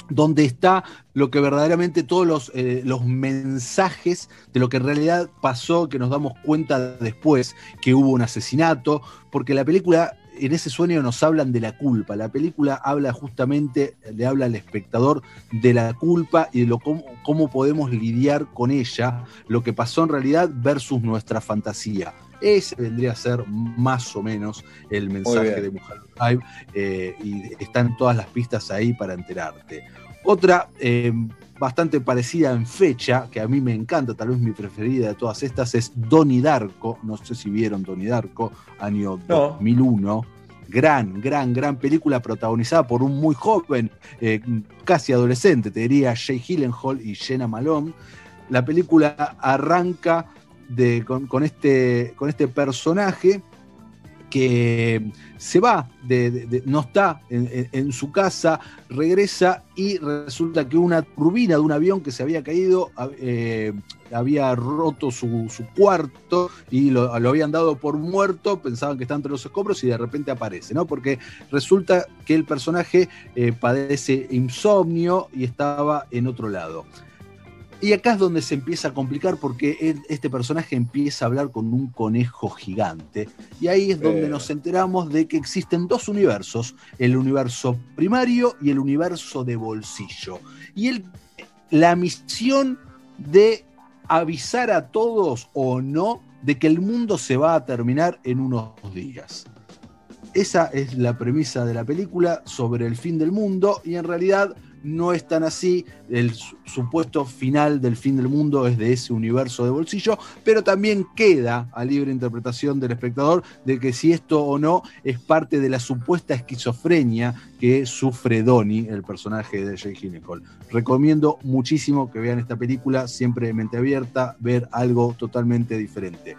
donde está lo que verdaderamente todos los, eh, los mensajes de lo que en realidad pasó, que nos damos cuenta después que hubo un asesinato, porque la película, en ese sueño nos hablan de la culpa, la película habla justamente, le habla al espectador de la culpa y de lo, cómo, cómo podemos lidiar con ella, lo que pasó en realidad versus nuestra fantasía. Ese vendría a ser más o menos el mensaje de Mujer Drive eh, y están todas las pistas ahí para enterarte. Otra eh, bastante parecida en fecha, que a mí me encanta, tal vez mi preferida de todas estas, es Donnie Darko. No sé si vieron Donnie Darko, año No. 2001. Gran, gran, gran película protagonizada por un muy joven, eh, casi adolescente, te diría Jay Gyllenhaal y Jenna Malone. La película arranca con, este, con este personaje que se va, de- no está en, su casa, regresa y resulta que una turbina de un avión que se había caído eh, había roto su, su cuarto y lo, lo habían dado por muerto, pensaban que está entre los escombros y de repente aparece, ¿no? Porque resulta que el personaje eh, padece insomnio y estaba en otro lado. Y acá es donde se empieza a complicar porque él- este personaje empieza a hablar con un conejo gigante. Y ahí es donde Eh. nos enteramos de que existen dos universos, el universo primario y el universo de bolsillo. Y él, la misión de avisar a todos o no de que el mundo se va a terminar en unos días. Esa es la premisa de la película sobre el fin del mundo y en realidad no es tan así, el su- supuesto final del fin del mundo es de ese universo de bolsillo, pero también queda a libre interpretación del espectador de que si esto o no es parte de la supuesta esquizofrenia que sufre Donnie, el personaje de Jake Gyllenhaal. Recomiendo muchísimo que vean esta película, siempre mente abierta, ver algo totalmente diferente.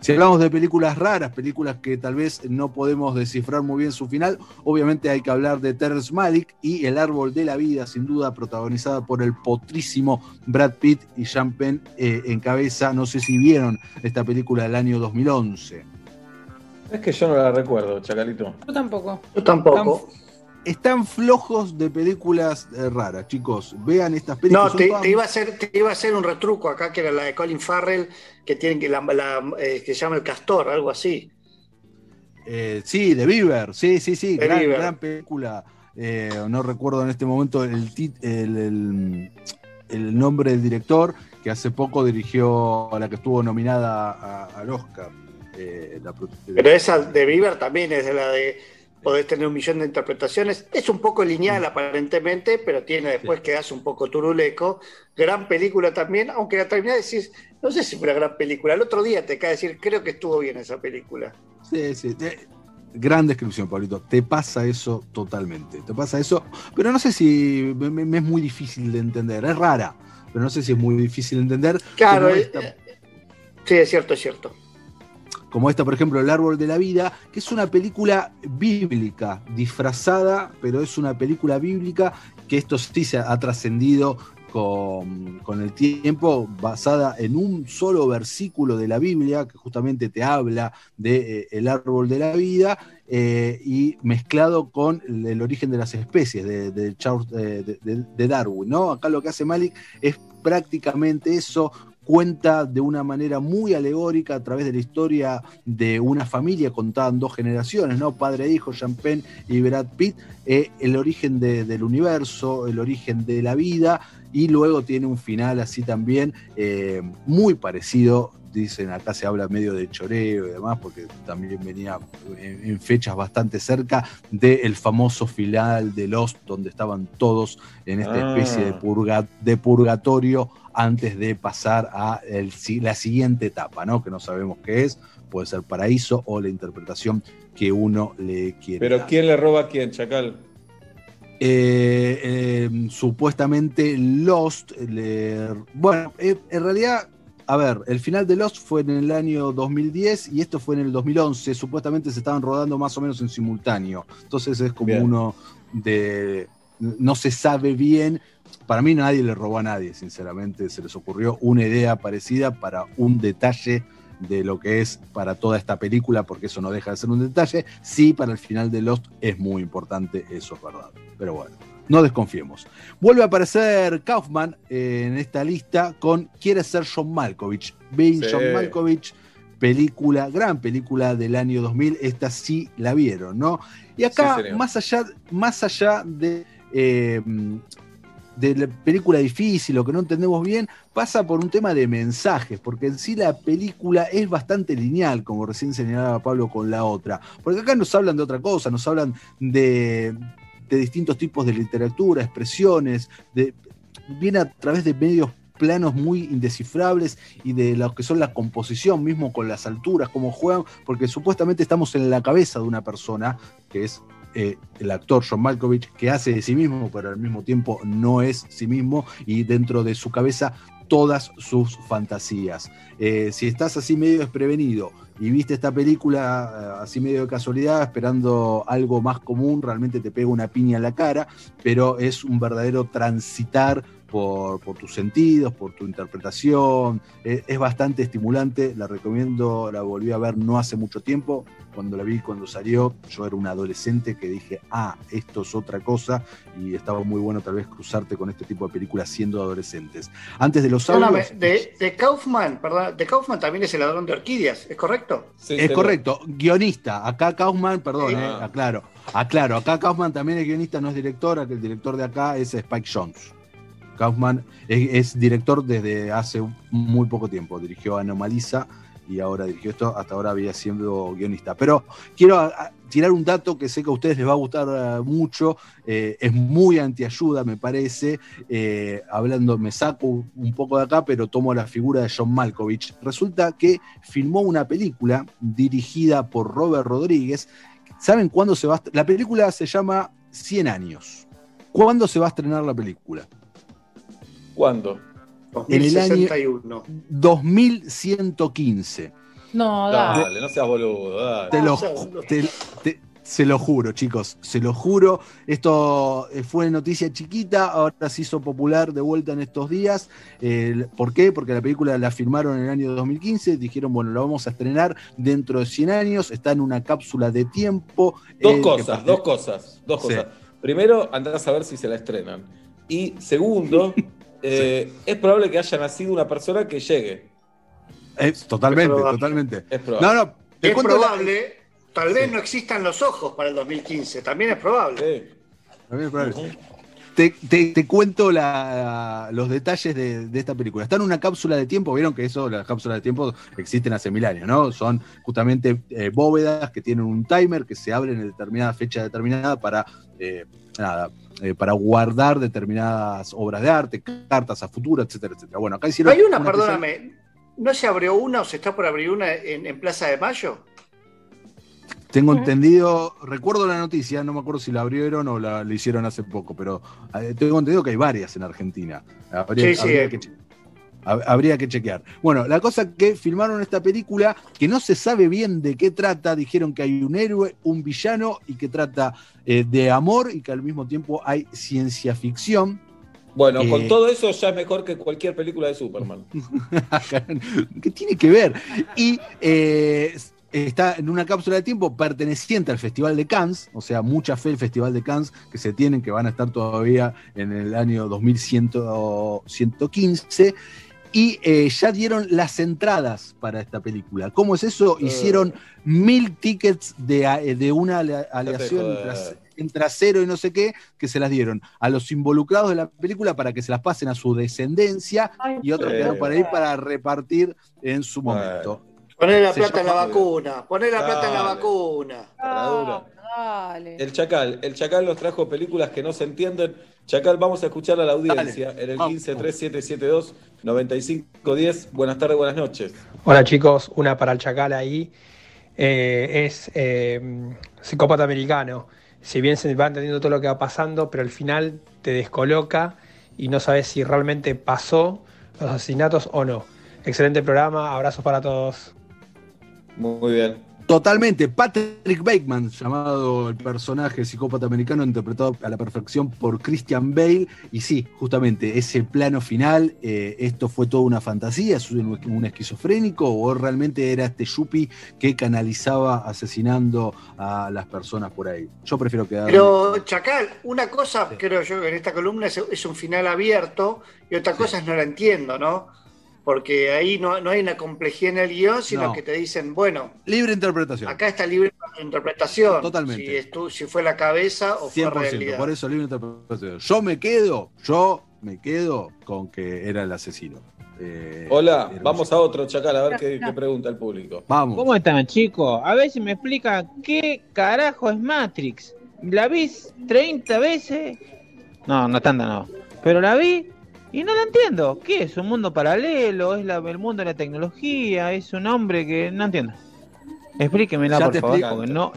Si hablamos de películas raras, películas que tal vez no podemos descifrar muy bien su final, obviamente hay que hablar de Terrence Malick y El Árbol de la Vida, sin duda protagonizada por el potrísimo Brad Pitt y Sean Penn eh, en cabeza. No sé si vieron esta película del año 2011. Es que yo no la recuerdo, Chacalito. Yo tampoco. Yo tampoco. Están flojos de películas eh, raras, chicos. Vean estas películas. No, son te, todas- te iba a hacer, te iba a hacer un retruco acá, que era la de Colin Farrell, que tiene que la, la, eh, que se llama El Castor, algo así. Eh, sí, de Bieber, sí, sí, sí, gran, película. Eh, no recuerdo en este momento el, tit- el, el- el nombre del director, que hace poco dirigió a la que estuvo nominada a- al Oscar. La Pero esa de Bieber también es de la de podés tener un millón de interpretaciones. Es un poco lineal aparentemente, pero tiene después que hace un poco turuleco. Gran película también, aunque la terminé de decir, no sé si fue una gran película. El otro día te cae decir, creo que estuvo bien esa película. Sí, sí. gran descripción, Pablito. Te pasa eso totalmente. Te pasa eso. Pero no sé si me, me- me es muy difícil de entender. Es rara, pero no sé si es muy difícil de entender. Claro, eh, esta- eh, sí, es cierto, es cierto. Como esta, por ejemplo, El Árbol de la Vida, que es una película bíblica, disfrazada, pero es una película bíblica que esto sí se ha trascendido con, con el tiempo, basada en un solo versículo de la Biblia, que justamente te habla de eh, el árbol de la vida, eh, y mezclado con el, origen de las especies eh, de- de Darwin. ¿no? Acá lo que hace Malik es prácticamente eso, cuenta de una manera muy alegórica a través de la historia de una familia contada en dos generaciones, ¿no? Padre e hijo, Sean Penn y Brad Pitt, eh, el origen de- del universo, el origen de la vida, y luego tiene un final así también eh, muy parecido. Dicen, acá se habla medio de choreo y demás, porque también venía en, en fechas bastante cerca del famoso final de Lost, donde estaban todos en esta Ah. especie de, purga- de purgatorio antes de pasar a el la siguiente etapa, ¿no? Que no sabemos qué es, puede ser paraíso o la interpretación que uno le quiere. Pero dar. ¿quién le roba a quién, Chacal? Eh, eh, supuestamente Lost, le- bueno, eh, en realidad, a ver, el final de Lost fue en el año 2010 y esto fue en el 2011, supuestamente se estaban rodando más o menos en simultáneo, entonces es como Bien. uno de, no se sabe bien, para mí nadie le robó a nadie, sinceramente, se les ocurrió una idea parecida para un detalle de lo que es para toda esta película, porque eso no deja de ser un detalle. Sí, para el final de Lost es muy importante, eso es verdad. Pero bueno, no desconfiemos. Vuelve a aparecer Kaufman eh, en esta lista con Quiere ser John Malkovich. Being Sí. John Malkovich, película, gran película del año 2000. Esta sí la vieron, ¿no? Y acá, Sí, más, allá, más allá de. eh, de la película difícil o que no entendemos bien, pasa por un tema de mensajes, porque en sí la película es bastante lineal, como recién señalaba Pablo con la otra. Porque acá nos hablan de otra cosa, nos hablan de, de distintos tipos de literatura, expresiones, de, viene a través de medios planos muy indescifrables y de lo que son la composición, mismo con las alturas, cómo juegan, porque supuestamente estamos en la cabeza de una persona, que es eh, el actor John Malkovich, que hace de sí mismo, pero al mismo tiempo no es sí mismo, y dentro de su cabeza todas sus fantasías. Eh, si estás así medio desprevenido y viste esta película eh, así medio de casualidad, esperando algo más común, realmente te pega una piña en la cara, pero es un verdadero transitar por, por tus sentidos, por tu interpretación. Es bastante estimulante, la recomiendo, la volví a ver no hace mucho tiempo. Cuando la vi, cuando salió, yo era un adolescente que dije, ah, esto es otra cosa, y estaba muy bueno tal vez cruzarte con este tipo de películas siendo adolescentes. Antes de los audios, de, de Kaufman, perdón, de Kaufman también es el ladrón de orquídeas, ¿es correcto? es correcto, guionista. Acá Kaufman, perdón, Sí. eh, aclaro, aclaro, acá Kaufman también es guionista, no es director, que el director de acá es Spike Jones. Kaufman es, director desde hace muy poco tiempo, dirigió Anomaliza y ahora dirigió esto, hasta ahora había sido guionista. Pero quiero tirar un dato que sé que a ustedes les va a gustar eh, mucho, eh, es muy antiayuda, me parece, eh, hablando, me saco un poco de acá, pero tomo la figura de John Malkovich. Resulta que filmó una película dirigida por Robert Rodríguez. ¿Saben cuándo se va a La película se llama 100 años. ¿Cuándo se va a estrenar la película? ¿Cuándo? En el año 2061. 2115. No, dale. Dale, no seas boludo, dale. Te lo, te- te- se lo juro, chicos, se lo juro. Esto eh, fue noticia chiquita, ahora se hizo popular de vuelta en estos días. Eh, ¿Por qué? Porque la película la firmaron en el año 2015, dijeron, bueno, la vamos a estrenar dentro de 100 años, está en una cápsula de tiempo. Dos eh, cosas, parte- dos cosas, dos Sí. cosas. Primero, andás a ver si se la estrenan. Y segundo, eh, es probable que haya nacido una persona que llegue. Totalmente, Es probable. totalmente. Es probable. No, no, te Es la- probable, tal vez no existan los ojos para el 2015, también es probable. También es probable. Te, te- te cuento la- los detalles de, de esta película. Está en una cápsula de tiempo, vieron que eso, las cápsulas de tiempo existen hace mil años, ¿no? Son justamente eh, bóvedas que tienen un timer que se abren en determinada fecha determinada para, eh, nada, eh, para guardar determinadas obras de arte, cartas a futuro, etcétera, etcétera. Bueno, acá hicieron. Hay una, perdóname, ¿no se abrió una o se está por abrir una en, en Plaza de Mayo? Tengo entendido, recuerdo la noticia, no me acuerdo si la abrieron o la, la hicieron hace poco, pero eh, tengo entendido que hay varias en Argentina. Habría, Sí, sí, habría eh. que, habría que chequear. Bueno, la cosa que filmaron esta película, que no se sabe bien de qué trata, dijeron que hay un héroe, un villano y que trata eh, de amor y que al mismo tiempo hay ciencia ficción. Bueno, Eh, con todo eso ya es mejor que cualquier película de Superman. ¿Qué tiene que ver? Y eh, está en una cápsula de tiempo perteneciente al Festival de Cannes, o sea, mucha fe el Festival de Cannes que se tienen, que van a estar todavía en el año 2115. Y eh, ya dieron las entradas para esta película. ¿Cómo es eso? Hicieron mil tickets de, a- de una ale- aleación entre acero y no sé qué, que se las dieron a los involucrados de la película para que se las pasen a su descendencia y otros quedaron para ir para repartir en su momento. Poner la plata en la vacuna, poner la plata en la vacuna. Ah, dale. El Chacal, el Chacal nos trajo películas que no se entienden. Chacal, vamos a escuchar a la audiencia en el 153772-9510. Buenas tardes, buenas noches. Hola chicos, una para el Chacal ahí. Eh, es eh, psicópata americano. Si bien se va entendiendo todo lo que va pasando, pero al final te descoloca y no sabes si realmente pasó los asesinatos o no. Excelente programa, abrazos para todos. Muy bien. Totalmente. Patrick Bateman, llamado el personaje psicópata americano, interpretado a la perfección por Christian Bale. Y sí, justamente, ese plano final, eh, ¿esto fue toda una fantasía? ¿Es un, un esquizofrénico? ¿O realmente era este Yuppie que canalizaba asesinando a las personas por ahí? Yo prefiero quedarme. Pero, Chacal, una cosa creo yo en esta columna es, es un final abierto y otra cosa es no la entiendo, ¿no? Porque ahí no, no hay una complejidad en el guion, sino No. que te dicen, bueno, Libre interpretación. acá está libre interpretación. Totalmente. Si, estu- si fue la cabeza o fue 100%, realidad. por eso libre interpretación. Yo me quedo, yo me quedo con que era el asesino. Eh, Hola, vamos a otro Chacal, a ver qué, qué pregunta el público. Vamos. ¿Cómo están, chicos? A ver si me explican qué carajo es Matrix. ¿La vi 30 veces? No, no tanta no. Pero la vi y no la entiendo. ¿Qué es? ¿Un mundo paralelo? ¿Es la- el mundo de la tecnología? ¿Es un hombre que no entiendo? Explíquemela, Ya por te favor, explico. porque no.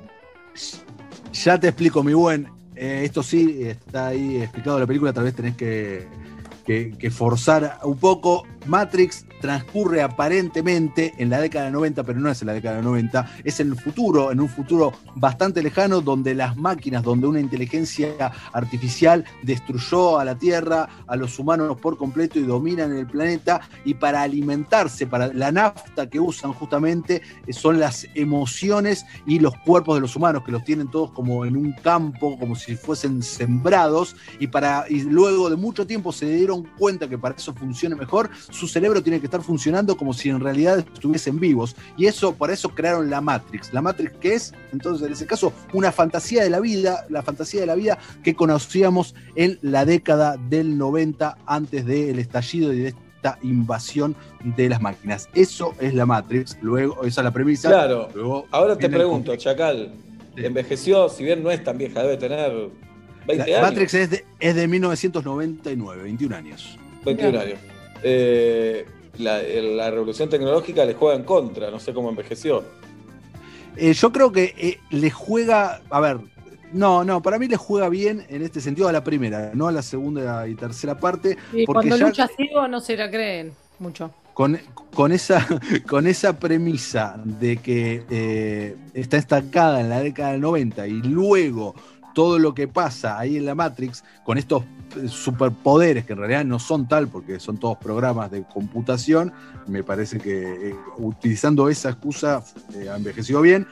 Ya te explico, mi buen. Eh, esto sí está ahí explicado en la película, tal vez tenés que, que- que forzar un poco. Matrix transcurre aparentemente en la década de 90, pero no es en la década de 90, es en el futuro, en un futuro bastante lejano, donde las máquinas, donde una inteligencia artificial destruyó a la Tierra, a los humanos por completo y dominan el planeta, y para alimentarse, para la nafta que usan justamente, eh, son las emociones y los cuerpos de los humanos, que los tienen todos como en un campo, como si fuesen sembrados, y, para, y luego de mucho tiempo se dieron cuenta que para eso funcione mejor, su cerebro tiene que estar funcionando como si en realidad estuviesen vivos. Y eso, por eso crearon la Matrix. La Matrix, que es, entonces, en ese caso, una fantasía de la vida, la fantasía de la vida que conocíamos en la década del 90, antes del estallido y de esta invasión de las máquinas. Eso es la Matrix, luego, esa es la premisa. Claro. Luego Ahora te pregunto, Chacal, envejeció, si bien no es tan vieja, debe tener 20 La años. Matrix es de, es de 1999, 21 años. 21 años. Eh, la, el- la revolución tecnológica le juega en contra, no sé cómo envejeció. Eh, yo creo que eh, le juega, a ver, no, no, para mí le juega bien en este sentido a la primera, no a la segunda y tercera parte, Y porque cuando ya lucha ciego no se la creen mucho. con, con esa, con esa premisa de que eh, está estancada en la década del 90 y luego todo lo que pasa ahí en la Matrix con estos eh, superpoderes que en realidad no son tal porque son todos programas de computación, me parece que eh, utilizando esa excusa eh, ha envejecido bien.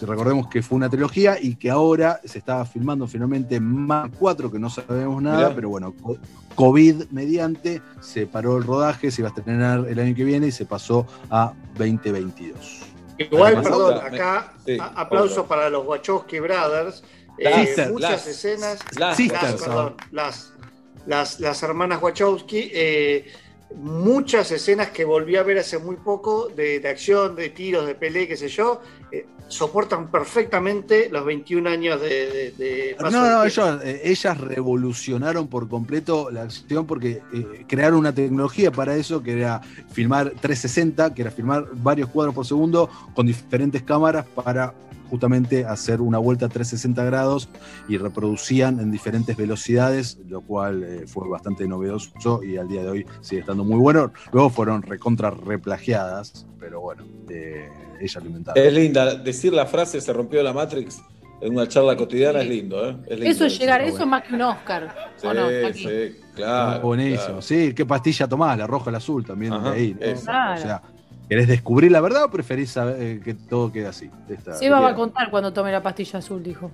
Recordemos que fue una trilogía y que ahora se estaba filmando finalmente más 4, que no sabemos nada, Mirá. pero bueno, co- COVID mediante, se paró el rodaje, se iba a estrenar el año que viene y se pasó a 2022. Igual, Además, perdón, otra, me- acá sí, a- aplauso otra. para los Wachowski Brothers. Las Eh, muchas las- escenas, las sisters, perdón, las, las, las hermanas Wachowski, eh, muchas escenas que volví a ver hace muy poco de, de acción, de tiros, de pelea, qué sé yo, eh, soportan perfectamente los 21 años de, de- de paso No, no, ellos, eh, ellas revolucionaron por completo la acción porque eh, crearon una tecnología para eso que era filmar 360, que era filmar varios cuadros por segundo con diferentes cámaras para justamente hacer una vuelta a 360 grados y reproducían en diferentes velocidades, lo cual eh, fue bastante novedoso y al día de hoy sigue estando muy bueno. Luego fueron recontra replagiadas, pero bueno, eh, ella lo inventaron. Es linda, decir la frase se rompió la Matrix en una charla cotidiana es lindo, ¿eh? Es lindo Eso es llegar, eso es más que un Oscar. Sí, sí, claro. Buenísimo. claro. Sí, ¿qué pastilla tomás? La roja o la azul también Ajá, de ahí. ¿no? Claro. O sea, ¿querés descubrir la verdad o preferís saber, eh, que todo quede así? Esta- Seba va a contar cuando tome la pastilla azul, dijo.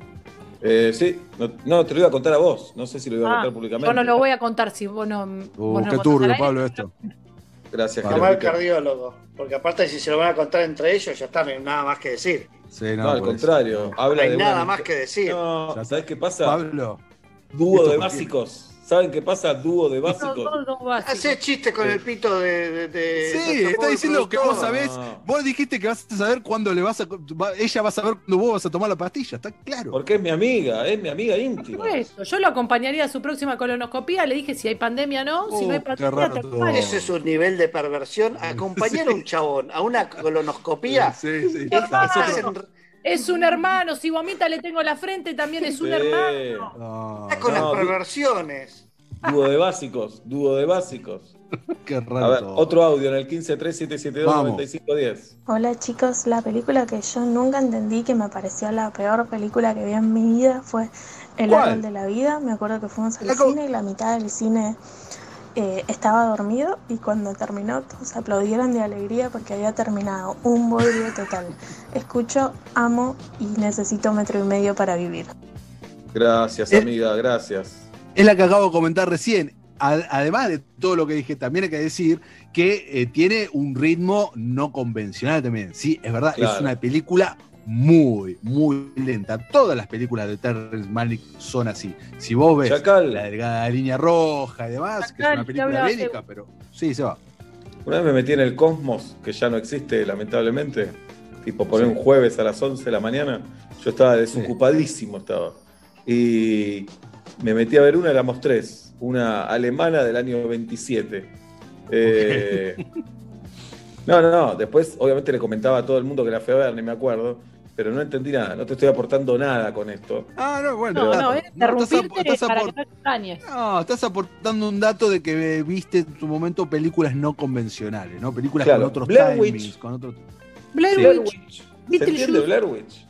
Eh, sí, no, no, te lo iba a contar a vos, no sé si lo iba a Ah, contar públicamente. yo no lo voy a contar si vos no. Uh, vos no qué lo contás turbio, al. Pablo, esto. Gracias, Llamar al cardiólogo, porque aparte si se lo van a contar entre ellos, ya está, no hay nada más que decir. Sí, No, al por eso. contrario, habla no hay de nada más que decir. No, ¿sabés qué pasa? Pablo. Dúo ¿esto de qué? básicos. ¿Saben qué pasa? Dúo de No, básicos. no, no, básico. Hace chiste con el pito de. de- de- Sí, está diciendo que vos sabés, vos dijiste que vas a saber cuándo le vas a, va- ella va a saber cuándo vos vas a tomar la pastilla, está claro. Porque es mi amiga, es mi amiga íntima. Por eso, yo lo acompañaría a su próxima colonoscopía, le dije si hay pandemia o no, si no hay Oh, pandemia, te. Ese es un nivel de perversión. Acompañar a un chabón a una colonoscopía. Sí, sí. es- Ah, Es un hermano, si vomita le tengo la frente, también es un Sí. hermano. No, está con No, las perversiones. Dúo de básicos, dúo de básicos. qué raro A ver, otro audio en el 1537729510. Hola chicos, la película que yo nunca entendí, que me pareció la peor película que vi en mi vida, fue El ¿Cuál? árbol de la vida. Me acuerdo que fuimos al La cine y la mitad del cine eh, estaba dormido y cuando terminó todos aplaudieron de alegría porque había terminado. Un bodrio total. Escucho, amo y necesito metro y medio para vivir. Gracias, Eh, amiga, gracias. Es la que acabo de comentar recién. Ad- Además de todo lo que dije, también hay que decir que eh, tiene un ritmo no convencional también. Sí, es verdad, Claro. es una película muy, muy lenta. Todas las películas de Terrence Malick son así. Si vos ves Chacal. la delgada línea roja y demás, que es una película bélica, pero sí, se va. Una vez me metí en el Cosmos, que ya no existe, lamentablemente. Tipo, poner un jueves a las 11 de la mañana. Yo estaba desocupadísimo, estaba. Y me metí a ver una, éramos tres. Una alemana del año 27. Eh, no, no, no. Después, obviamente, le comentaba a todo el mundo que la fui a ver, ni me acuerdo. Pero no entendí nada. No te estoy aportando nada con esto. Ah, no, bueno. No, está- no, es estás interrumpirte ap- estás para que no extrañes. No, estás aportando un dato de que viste en tu momento películas no convencionales, ¿no? Películas Claro, con otros Blair timings, Witch. con otros. Blair Sí. Witch. ¿Se Beetlejuice. entiende Blair Witch?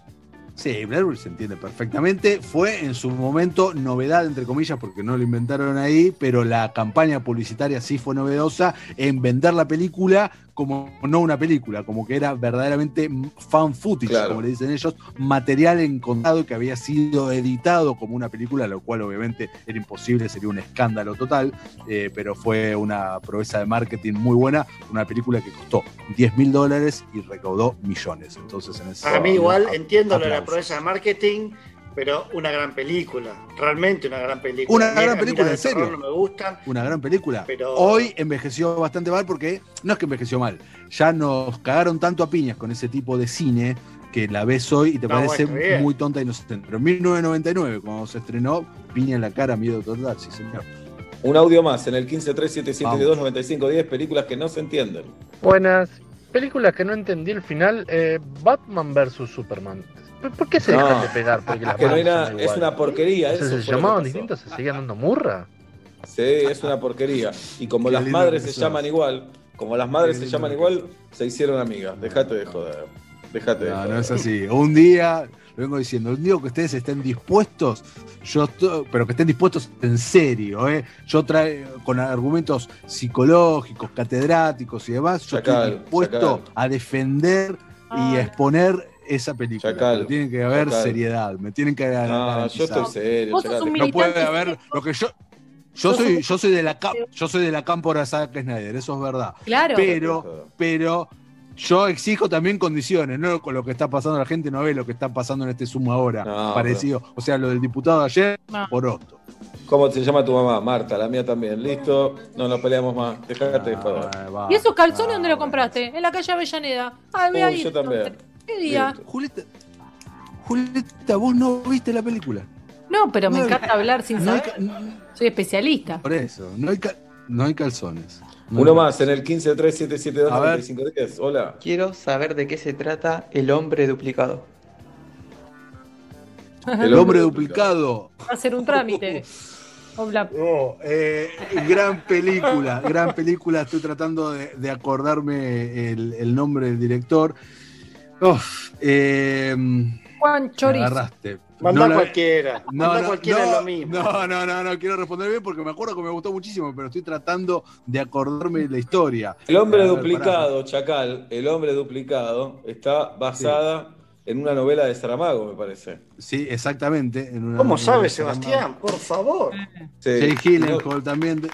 Sí, Blair Witch se entiende perfectamente. Fue en su momento novedad, entre comillas, porque no lo inventaron ahí, pero la campaña publicitaria sí fue novedosa en vender la película como no una película, como que era verdaderamente fan footage, Claro. como le dicen ellos, material encontrado que había sido editado como una película, lo cual obviamente era imposible, sería un escándalo total, eh, pero fue una proeza de marketing muy buena, una película que costó 10 mil dólares y recaudó millones. Entonces, en ese Para mí igual a- entiendo lo de la. Proeza de marketing, pero una gran película. Realmente una gran película. Una Mira, gran película, mira, en serio. No me gustan. Una gran película. Pero- Hoy envejeció bastante mal porque no es que envejeció mal, ya nos cagaron tanto a piñas con ese tipo de cine que la ves hoy y te No, parece bueno, muy tonta e inocente. Pero en 1999, cuando se estrenó, piña en la cara, miedo total, sí señor. Un audio más en el 1537729510, películas que no se entienden. Buenas. Películas que no entendí el final. eh, Batman vs Superman. ¿Por- ¿Por qué se No, dejan de pegar? Porque las que no hay manos nada- son es una porquería O sea, eso, se llamaban distintos, se seguían dando murra. Sí, es una porquería. Y como Qué las madres se llaman igual, como las madres Qué se llaman igual, se hicieron amigas. Dejate de joder. Dejate de No, joder. no es así. Un día, lo vengo diciendo, un día que ustedes estén dispuestos, yo estoy- pero que estén dispuestos en serio, ¿eh? Yo traigo con argumentos psicológicos, catedráticos y demás, yo estoy dispuesto a defender y a exponer esa película. Chacal, tiene que haber chacal. seriedad, me tienen que No, garantizar. yo estoy serio. No puede haber lo que yo. Yo soy, yo soy de la yo soy de la cámpora Zack Snyder, eso es verdad. Claro. Pero, pero yo exijo también condiciones, no con lo que está pasando la gente no ve lo que está pasando en este sumo ahora. No, parecido. O sea, lo del diputado de ayer, No. por otro. ¿Cómo se llama tu mamá? Marta, la mía también. Listo, no nos peleamos más. Dejate de Ah. ¿Y esos calzones dónde lo compraste? En la calle Avellaneda. Ay, voy a Uy, ir. yo también. ¿Qué día? Julieta, Julieta, vos no viste la película. No, pero me No, encanta hablar sin no hay saber. Soy especialista. Por eso, no hay, no hay calzones. No Uno hay- más en el 1537729510. A ver. Hola. Quiero saber de qué se trata el hombre duplicado. El hombre duplicado. Va a ser un trámite. Hola. Oh, eh, gran película, gran película. Estoy tratando de, de acordarme el, el nombre del director. Uf, eh, Juan Chorizo. agarraste. Manda No cualquiera. No, Manda no, cualquiera no, es lo mismo. No, no, no, no quiero responder bien porque me acuerdo que me gustó muchísimo, pero estoy tratando de acordarme la historia. El hombre ver, duplicado, Chacal, el hombre duplicado, está basada en una novela de Saramago, me parece. Sí, exactamente. en una- ¿Cómo en sabe una- Sebastián? Por favor. Sí. Jay Gyllenhaal también. de-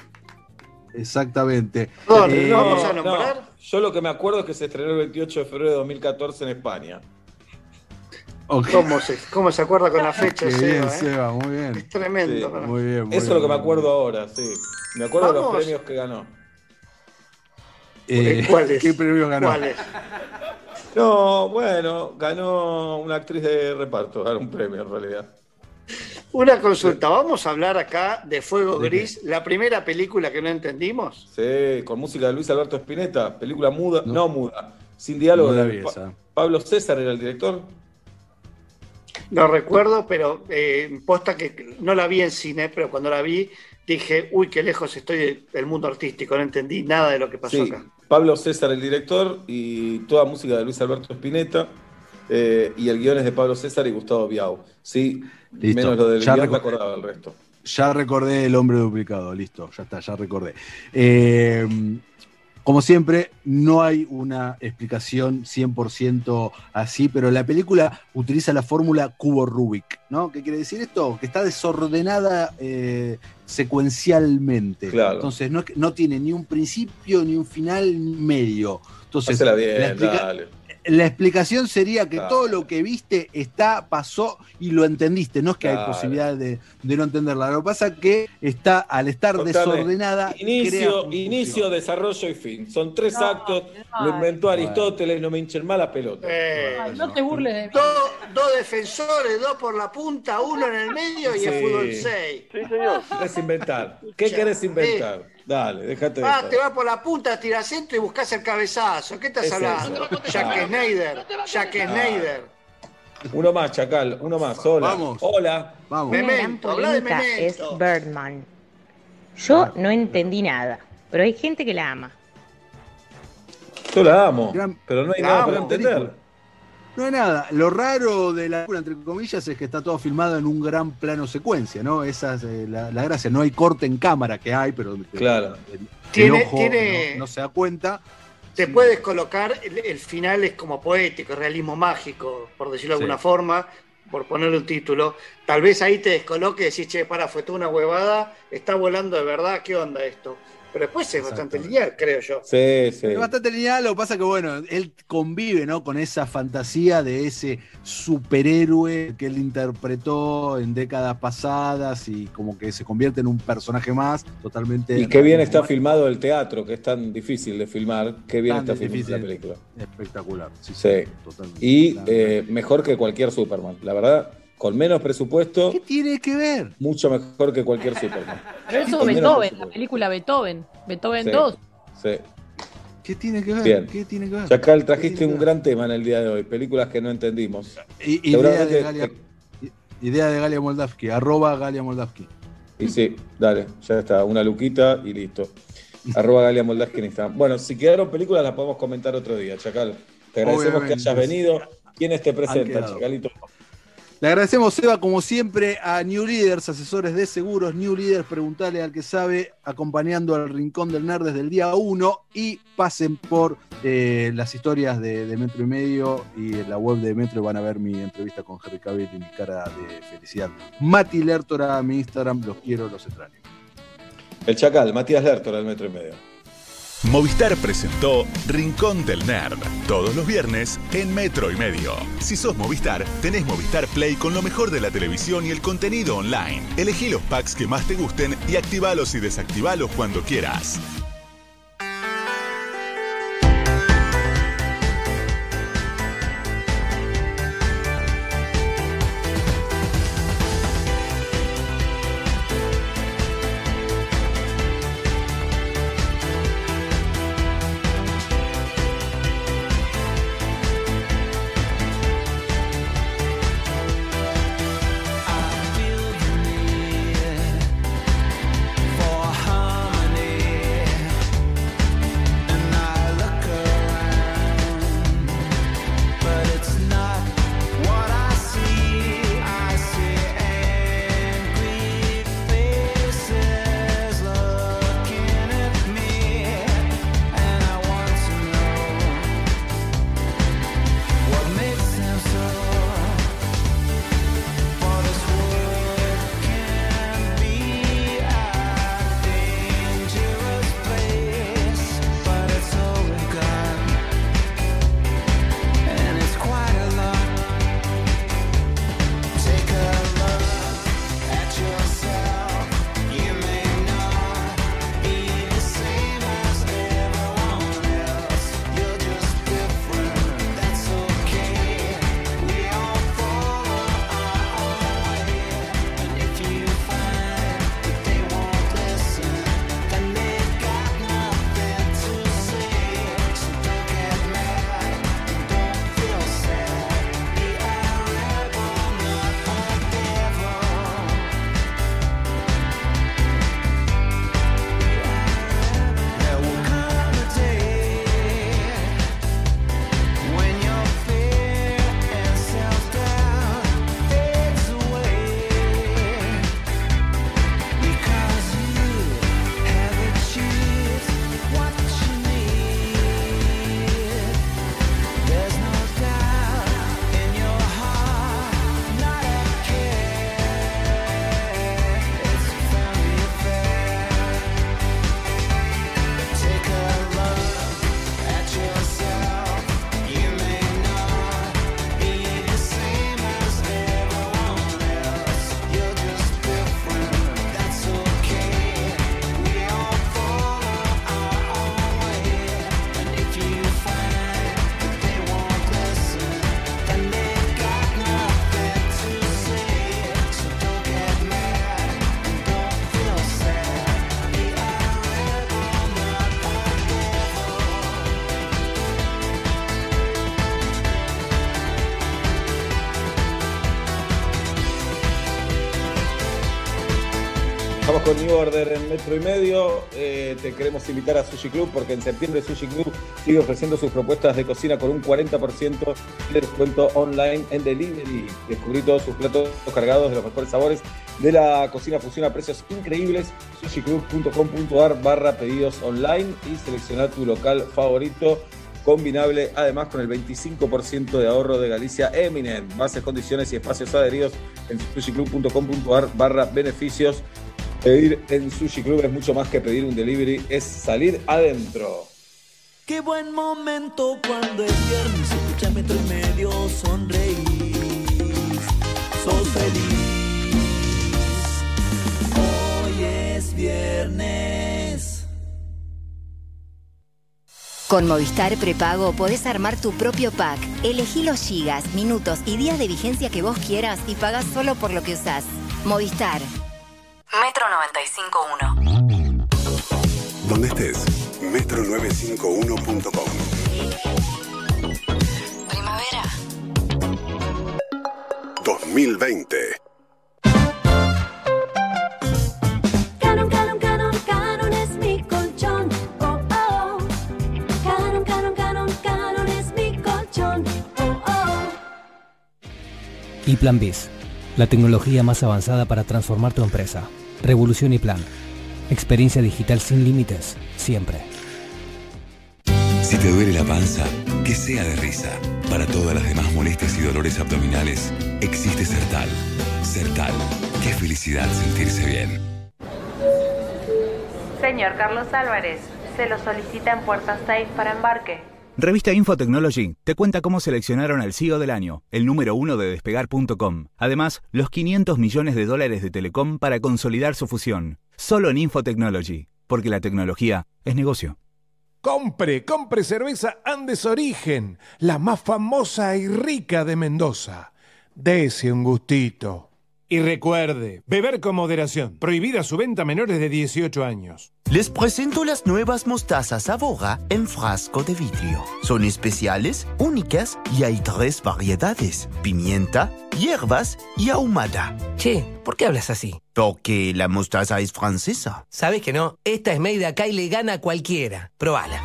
Exactamente. No, Eh, no vamos a no, nombrar. Yo lo que me acuerdo es que se estrenó el 28 de febrero de 2014 en España. ¿Cómo se, ¿Cómo se acuerda con la fecha, Qué bien, Seba? eh? Seba, muy bien. Es tremendo. Sí, ¿no? Muy bien. muy Eso es lo que me acuerdo ahora, sí. Me acuerdo de los premios que ganó. bien. Eh, ¿Cuáles? ¿Qué premio ganó? ¿Cuáles? No, bueno, ganó una actriz de reparto, ganó un premio en realidad. Una consulta. Vamos a hablar acá de Fuego. Gris, la primera película que no entendimos. Sí, con música de Luis Alberto Spinetta, película muda, no, No. muda, sin diálogo. No la de Pa-. Pablo César era el director. No recuerdo, pero eh, posta que no la vi en cine, pero cuando la vi dije, uy, qué lejos estoy de- del mundo artístico, no entendí nada de lo que pasó Sí, acá. Pablo César el director y toda música de Luis Alberto Spinetta. eh, y el guion es de Pablo César y Gustavo Biau. Sí, Listo. menos lo del Ya guion me reco- acordaba el resto. Ya recordé el hombre duplicado, listo, ya está, ya recordé. Eh, como siempre, no hay una explicación 100% así, pero la película utiliza la fórmula cubo Rubik, ¿no? ¿Qué quiere decir esto? Que está desordenada eh, secuencialmente. Claro. Entonces no, no tiene ni un principio, ni un final, ni medio. Entonces, bien, la explica- dale. La explicación sería que Claro. todo lo que viste está, pasó y lo entendiste. No es que hay Claro. posibilidad de, de no entenderla. Lo que pasa es que está, al estar Contame, desordenada, Inicio, desarrollo y fin. Son tres No, actos. no, Lo inventó. Aristóteles, no me hinchen más la pelota. Eh, no te burles de mí. dos, dos defensores, dos por la punta, uno en el medio y el Sí. fútbol 6. ¿Qué querés inventar? ¿Qué querés inventar? Dale, déjate de Ah, te vas por la punta, tiras centro y buscas el cabezazo. ¿Qué estás Es hablando? eso. Jack Ah. Snyder, Jack Snyder. Uno más, Chacal, uno más. Hola. Vamos. Hola. Vamos. Me- Una gran Memento, habla de polémica es Memento. Birdman. Yo no entendí nada, pero hay gente que la ama. Yo la amo, pero no hay La nada amo, para entender. No hay nada. Lo raro de la película, entre comillas, es que está todo filmado en un gran plano secuencia, ¿no? Esa es eh, la, la gracia. No hay corte en cámara que hay, pero Claro. el, el Tiene- ojo tiene- no, no se da cuenta. Te puedes colocar, el, el final es como poético, realismo mágico, por decirlo de Sí. alguna forma, por ponerle un título. Tal vez ahí te descoloque y decís, che, para, fue toda una huevada, está volando de verdad, ¿qué onda esto? Pero después es bastante lineal, creo yo. Sí, sí. Es bastante lineal, lo que pasa que, bueno, él convive, ¿no? Con esa fantasía de ese superhéroe que él interpretó en décadas pasadas y como que se convierte en un personaje más totalmente. Y qué bien está filmado el teatro, que es tan difícil de filmar. Qué bien Tan está filmada la película. Espectacular. Sí, Sí. totalmente. Y eh, mejor que cualquier Superman. La verdad, con menos presupuesto. ¿Qué tiene que ver? Mucho mejor que cualquier Superman. Pero eso Con menos Beethoven, la película Beethoven. Beethoven Sí, 2. Sí. ¿Qué tiene que ver? Bien. ¿Qué tiene que ver? Chacal, trajiste un gran tema en el día de hoy. Películas que no entendimos. I- idea, de Galia, i- idea de Galia Moldavsky, arroba Galia Moldavsky. Y sí, dale, ya está, una luquita y listo. Arroba Galia Moldavsky en Instagram. Bueno, si quedaron películas las podemos comentar otro día, Chacal. Te agradecemos Obviamente. que hayas venido. ¿Quiénes te presentan. Chacalito? Le agradecemos, Eva, como siempre, a New Leaders, asesores de seguros. New Leaders, preguntale al que sabe, acompañando al Rincón del Nerd desde el día 1 y pasen por eh, las historias de, Metro y Medio y en la web de Metro van a ver mi entrevista con Henry Cavill y mi cara de felicidad. Mati Lertora, mi Instagram, los quiero, los extraño. El Chacal, Matías Lertor, al metro y medio. Movistar presentó Rincón del Nerd, todos los viernes en Metro y Medio. Si sos Movistar, tenés Movistar Play con lo mejor de la televisión y el contenido online. Elegí los packs que más te gusten y activalos y desactivalos cuando quieras. Order en metro y medio. Eh, te queremos invitar a Sushi Club porque en septiembre Sushi Club sigue ofreciendo sus propuestas de cocina con un 40% de descuento online en delivery. Descubrí todos sus platos cargados de los mejores sabores de la cocina fusión a precios increíbles. sushiclub.com.ar barra pedidos online y selecciona tu local favorito combinable además con el 25% de ahorro de Galicia Eminent. Bases, condiciones y espacios adheridos en sushiclub.com.ar barra beneficios. Pedir en Sushi Club es mucho más que pedir un delivery, es salir adentro. Qué buen momento cuando es viernes, escucha metro y medio, sonreír, sos feliz. Hoy es viernes. Con Movistar Prepago podés armar tu propio pack. Elegí los gigas, minutos y días de vigencia que vos quieras y pagás solo por lo que usás. Movistar. Metro 95.1. Donde estés, metro951.com. Primavera. 2020. Canon, Canon, Canon, Canon es mi colchón. Oh, oh. Canon, Canon, Canon, Canon es mi colchón. Oh, oh. Y Plan la tecnología más avanzada para transformar tu empresa. Revolución y Plan. Experiencia digital sin límites, siempre. Si te duele la panza, que sea de risa. Para todas las demás molestias y dolores abdominales, existe Sertal. Sertal. Qué felicidad sentirse bien. Señor Carlos Álvarez, se lo solicita en Puerta 6 para embarque. Revista Infotechnology te cuenta cómo seleccionaron al CEO del año, el número uno de despegar.com. Además, los 500 millones de dólares de Telecom para consolidar su fusión. Solo en Infotechnology, porque la tecnología es negocio. Compre, compre cerveza Andes Origen, la más famosa y rica de Mendoza. Dese un gustito. Y recuerde, beber con moderación. Prohibida su venta a menores de 18 años. Les presento las nuevas mostazas Sabora en frasco de vidrio. Son especiales, únicas y hay tres variedades: pimienta, hierbas y ahumada. Che, ¿por qué hablas así? Porque la mostaza es francesa. Sabes que no, esta es made acá y le gana a cualquiera. Probala.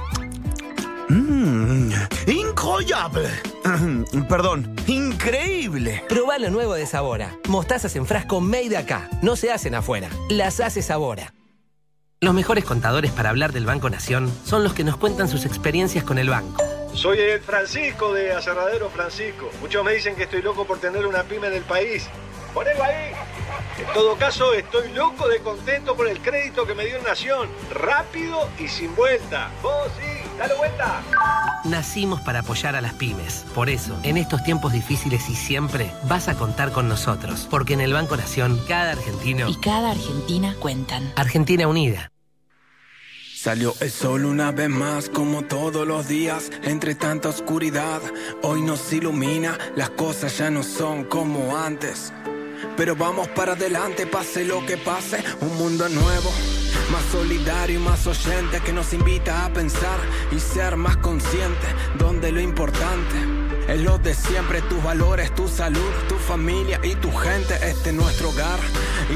Mmm, incroyable. Perdón, increíble. Probá lo nuevo de Sabora. Mostazas en frasco made acá. No se hacen afuera. Las hace Sabora. Los mejores contadores para hablar del Banco Nación son los que nos cuentan sus experiencias con el banco. Soy el Francisco de Aserradero Francisco. Muchos me dicen que estoy loco por tener una pyme en el país. Ponelo ahí. En todo caso, estoy loco de contento por el crédito que me dio Nación. Rápido y sin vuelta. Vos sí, dale vuelta. Nacimos para apoyar a las pymes. Por eso, en estos tiempos difíciles y siempre, vas a contar con nosotros. Porque en el Banco Nación, cada argentino Y cada Argentina cuentan. Argentina Unida. Salió el sol una vez más como todos los días entre tanta oscuridad. Hoy nos ilumina, las cosas ya no son como antes. Pero vamos para adelante, pase lo que pase, un mundo nuevo, más solidario y más oyente que nos invita a pensar y ser más consciente, donde lo importante es lo de siempre, tus valores, tu salud, tu familia y tu gente, este es nuestro hogar.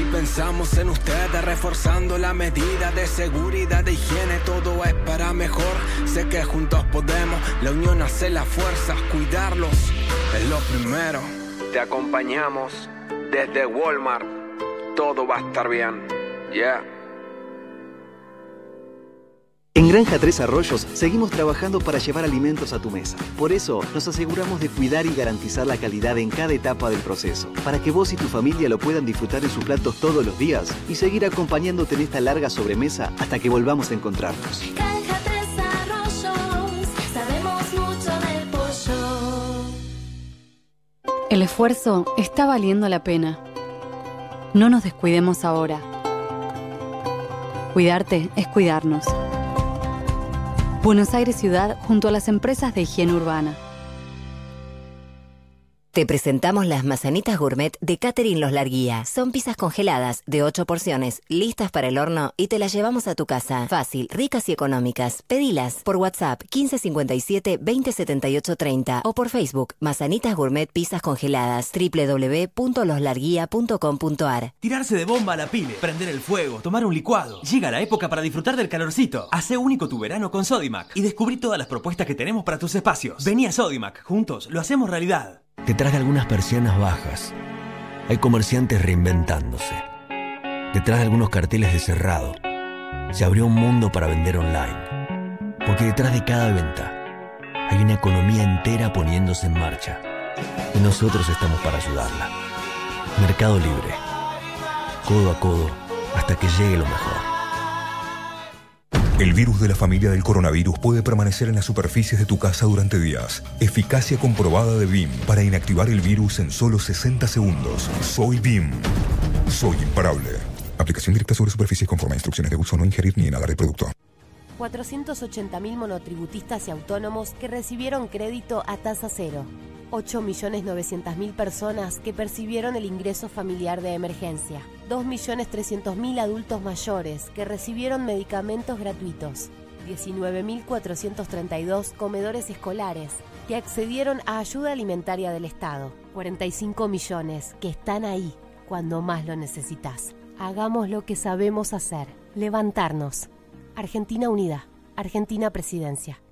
Y pensamos en ustedes, reforzando la medida de seguridad, de higiene, todo es para mejor. Sé que juntos podemos, la unión hace la fuerza, cuidarlos es lo primero. Te acompañamos desde Walmart, todo va a estar bien. Yeah. En Granja Tres Arroyos seguimos trabajando para llevar alimentos a tu mesa. Por eso nos aseguramos de cuidar y garantizar la calidad en cada etapa del proceso, para que vos y tu familia lo puedan disfrutar en sus platos todos los días y seguir acompañándote en esta larga sobremesa hasta que volvamos a encontrarnos. Granja Tres Arroyos, sabemos mucho del pollo. El esfuerzo está valiendo la pena. No nos descuidemos ahora. Cuidarte es cuidarnos. Buenos Aires Ciudad junto a las empresas de higiene urbana. Te presentamos las mazanitas gourmet de Catherine Los Larguía. Son pizzas congeladas de 8 porciones, listas para el horno y te las llevamos a tu casa. Fácil, ricas y económicas. Pedilas por WhatsApp 1557 2078 30 o por Facebook Mazanitas Gourmet Pizzas Congeladas www.loslarguía.com.ar Tirarse de bomba a la pile, prender el fuego, tomar un licuado. Llega la época para disfrutar del calorcito. Hace único tu verano con Sodimac y descubrí todas las propuestas que tenemos para tus espacios. Vení a Sodimac, juntos lo hacemos realidad. Detrás de algunas persianas bajas, hay comerciantes reinventándose. Detrás de algunos carteles de cerrado, se abrió un mundo para vender online. Porque detrás de cada venta, hay una economía entera poniéndose en marcha. Y nosotros estamos para ayudarla. Mercado Libre. Codo a codo, hasta que llegue lo mejor. El virus de la familia del coronavirus puede permanecer en las superficies de tu casa durante días. Eficacia comprobada de BIM para inactivar el virus en solo 60 segundos. Soy BIM. Soy imparable. Aplicación directa sobre superficies conforme a instrucciones de uso no ingerir ni inhalar el producto. 480.000 monotributistas y autónomos que recibieron crédito a tasa cero. 8.900.000 personas que percibieron el ingreso familiar de emergencia. 2.300.000 adultos mayores que recibieron medicamentos gratuitos. 19.432 comedores escolares que accedieron a ayuda alimentaria del Estado. 45 millones que están ahí cuando más lo necesitas. Hagamos lo que sabemos hacer. Levantarnos. Argentina Unida. Argentina Presidencia.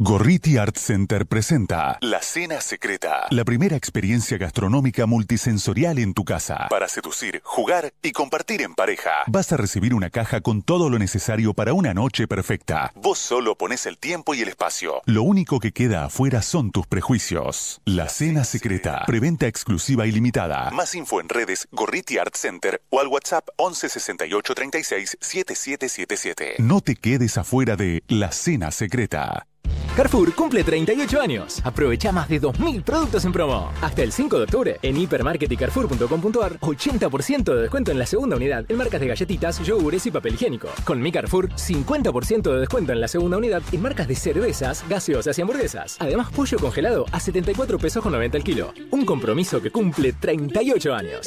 Gorriti Art Center presenta La Cena Secreta, la primera experiencia gastronómica multisensorial en tu casa. Para seducir, jugar y compartir en pareja. Vas a recibir una caja con todo lo necesario para una noche perfecta. Vos solo pones el tiempo y el espacio. Lo único que queda afuera son tus prejuicios. La Cena Secreta, preventa exclusiva y limitada. Más info en redes Gorriti Art Center o al WhatsApp 11 68 36 7777. No te quedes afuera de La Cena Secreta. Carrefour cumple 38 años. Aprovecha más de 2.000 productos en promo. Hasta el 5 de octubre, en hipermarket y carrefour.com.ar, 80% de descuento en la segunda unidad en marcas de galletitas, yogures y papel higiénico. Con Mi Carrefour, 50% de descuento en la segunda unidad en marcas de cervezas, gaseosas y hamburguesas. Además, pollo congelado a 74 pesos con 90 el kilo. Un compromiso que cumple 38 años.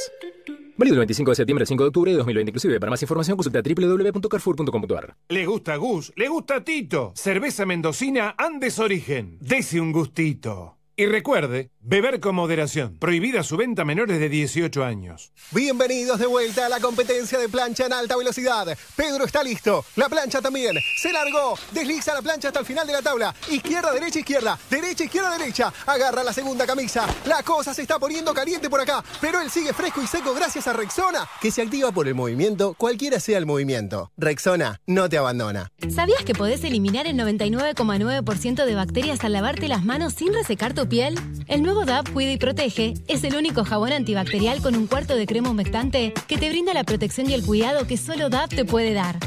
Válido del 25 de septiembre al 5 de octubre de 2020 inclusive. Para más información consulta www.carrefour.com.ar. Le gusta Gus, le gusta Tito. Cerveza mendocina Andes Origen. Dese un gustito. Y recuerde, beber con moderación. Prohibida su venta a menores de 18 años. Bienvenidos de vuelta a la competencia de plancha en alta velocidad. Pedro está listo. La plancha también. Se largó. Desliza la plancha hasta el final de la tabla. Izquierda, derecha, izquierda. Derecha, izquierda, derecha. Agarra la segunda camisa. La cosa se está poniendo caliente por acá. Pero él sigue fresco y seco gracias a Rexona, que se activa por el movimiento, cualquiera sea el movimiento. Rexona no te abandona. ¿Sabías que podés eliminar el 99,9% de bacterias al lavarte las manos sin resecar tu piel? El nuevo DAP Cuida y Protege es el único jabón antibacterial con un cuarto de crema humectante que te brinda la protección y el cuidado que solo DAP te puede dar.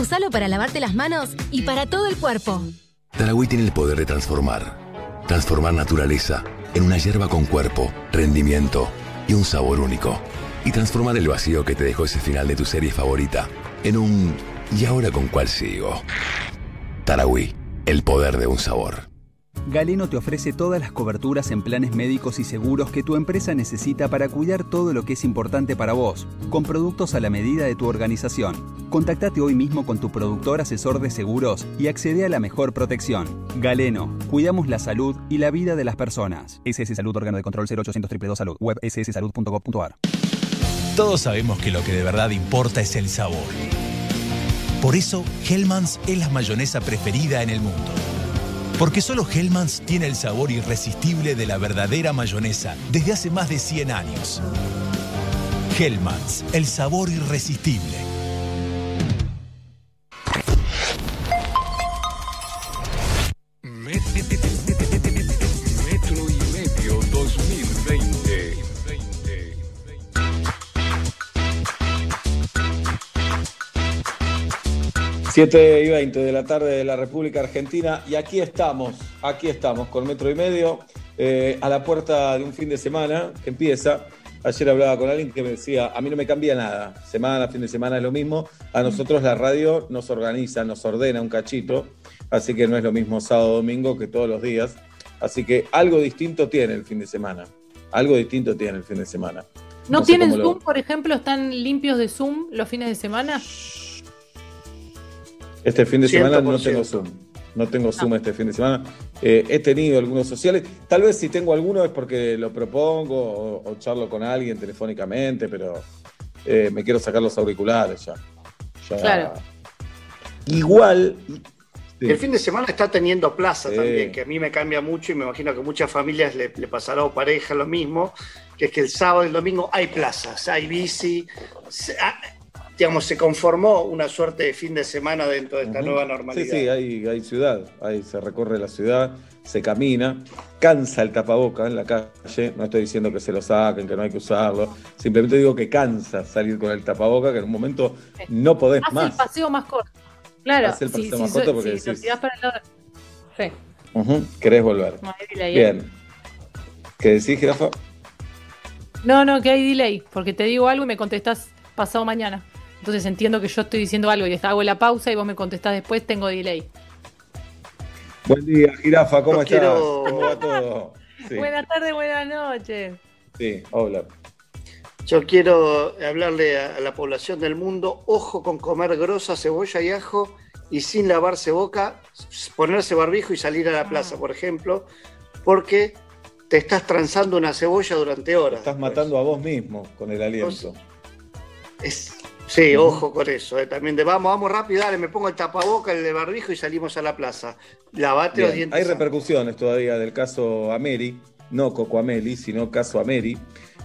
Usalo para lavarte las manos y para todo el cuerpo. Tarahui tiene el poder de transformar. Transformar naturaleza en una hierba con cuerpo, rendimiento y un sabor único. Y transformar el vacío que te dejó ese final de tu serie favorita en un ¿y ahora con cuál sigo? Tarahui, el poder de un sabor. Galeno te ofrece todas las coberturas en planes médicos y seguros que tu empresa necesita para cuidar todo lo que es importante para vos, con productos a la medida de tu organización. Contactate hoy mismo con tu productor asesor de seguros y accede a la mejor protección. Galeno, cuidamos la salud y la vida de las personas. SS Salud, órgano de control 0800 222 Salud, web sssalud.gov.ar. Todos sabemos que lo que de verdad importa es el sabor. Por eso, Hellmann's es la mayonesa preferida en el mundo. Porque solo Hellmann's tiene el sabor irresistible de la verdadera mayonesa desde hace más de 100 años. Hellmann's, el sabor irresistible. 7 y 20 de la tarde de la República Argentina y aquí estamos, aquí estamos con metro y medio eh, a la puerta de un fin de semana que empieza. Ayer hablaba con alguien que me decía, a mí no me cambia nada, semana, fin de semana es lo mismo, a nosotros la radio nos organiza, nos ordena un cachito, así que no es lo mismo sábado, domingo que todos los días, así que algo distinto tiene el fin de semana, algo distinto tiene el fin de semana. ¿No, tienen Zoom, por ejemplo? ¿Están limpios de Zoom los fines de semana? Este fin de semana no 100%. tengo Zoom. No tengo Zoom este fin de semana. Eh, he tenido algunos sociales. Tal vez si tengo alguno es porque lo propongo o, o charlo con alguien telefónicamente, pero eh, me quiero sacar los auriculares ya. Ya- Claro. Igual. El fin de semana está teniendo plaza Sí. también, que a mí me cambia mucho y me imagino que muchas familias le, le pasará o pareja lo mismo, que es que el sábado y el domingo hay plazas, hay bici, ah, digamos, se conformó una suerte de fin de semana dentro de esta Ujú. nueva Sí, normalidad. sí, hay, hay ciudad, ahí se recorre la ciudad. se camina, cansa el tapaboca en la calle, no estoy diciendo que se lo saquen, que no hay que usarlo, simplemente digo que cansa salir con el tapaboca, que en un momento no podés Hace más. el paseo más corto. Claro, Hace el si- paseo si más so- corto porque lo decís- para el Sí. Ujú, Querés volver. No hay delay, ¿eh? Bien. ¿Qué decís, jirafa? No, no, que hay delay, porque te digo algo y me contestás pasado mañana. Entonces entiendo que yo estoy diciendo algo y hago la pausa y vos me contestás después, tengo delay. Buen día, jirafa, ¿cómo estás? quiero- ¿Cómo va todo? Sí, Buenas tardes, buenas noches. sí, hola. Yo quiero hablarle a, la población del mundo, ojo con comer grosa, cebolla y ajo y sin lavarse boca, ponerse barbijo y salir a la plaza, por ejemplo, porque te estás transando una cebolla durante horas. Estás matando a vos mismo con el aliento. Es- sí, ojo con eso. eh, También de vamos, vamos rápido, dale, me pongo el tapaboca, el de barbijo y salimos a la plaza. Lavate los dientes. Hay repercusiones todavía del caso Ameri, no Coco Ameli, sino caso Ameri.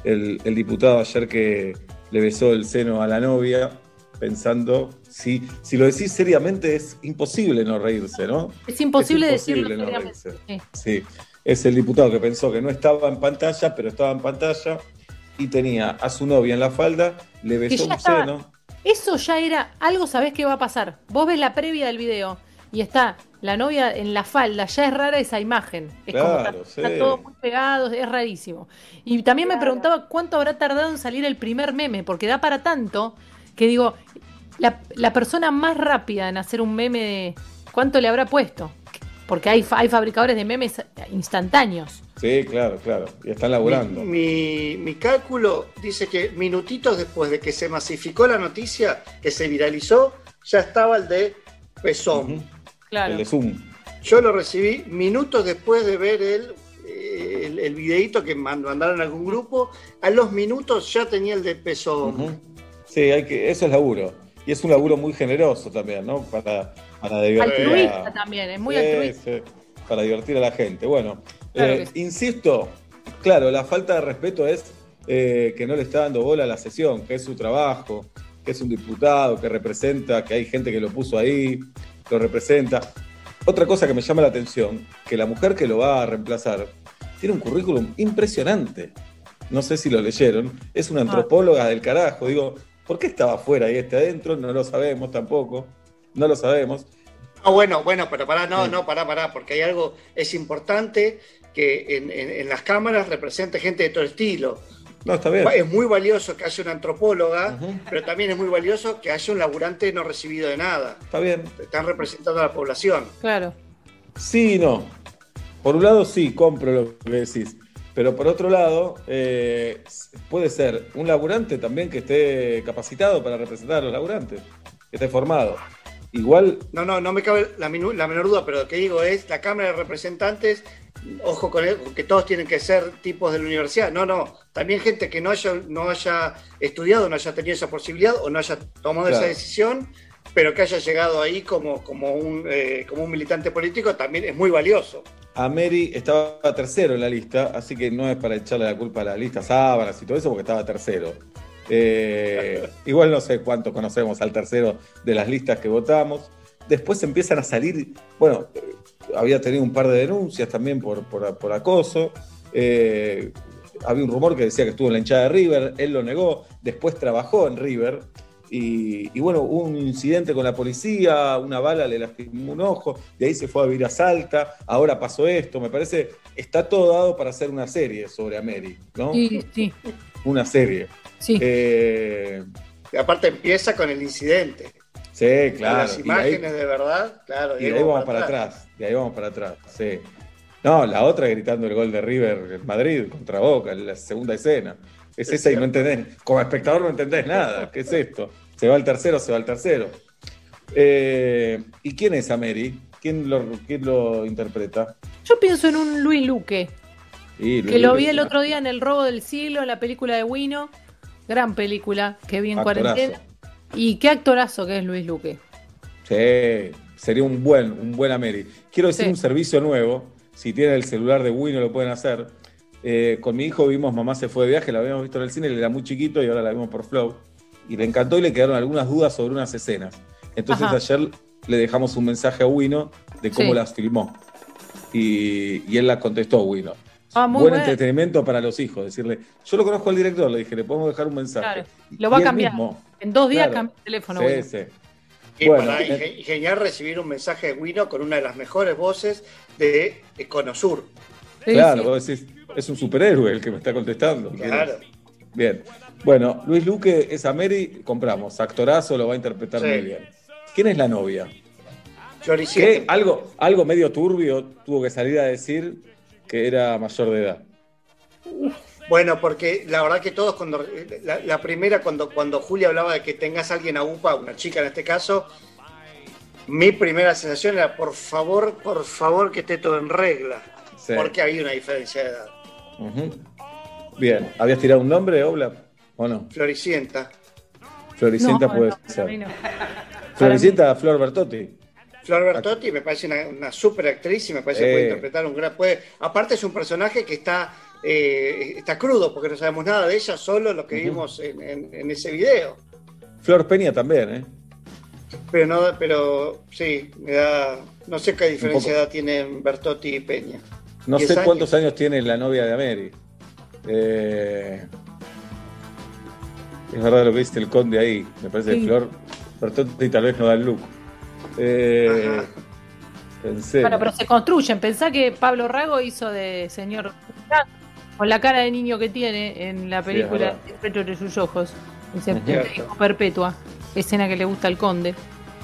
El, el diputado ayer que le besó el seno a la novia, pensando, si, si lo decís seriamente es imposible no reírse, ¿no? Es imposible, Es imposible decirlo no seriamente. reírse. Sí. Sí, es el diputado que pensó que no estaba en pantalla, pero estaba en pantalla y tenía a su novia en la falda, le besó un estaba- seno. Eso ya era algo, sabés qué va a pasar. Vos ves la previa del video y está la novia en la falda, ya es rara esa imagen. Es como Claro, está, está sí. todo muy pegado, es rarísimo. Y también me preguntaba cuánto habrá tardado en salir el primer meme, porque da para tanto que digo, la, la persona más rápida en hacer un meme, de- ¿cuánto le habrá puesto? Porque hay, hay fabricadores de memes instantáneos. Sí, claro, claro. Y están laburando. Mi, mi cálculo dice que minutitos después de que se masificó la noticia, que se viralizó, ya estaba el de Pezón. Claro. El de Zoom. Yo lo recibí minutos después de ver el, eh, el, el videíto que mand- mandaron a algún grupo. A los minutos ya tenía el de Pezón. Sí, hay que, eso es laburo. Y es un laburo muy generoso también, ¿no? Para, para divertir Altruista a, también, es muy Sí, altruista. sí, para divertir a la gente. Bueno, Claro eh, sí. insisto, claro, la falta de respeto es eh, que no le está dando bola a la sesión, que es su trabajo, que es un diputado, que representa, que hay gente que lo puso ahí, lo representa. Otra cosa que me llama la atención, que la mujer que lo va a reemplazar tiene un currículum impresionante. No sé si lo leyeron. Es una antropóloga del carajo. Digo, ¿por qué estaba afuera y este adentro? No lo sabemos tampoco. No lo sabemos. Ah, bueno, bueno, pero pará, no, no, pará, pará, porque hay algo, es importante que en, en- en las cámaras represente gente de todo estilo. No, está bien. Es muy valioso que haya una antropóloga, pero también es muy valioso que haya un laburante no recibido de nada. Está bien. Están representando a la población. Claro. Sí y no. Por un lado, sí, compro lo que decís. Pero por otro lado, eh, puede ser un laburante también que esté capacitado para representar a los laburantes, que esté formado. Igual, No, no, no me cabe la, menor duda, pero lo que digo es, la Cámara de Representantes, ojo con el- que todos tienen que ser tipos de la universidad. No, no, también gente que no haya, no haya estudiado, no haya tenido esa posibilidad o no haya tomado esa decisión, pero que haya llegado ahí como, como, un, eh, como un militante político, también es muy valioso. Ameri estaba tercero en la lista, así que no es para echarle la culpa a la lista sábanas y todo eso, porque estaba tercero. Eh, igual no sé cuántos conocemos al tercero de las listas que votamos. Después empiezan a salir, bueno, eh, había tenido un par de denuncias también por, por- por acoso. Eh, había un rumor que decía que estuvo en la hinchada de River, él lo negó, después trabajó en River. Y, y bueno, hubo un incidente con la policía, una bala le lastimó un ojo, de ahí se fue a vivir a Salta, ahora pasó esto, me parece, está todo dado para hacer una serie sobre Ameri, ¿no? Sí, sí. Una serie. Sí. Eh, Y aparte empieza con el incidente. sí, claro. Las y de ahí- imágenes de verdad, claro. Y de ahí vamos para atrás, de ahí vamos para atrás, sí. No, la otra gritando el gol de River en Madrid contra Boca, en la segunda escena. Es esa y no entendés, como espectador no entendés nada. ¿Qué es esto? Se va el tercero, se va el tercero. Eh, ¿Y quién es Ameri? ¿Quién lo, quién lo interpreta? Yo pienso en un Luis Luque, Y que lo vi el otro día en El Robo del Siglo, en la película de Wino. Gran película que vi en Actorazo. cuarentena. Y qué actorazo que es Luis Luque. Sí, sería un buen, un buen Ameri. Quiero decir Sí. un servicio nuevo. Si tienen el celular de Wino lo pueden hacer. Eh, con mi hijo vimos Mamá se fue de viaje, la habíamos visto en el cine, él era muy chiquito y ahora la vimos por Flow. Y le encantó y le quedaron algunas dudas sobre unas escenas. Entonces Ajá. ayer le dejamos un mensaje a Wino de cómo Sí. las filmó. y, y él la contestó, Wino. Ah, muy Buen bueno. entretenimiento para los hijos, decirle, yo lo conozco al director, le dije, le podemos dejar un mensaje. Claro. Y- Lo va y a cambiar. mismo, En dos días Claro. cambia el teléfono. Sí, sí. Y Bueno, para eh, inge- genial recibir un mensaje de Wino con una de las mejores voces de Econosur. Claro, vos decís, es un superhéroe el que me está contestando. Claro. Bien. Bueno, Luis Luque es a Mary, compramos. Actorazo, lo va a interpretar Sí. muy bien. ¿Quién es la novia? Que algo, algo medio turbio tuvo que salir a decir que era mayor de edad. Bueno, porque la verdad que todos cuando la, la primera cuando cuando Julia hablaba de que tengas a alguien a UPA, una chica en este caso, mi primera sensación era por favor, por favor que esté todo en regla, Sí. porque había una diferencia de edad. Bien. ¿Habías tirado un nombre, Obla? ¿O no? Floricienta. Floricienta No, puede no, ser. no. Floricienta, Flor Bertotti. Flor Bertotti me parece una, una super actriz y me parece que Eh. puede interpretar un gran. Puede, aparte es un personaje que está, eh, está crudo, porque no sabemos nada de ella, solo lo que vimos en, en- en ese video. Flor Peña también, ¿eh? Pero no, pero sí, me da. No sé qué diferencia de edad tienen Bertotti y Peña. No ¿Diez sé años? cuántos años tiene la novia de Ameri. Eh, es verdad lo que dice el conde ahí. Me parece que. Flor Bertotti tal vez no da el look. Eh, pensé. Bueno, pero se construyen. Pensá que Pablo Rago hizo de señor con la cara de niño que tiene en la Sí, película. El pecho de sus ojos. Dice, Ujú. "Hijo perpetua. Escena que le gusta al conde.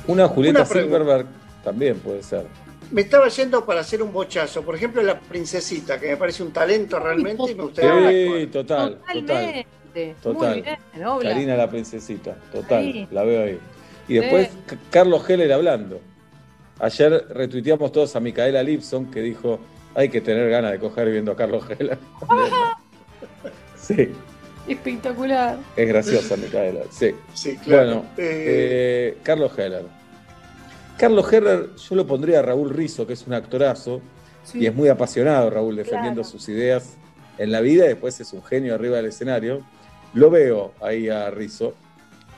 Una Julieta Una. Silverberg también puede ser. Me estaba yendo para hacer un bochazo. Por ejemplo, la princesita, que me parece un talento realmente y me gustaría Sí, total, total. Totalmente. Total. Muy bien. Karina la princesita, total, Ahí. la veo ahí. Y después Sí. Carlos Heller hablando. Ayer retuiteamos todos a Micaela Lipson que dijo, hay que tener ganas de coger viendo a Carlos Heller. sí, Espectacular. es graciosa Micaela, sí. Sí, claro. Bueno, Eh, eh, Carlos Heller. Carlos Heller, yo lo pondría a Raúl Rizzo, que es un actorazo, Sí. y es muy apasionado Raúl defendiendo Claro. sus ideas en la vida, y después es un genio arriba del escenario. Lo veo ahí a Rizzo.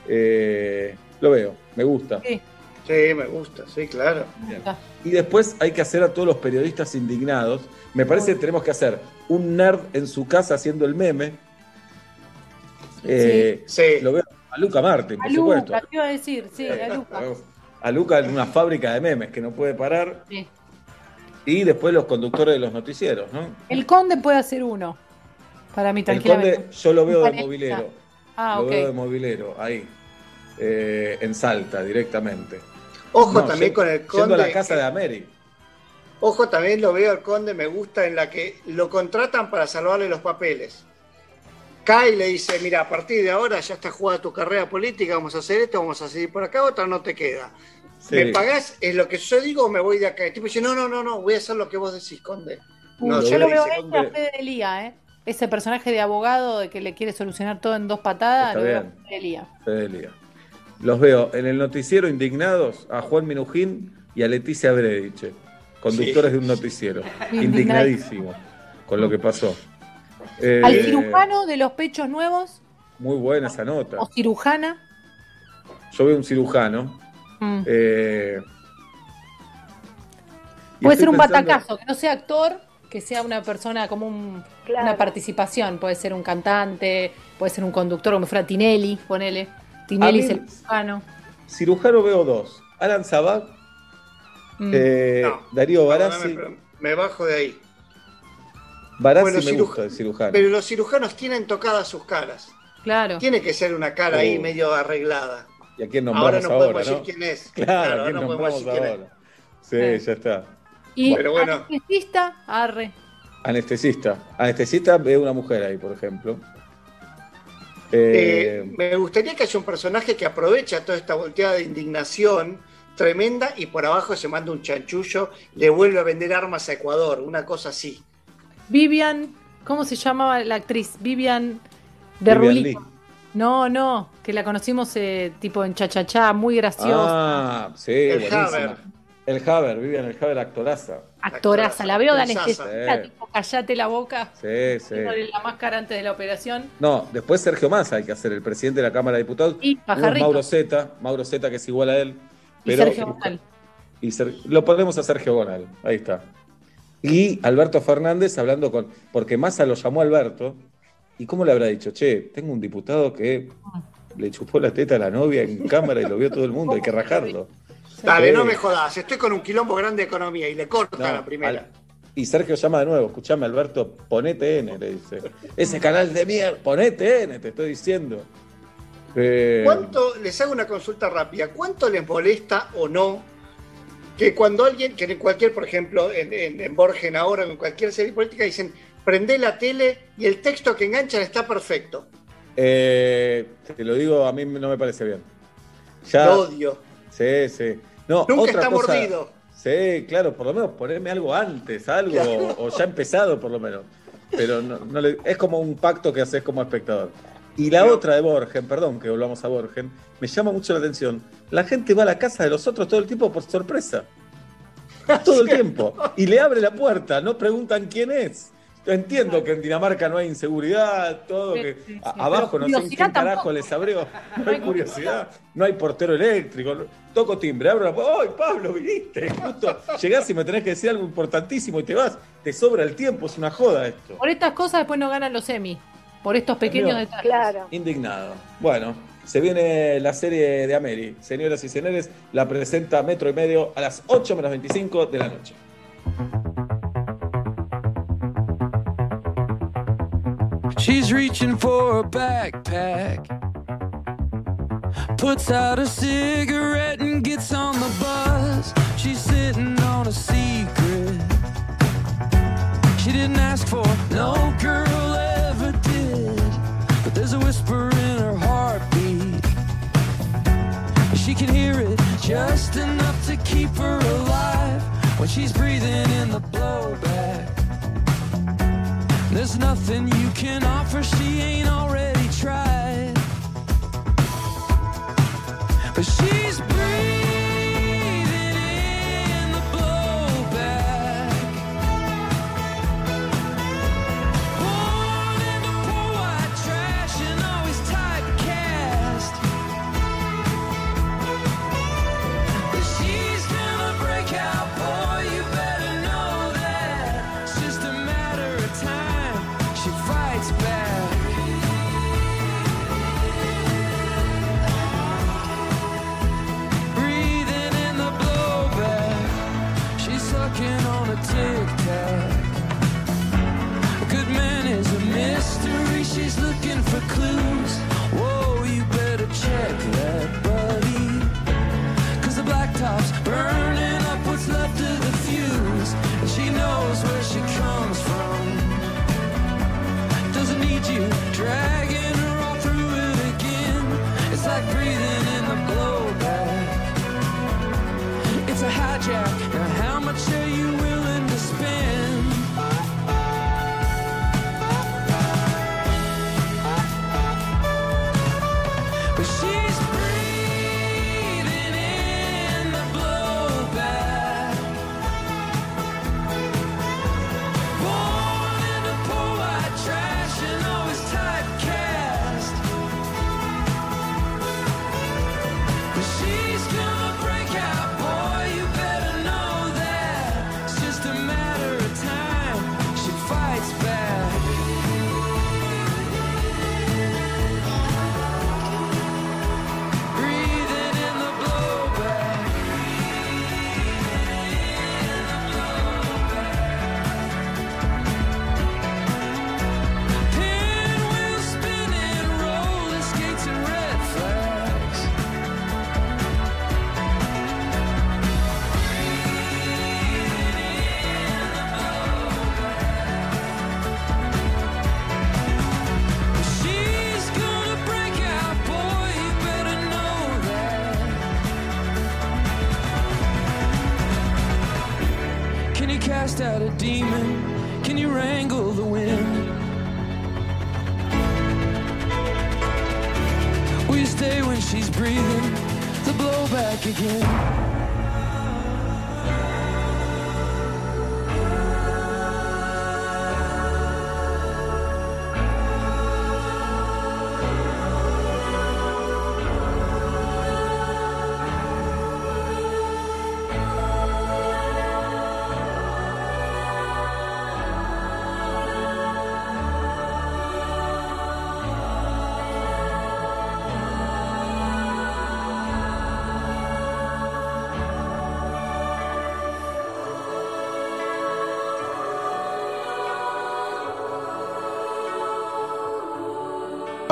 Eh, lo veo, me gusta. Sí. Sí, me gusta, sí, claro. Y después hay que hacer a todos los periodistas indignados. Me parece que tenemos que hacer un nerd en su casa haciendo el meme. Eh, Lo veo a Luca Martin, por A supuesto. Luca, te iba a decir, sí, a Luca. A Luca en una fábrica de memes que no puede parar. Sí. Y después los conductores de los noticieros, ¿no? El conde puede hacer uno. Para mí, El tranquilamente. conde, yo lo veo de movilero. Ah, lo ok. veo de movilero, ahí. Eh, en Salta, directamente. Ojo No, también yendo- con el Yendo a la conde. casa de Ameri. Ojo, también lo veo al conde, me gusta en la que lo contratan para salvarle los papeles. Cae y le dice, mira, a partir de ahora ya está jugada tu carrera política, vamos a hacer esto, vamos a seguir por acá, otra no te queda. Sí. ¿Me pagás? ¿Es lo que yo digo o me voy de acá? El tipo dice, no, no, no, no, voy a hacer lo que vos decís, conde. Uy, No, yo lo veo a ella, a Fede Elía, ¿eh? Ese personaje de abogado de que le quiere solucionar todo en dos patadas, Está lo veo a bien. Fede Elía. Fedelia. Los veo en el noticiero indignados a Juan Minujín y a Leticia Brediche, conductores Sí. de un noticiero. Indignadísimo. Con lo que pasó. Eh, Al cirujano de los pechos nuevos, Muy buena esa nota. o cirujana, Yo veo un cirujano. mm, eh, puede ser un pensando- batacazo, que no sea actor, que sea una persona como un- una participación. Puede ser un cantante, puede ser un conductor, como fuera Tinelli, ponele. Tinelli el cirujano. Cirujano veo dos. Alan Sabat, Mm. eh, No, Darío Barassi. me bajo de ahí. Barassi Bueno, me ciruj- gusta el cirujano. Pero los cirujanos tienen tocadas sus caras. Claro. Tiene que ser una cara ahí Oh. medio arreglada. ¿Y a quién Ahora nombramos no ahora? podemos decir ¿no? quién es. Claro, Claro, ¿a quién ahora no podemos nombramos decir quién es. ahora? Sí, ya está. Y Pero bueno. anestesista, arre. Anestesista. Anestesista veo una mujer ahí, por ejemplo. Eh, Eh, me gustaría que haya un personaje que aprovecha toda esta volteada de indignación tremenda y por abajo se manda un chanchullo, le vuelve a vender armas a Ecuador, una cosa así. Vivian, ¿cómo se llamaba la actriz? Vivian de Vivian Rulito. Lee. No, no, que la conocimos eh, tipo en Chachachá, muy graciosa. Ah, sí, El buenísima. Haber. El Haber, Vivian el Haber, actoraza. Actoraza, la veo de Sí. tipo callate la boca, Sí, sí. la máscara antes de la operación. No, después Sergio Massa hay que hacer, el presidente de la Cámara de Diputados. Y. Mauro Zeta, Mauro Zeta que es igual a él. Y Pero Sergio Gonal. y Ser- lo ponemos a Sergio Gonal, ahí está. Y Alberto Fernández hablando con. Porque Massa lo llamó Alberto. ¿Y cómo le habrá dicho? Che, tengo un diputado que le chupó la teta a la novia en cámara y lo vio todo el mundo, hay que rajarlo. Dale, no me jodas, estoy con un quilombo grande de economía y le corta no, la primera. al- y Sergio llama de nuevo, escuchame Alberto, ponete N, le dice. Ese canal de mierda, ponete N, te estoy diciendo. Eh, ¿Cuánto, les hago una consulta rápida, cuánto les molesta o no que cuando alguien, que en cualquier, por ejemplo, en, en, en Borgen ahora, en cualquier serie política, dicen, prende la tele y el texto que enganchan está perfecto? eh, te lo digo, a mí no me parece bien. Ya, Lo odio. Sí, sí. No, Nunca otra está cosa- mordido. Sí, claro, por lo menos ponerme algo antes, algo, Claro. o ya empezado por lo menos. Pero no, no le- es como un pacto que haces como espectador. Y la otra de Borgen, perdón que volvamos a Borgen, me llama mucho la atención. La gente va a la casa de los otros todo el tiempo por sorpresa. Todo el tiempo. Y le abre la puerta, no preguntan quién es. Entiendo que en Dinamarca no hay inseguridad, todo, que a- abajo no sé quién carajo les abrió. No hay curiosidad, no hay portero eléctrico. Toco timbre, abro la puerta. ¡Ay, Pablo, viniste! Justo llegás y me tenés que decir algo importantísimo y te vas. Te sobra el tiempo, es una joda esto. Por estas cosas después no ganan los semis. Por estos pequeños Amigo. detalles. Claro. Indignado. Bueno, se viene la serie de Ameri. Señoras y señores, la presenta Metro y Medio a las 8 menos 25 de la noche. She's reaching for a backpack. Puts out a cigarette and gets on the bus. She's sitting on a secret. She didn't ask for, no girl ever did. But there's a whisper in her heartbeat. She can hear it just enough to keep her alive when she's breathing in the blowback. There's nothing you can offer she ain't already tried. But she's breathing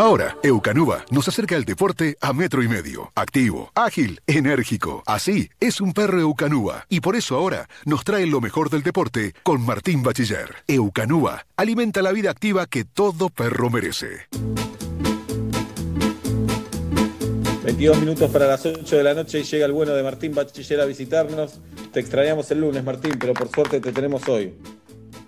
Ahora, Eucanuba nos acerca el deporte a metro y medio. Activo, ágil, enérgico. Así es un perro Eucanuba. Y por eso ahora nos trae lo mejor del deporte con Martín Bachiller. Eucanuba alimenta la vida activa que todo perro merece. 22 minutos para las 8 de la noche y llega el bueno de Martín Bachiller a visitarnos. Te extrañamos el lunes, Martín, pero por suerte te tenemos hoy.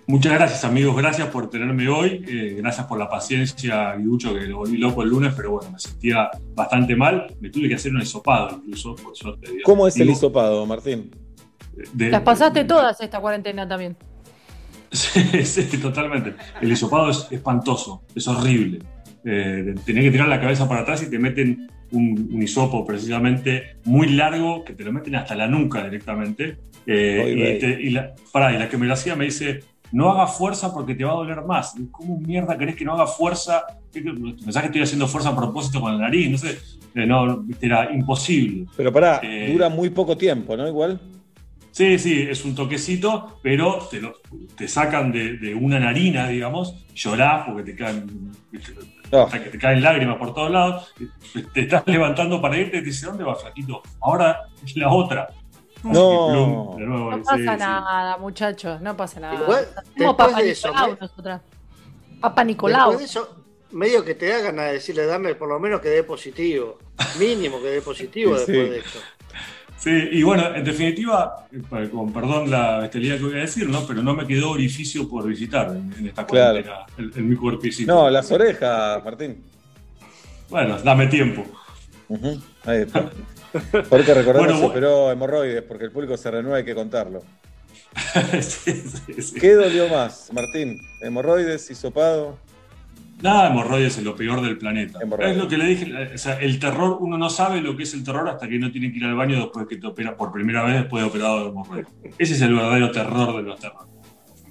Muchas gracias amigos, gracias por tenerme hoy, eh, gracias por la paciencia, Guiducho, que lo volví loco el lunes, pero bueno, me sentía bastante mal, me tuve que hacer un hisopado incluso, por suerte. Dios. ¿Cómo es el hisopado, Martín? de- Las pasaste todas esta cuarentena también. Sí, sí, totalmente. El hisopado es espantoso, es horrible. Eh, tenés que tirar la cabeza para atrás y te meten un, un hisopo precisamente muy largo que te lo meten hasta la nuca directamente. Eh, te- y la, pará, y la que me lo hacía me dice, no haga fuerza porque te va a doler más. ¿Cómo mierda querés que no haga fuerza? ¿Qué- qué- ¿Pensás que estoy haciendo fuerza a propósito con la nariz? No sé. Eh, no, era imposible. Pero pará, Eh, dura muy poco tiempo, ¿no? Igual. Sí, sí, es un toquecito, pero te, lo- te sacan de, de una narina, digamos, llorás porque te caen, hasta que te caen lágrimas por todos lados, te estás levantando para irte y te dice, ¿dónde vas, flaquito? Ahora es la otra. No. Y plum, de nuevo, No pasa sí. nada, muchachos, no pasa nada. Igual, Papa de eso, Nicolau me- nosotras. Papa Nicolau. Después de eso, medio que te da ganas de decirle, dame por lo menos que dé positivo. Mínimo que dé positivo Sí. después de esto. Sí, y bueno, en definitiva, eh, con perdón la bestialidad que voy a decir, ¿no? Pero no me quedó orificio por visitar en, en esta Claro. cuarentena, en, en mi cuerpecito. No, las orejas, Martín. Bueno, dame tiempo. Ahí está. Porque recordemos Bueno, se operó hemorroides, porque el público se renueva, hay que contarlo. Sí, sí, sí. ¿Qué dolió más, Martín? ¿Hemorroides, hisopado? Nada, hemorroides es lo peor del planeta. Hemorroides. Es lo que le dije, o sea, el terror, uno no sabe lo que es el terror hasta que no tiene que ir al baño después que te opera por primera vez después de operado de hemorroides. Ese es el verdadero terror de los terrores.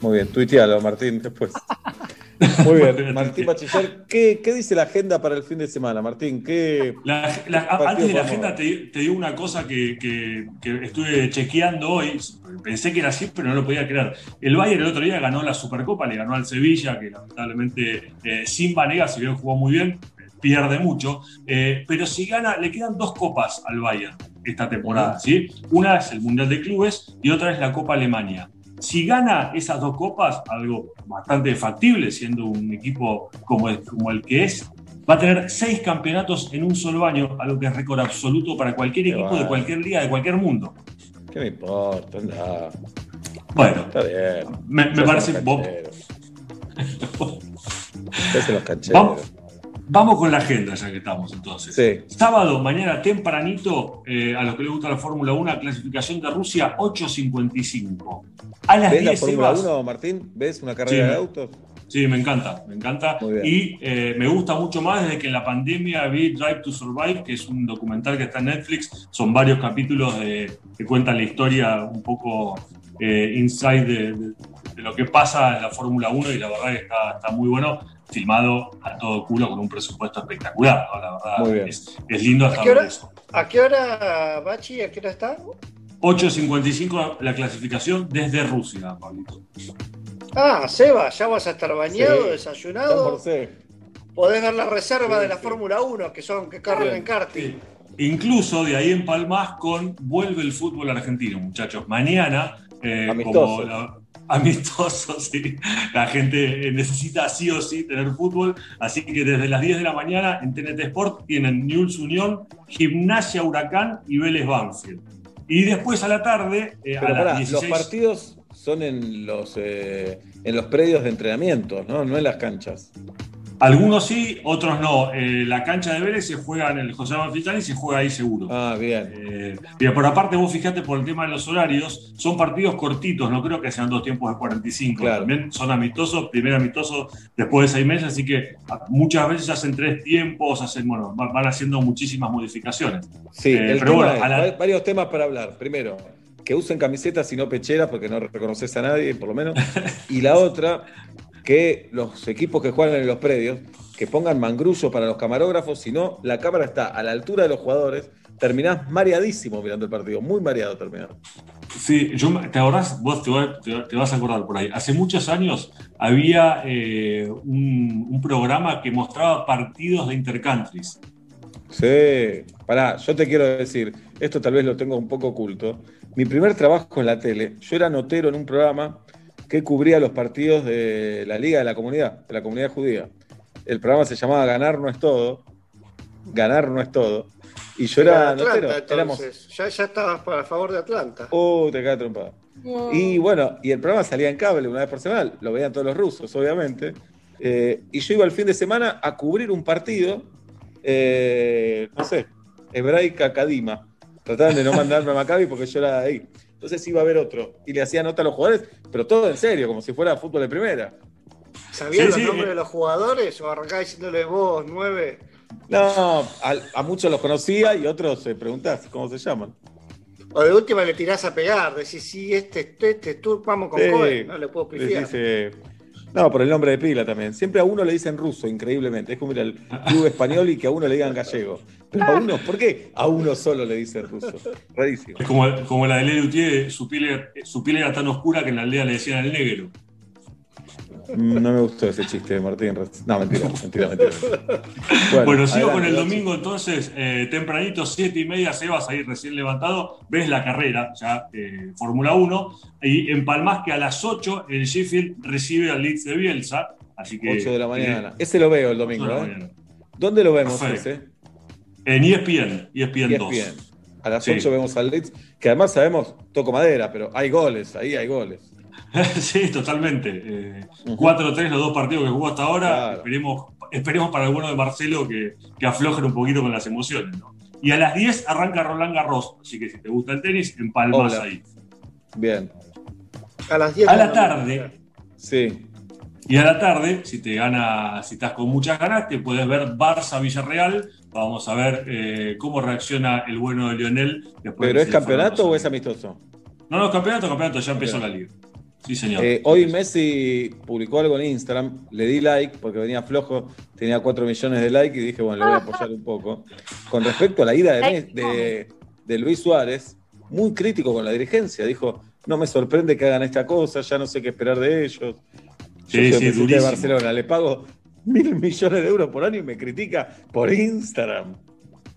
Muy bien, tuitealo, Martín, después. Muy bien, Martín Bachiller, ¿qué, qué dice la agenda para el fin de semana, Martín? ¿Qué La- la- antes de la agenda te, te digo una cosa que, que- que estuve chequeando hoy, pensé que era así, pero no lo podía creer. El Bayern el otro día ganó la Supercopa, le ganó al Sevilla, que lamentablemente eh, sin Vanega, si bien jugó muy bien, pierde mucho, eh, pero si gana, le quedan dos copas al Bayern esta temporada, ¿sí? Una es el Mundial de Clubes y otra es la Copa Alemania. Si gana esas dos copas, algo bastante factible, siendo un equipo como el, como el que es, va a tener seis campeonatos en un solo año, algo que es récord absoluto para cualquier equipo de cualquier liga, de cualquier mundo. ¿Qué me importa? Anda. Bueno, Está bien. me, parece... vos- los cancheros. Vamos, vamos con la agenda, ya que estamos entonces. Sí. Sábado, mañana tempranito, eh, a los que les gusta la Fórmula 1, clasificación de Rusia 8.55. A las ¿Ves la 10 Fórmula Sebas. 1, Martín? ¿Ves una Sí, carrera de autos? Sí, me encanta, me encanta. Y eh, me gusta mucho más desde que en la pandemia vi Drive to Survive, que es un documental que está en Netflix. Son varios capítulos de- que cuentan la historia un poco eh, inside de, de- de lo que pasa en la Fórmula 1 y la verdad que está, está muy bueno, filmado a todo culo con un presupuesto espectacular. ¿no? La verdad Muy bien. Es, es lindo ¿A hasta qué hora, eso. ¿A qué hora, Bachi? ¿A qué hora está? 8.55 la clasificación desde Rusia, Pablito. Ah, Seba, ya vas a estar bañado, Sí. desayunado. Podés ver la reserva Sí, de la sí. Fórmula 1, que son que corren en karting. Incluso de ahí en Palmas con vuelve el fútbol argentino, muchachos. Mañana, eh, Amistoso. como la- amistoso, sí. La gente necesita sí o sí tener fútbol. Así que desde las 10 de la mañana en TNT Sport tienen Newell's Unión, Gimnasia Huracán y Vélez Banfield. Y después a la tarde, eh, a Pero las pará, 16. los partidos son en los, eh, en los predios de entrenamiento, ¿no? No en las canchas. Algunos sí, otros no. Eh, la cancha de Vélez se juega en el José Amalfitani y se juega ahí seguro. Ah, bien. Eh, bien, por aparte, vos fijate por el tema de los horarios, son partidos cortitos, no creo que sean dos tiempos de 45. Claro. También son amistosos, primer amistoso después de seis meses, así que muchas veces hacen tres tiempos, hacen, bueno, va- van haciendo muchísimas modificaciones. Sí, Eh, el pero tema bueno, es, la- varios temas para hablar. Primero, que usen camisetas y no pecheras porque no reconoces a nadie, por lo menos. Y la otra, que los equipos que juegan en los predios, que pongan mangrullo para los camarógrafos, si no, la cámara está a la altura de los jugadores, terminás mareadísimo mirando el partido, muy mareado terminás. Sí, yo, ¿te acordás? Vos te, va- te va- te vas a acordar por ahí. Hace muchos años había eh, un, un programa que mostraba partidos de intercountries. Sí, pará, yo te quiero decir, esto tal vez lo tengo un poco oculto. Mi primer trabajo en la tele, yo era notero en un programa que cubría los partidos de la Liga de la Comunidad, de la comunidad judía. El programa se llamaba Ganar no es todo. Ganar no es todo. Y yo era Atlanta, notero. Éramos, entonces. Ya, ya estabas para favor de Atlanta. Uh, te cae trompada. Y bueno, y el programa salía en cable una vez por semana, lo veían todos los rusos, obviamente. Eh, y yo iba el fin de semana a cubrir un partido, eh, no sé, hebraica Kadima. Trataban de no mandarme a Maccabi porque yo era ahí. Entonces iba a ver otro y le hacía nota a los jugadores, pero todo en serio, como si fuera fútbol de primera. ¿Sabías Sí, los sí, nombres eh. de los jugadores o arrancás diciéndole vos, nueve? No, a, a muchos los conocía y otros se preguntás cómo se llaman. O de última le tirás a pegar, decís, sí, este, este, este, tú, vamos con Sí. Cohen, no le puedo pifiar. dice- No, por el nombre de pila también. Siempre a uno le dicen ruso, increíblemente. Es como ir al club español y que a uno le digan gallego. Pero a uno, ¿por qué a uno solo le dicen ruso? Rarísimo. Es como, como la de Lely Utier, su piel, su piel era tan oscura que en la aldea le decían el negro. No me gustó ese chiste, Martín. No, mentira, mentira, mentira. Bueno, sigo adelante, con el domingo entonces, eh, tempranito, siete y media, Sebas ahí recién levantado, ves la carrera, ya eh, Fórmula 1, y empalmás que a las 8 el Sheffield recibe al Leeds de Bielsa, así que... 8 de la mañana. eh, Ese lo veo el domingo, ocho de la ¿eh? mañana. ¿Dónde lo vemos Perfecto. ese? En E ESPN, ESPN 2. ESPN. A las Sí. 8 vemos al Leeds, que además sabemos, toco madera, pero hay goles, ahí hay goles. sí, totalmente. Eh, 4-3 los dos partidos que jugó hasta ahora. Claro. Esperemos, esperemos para el bueno de Marcelo que, que aflojen un poquito con las emociones. ¿no? Y a las 10 arranca Roland Garros, así que si te gusta el tenis, empalmas Hola. ahí. Bien. A las 10 A la tarde, Sí. y a la tarde, si te gana, si estás con muchas ganas, te puedes ver Barça Villarreal. Vamos a ver eh, cómo reacciona el bueno de Lionel. después ¿Pero de es campeonato o es amistoso? No, no, campeonato, campeonato, ya empezó la liga. Sí, señor. Eh, hoy Messi publicó algo en Instagram, le di like porque venía flojo, tenía 4 millones de likes y dije, bueno, le voy a apoyar un poco. Con respecto a la ida de, Mes- de, de Luis Suárez, muy crítico con la dirigencia, dijo, no me sorprende que hagan esta cosa, ya no sé qué esperar de ellos. Yo Sí, soy sí, de. Barcelona, le pago mil millones de euros por año y me critica por Instagram.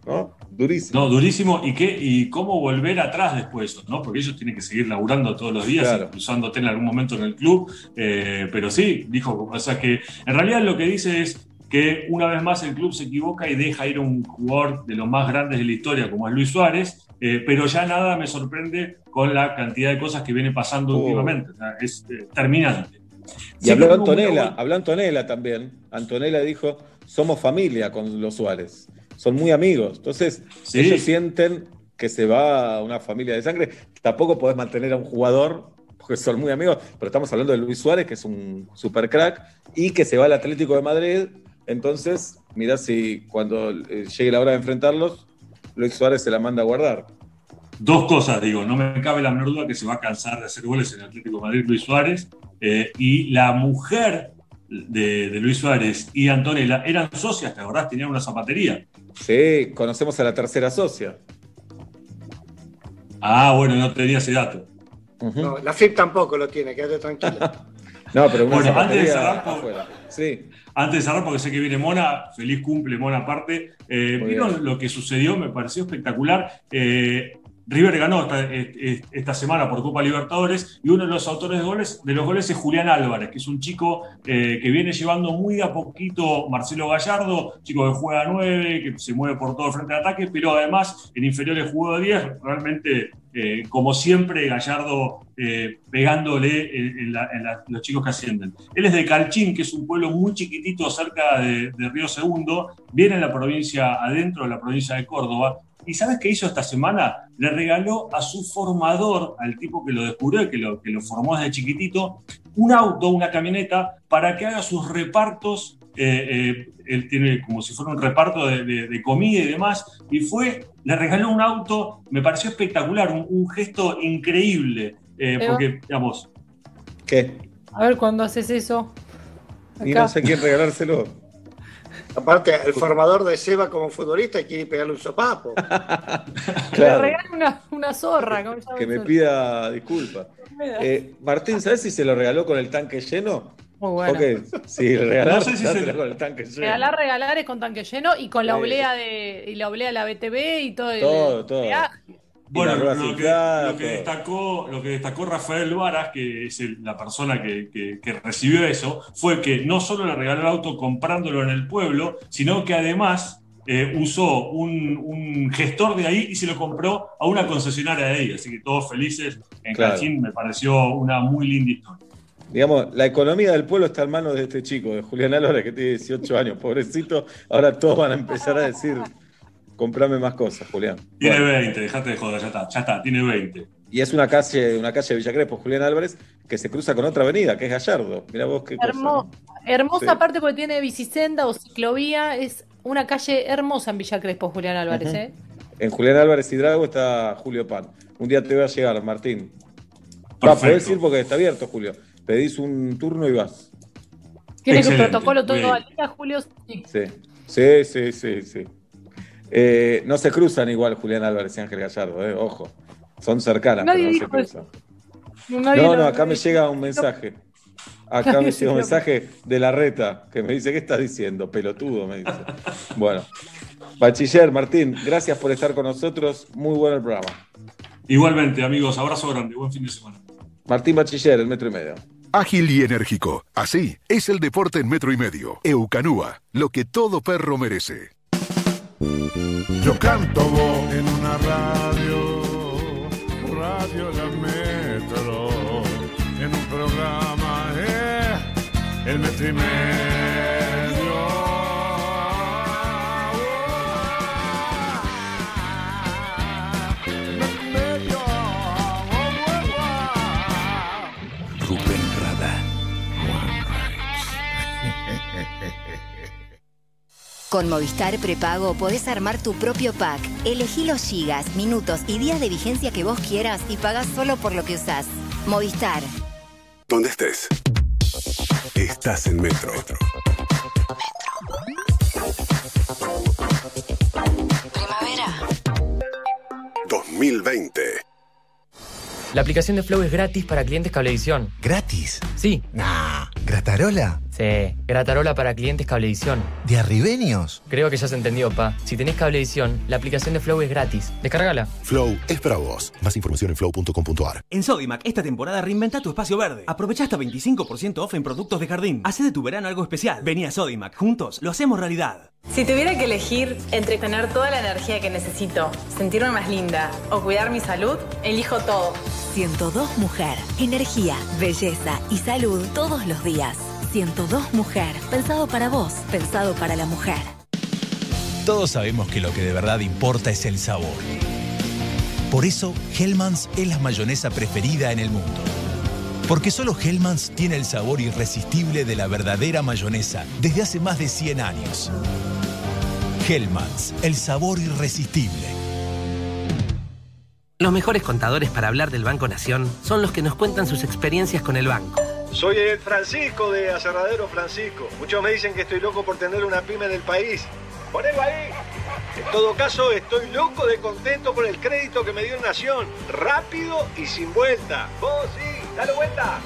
¿No? Durísimo. No, durísimo. ¿Y qué? ¿Y cómo volver atrás después de eso? ¿no? Porque ellos tienen que seguir laburando todos los días, Claro. cruzándote en algún momento en el club. Eh, pero sí, dijo, o sea que en realidad lo que dice es que una vez más el club se equivoca y deja ir a un jugador de los más grandes de la historia, como es Luis Suárez, eh, pero ya nada me sorprende con la cantidad de cosas que viene pasando Oh. últimamente. O sea, es eh, terminante. Y Sí, habló Antonella, habló Antonella también. Antonella dijo, somos familia con los Suárez. Son muy amigos. Entonces, Sí. ellos sienten que se va a una familia de sangre. Tampoco podés mantener a un jugador, porque son muy amigos, pero estamos hablando de Luis Suárez, que es un super crack, y que se va al Atlético de Madrid. Entonces, mirá si cuando eh, llegue la hora de enfrentarlos, Luis Suárez se la manda a guardar. Dos cosas, digo, no me cabe la menor duda que se va a cansar de hacer goles en el Atlético de Madrid Luis Suárez. eh, y la mujer de, de Luis Suárez y Antonella eran socias, ¿te acordás? Tenían una zapatería. Sí, conocemos a la tercera socia. Ah, bueno, no tenía ese dato. No, la FIP tampoco lo tiene, quédate tranquilo. No, pero una Bueno, antes de cerrar, por-. Sí. Antes de cerrar, porque sé que viene Mona, feliz cumple Mona aparte. Eh, ¿Vieron bien. lo que sucedió? Me pareció espectacular. Eh, River ganó esta, eh, esta semana por Copa Libertadores y uno de los autores de, goles, de los goles es Julián Álvarez, que es un chico eh, que viene llevando muy a poquito Marcelo Gallardo, chico que juega a 9, que se mueve por todo el frente de ataque, pero además en inferiores jugó de 10. Realmente, eh, como siempre, Gallardo eh, pegándole en, los chicos que ascienden. Él es de Calchín, que es un pueblo muy chiquitito cerca de, de Río Segundo, viene en la provincia, adentro de la provincia de Córdoba. ¿Y sabes qué hizo esta semana? Le regaló a su formador, al tipo que lo descubrió y que lo, que lo formó desde chiquitito, un auto, una camioneta, para que haga sus repartos. eh, eh, él tiene como si fuera un reparto de, de- de comida y demás. Y fue, le regaló un auto, me pareció espectacular, un, un gesto increíble. eh, porque, digamos, ¿Qué? A ver cuándo haces eso. Y no sé quién regalárselo. Aparte, el formador de Seba como futbolista quiere pegarle un sopapo. Le regalan una, una zorra. ¿cómo se llama Que me pida disculpas. Eh, Martín, ¿sabes si se lo regaló con el tanque lleno? Muy bueno. Ok, sí, regalar, No sé si se- con el tanque lleno. Regalar, regalar es con tanque lleno y con la Sí. oblea de y la oblea de la BTV y todo. el- Todo, el todo. peaje. Bueno, lo que, lo, destacó, lo que destacó Rafael Varas, que es el- la persona que, que- que recibió eso, fue que no solo le regaló el auto comprándolo en el pueblo, sino que además eh, usó un, un gestor de ahí y se lo compró a una concesionaria de ahí. Así que todos felices en Claro. Cachín, me pareció una muy linda historia. Digamos, la economía del pueblo está en manos de este chico, de Julián Álvarez, que tiene 18 años, pobrecito. Ahora todos van a empezar a decir, comprame más cosas, Julián. Tiene Bueno, 20, dejate de joder, ya está, ya está, tiene 20. y es una calle, una calle de Villa Crespo, Julián Álvarez, que se cruza con otra avenida, que es Gallardo. Mirá vos qué cosa. Hermo- ¿no? hermosa Sí. parte porque tiene bicisenda o ciclovía. Es una calle hermosa en Villa Crespo, Julián Álvarez. ¿eh? En Julián Álvarez y Drago está Julio Pan. Un día te voy a llegar, Martín. Va, podés ir porque está abierto, Julio. Pedís un turno y vas. Tiene Excelente, que protocolo todo al día, Julio. Sí. Sí, sí, sí, sí. sí. Eh, no se cruzan igual Julián Álvarez y Ángel Gallardo, eh, ojo. Son cercanas, Nadie pero no se cruzan. Nadie no, no, acá me llega un mensaje. Acá me llega un mensaje de la reta que me dice, ¿qué estás diciendo? Pelotudo, me dice. Bueno. Bachiller, Martín, gracias por estar con nosotros. Muy bueno el programa. Igualmente, amigos, abrazo grande, buen fin de semana. Martín Bachiller, el metro y medio. Ágil y enérgico. Así es el deporte en metro y medio. Eucanúa, lo que todo perro merece. Yo canto en una radio, radio la metro, en un programa, eh, el metro Con Movistar Prepago podés armar tu propio pack. Elegí los gigas, minutos y días de vigencia que vos quieras y pagás solo por lo que usás. Movistar. Donde estés. Estás en Metro. Primavera. 2020. La aplicación de Flow es gratis para clientes Cablevisión. ¿Gratis? Sí. Nah. ¿Gratarola? Sí, Gratarola para clientes Cablevisión. ¿De arribeños? Creo que ya se entendió, pa. Si tenés Cablevisión, la aplicación de Flow es gratis. Descárgala. Flow es para vos. Más información en flow.com.ar. En Sodimac, esta temporada reinventa tu espacio verde. Aprovecha hasta 25% off en productos de jardín. Hacé de tu verano algo especial. Vení a Sodimac, juntos lo hacemos realidad. Si tuviera que elegir entre tener toda la energía que necesito, sentirme más linda o cuidar mi salud, elijo todo. 102 Mujer. Energía, belleza y salud todos los días. 102 Mujer. Pensado para vos, pensado para la mujer. Todos sabemos que lo que de verdad importa es el sabor. Por eso, Hellmann's es la mayonesa preferida en el mundo. Porque solo Hellmann's tiene el sabor irresistible de la verdadera mayonesa desde hace más de 100 años. Hellmann's, el sabor irresistible. Los mejores contadores para hablar del Banco Nación son los que nos cuentan sus experiencias con el banco. Soy el Francisco de Aserradero Francisco. Muchos me dicen que estoy loco por tener una pyme en el país. Ponelo ahí. En todo caso, estoy loco de contento por el crédito que me dio Nación. Rápido y sin vuelta. Vos sí, dale vuelta.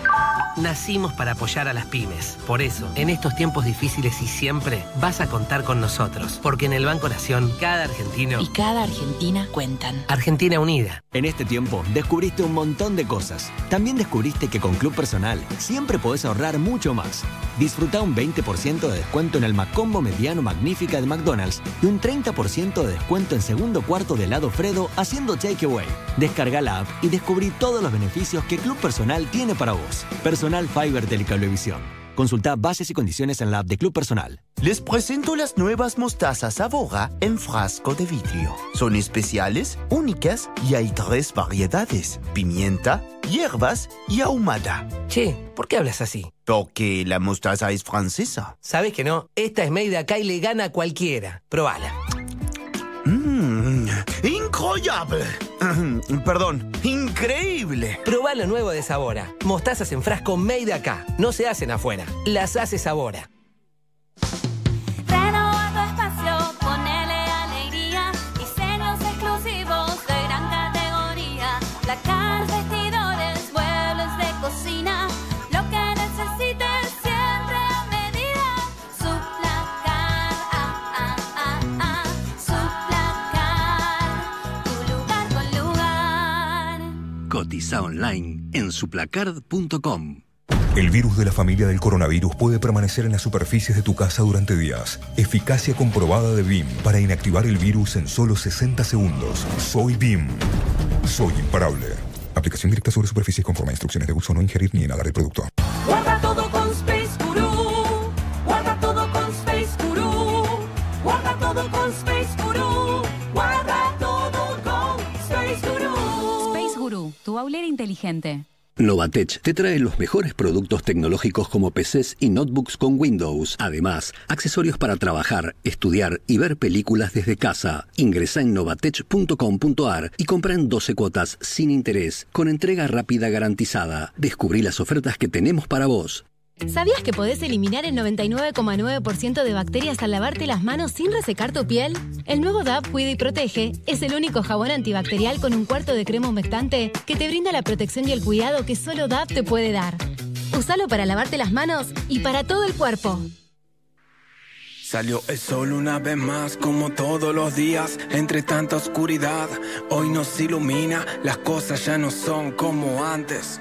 Nacimos para apoyar a las pymes. Por eso, en estos tiempos difíciles y siempre, vas a contar con nosotros. Porque en el Banco Nación, cada argentino Y cada Argentina cuentan. Argentina Unida. En este tiempo descubriste un montón de cosas. También descubriste que con Club Personal siempre podés ahorrar mucho más. Disfruta un 20% de descuento en el Macombo Mediano Magnífica de McDonald's y un 30% de descuento en segundo cuarto de helado Fredo haciendo takeaway. Descarga la app y descubrí todos los beneficios que Club Personal tiene para vos. Personal Fiber Telecablevisión. Consulta bases y condiciones en la app de Club Personal. Les presento las nuevas mostazas Sabora en frasco de vidrio. Son especiales, únicas y hay tres variedades: pimienta, hierbas y ahumada. Che, ¿por qué hablas así? Porque la mostaza es francesa. ¿Sabes que no? Esta es made acá y le gana a cualquiera. Probala. Mmm, incroyable. Perdón, increíble. Probá lo nuevo de Sabora. Mostazas en frasco made acá. No se hacen afuera. Las hace Sabora. Cotiza online en suplacard.com. El virus de la familia del coronavirus puede permanecer en las superficies de tu casa durante días. Eficacia comprobada de BIM para inactivar el virus en solo 60 segundos. Soy BIM. Soy imparable. Aplicación directa sobre superficies conforme a instrucciones de uso, no ingerir ni inhalar el producto. Inteligente. Novatech te trae los mejores productos tecnológicos como PCs y notebooks con Windows. Además, accesorios para trabajar, estudiar y ver películas desde casa. Ingresa en novatech.com.ar y compra en 12 cuotas sin interés, con entrega rápida garantizada. Descubrí las ofertas que tenemos para vos. ¿Sabías que podés eliminar el 99,9% de bacterias al lavarte las manos sin resecar tu piel? El nuevo DAP Cuida y Protege es el único jabón antibacterial con un cuarto de crema humectante que te brinda la protección y el cuidado que solo DAP te puede dar. Usalo para lavarte las manos y para todo el cuerpo. Salió el sol una vez más, como todos los días, entre tanta oscuridad. Hoy nos ilumina, las cosas ya no son como antes.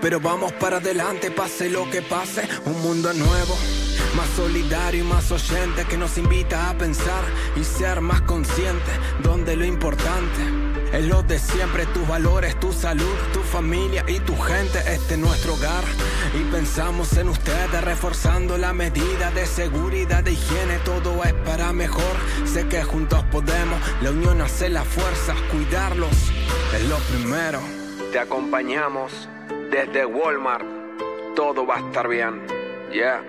Pero vamos para adelante, pase lo que pase, un mundo nuevo, más solidario y más oyente que nos invita a pensar y ser más consciente, donde lo importante es lo de siempre, tus valores, tu salud, tu familia y tu gente, este es nuestro hogar. Y pensamos en ustedes, reforzando la medida de seguridad, de higiene, todo es para mejor. Sé que juntos podemos, la unión hace la fuerza, cuidarlos es lo primero. Te acompañamos desde Walmart, todo va a estar bien. Yeah.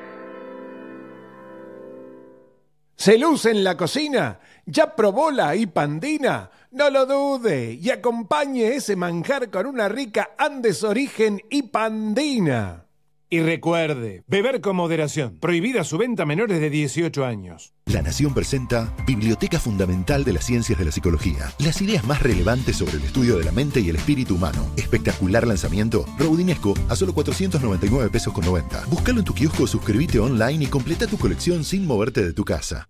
¿Se luce en la cocina? ¿Ya probó la hipandina? No lo dude y acompañe ese manjar con una rica Andes Origen hipandina. Y recuerde, beber con moderación. Prohibida su venta a menores de 18 años. La Nación presenta Biblioteca Fundamental de las Ciencias de la Psicología. Las ideas más relevantes sobre el estudio de la mente y el espíritu humano. Espectacular lanzamiento. Raudinesco a solo 499 pesos con 90. Búscalo en tu kiosco, suscríbete online y completa tu colección sin moverte de tu casa.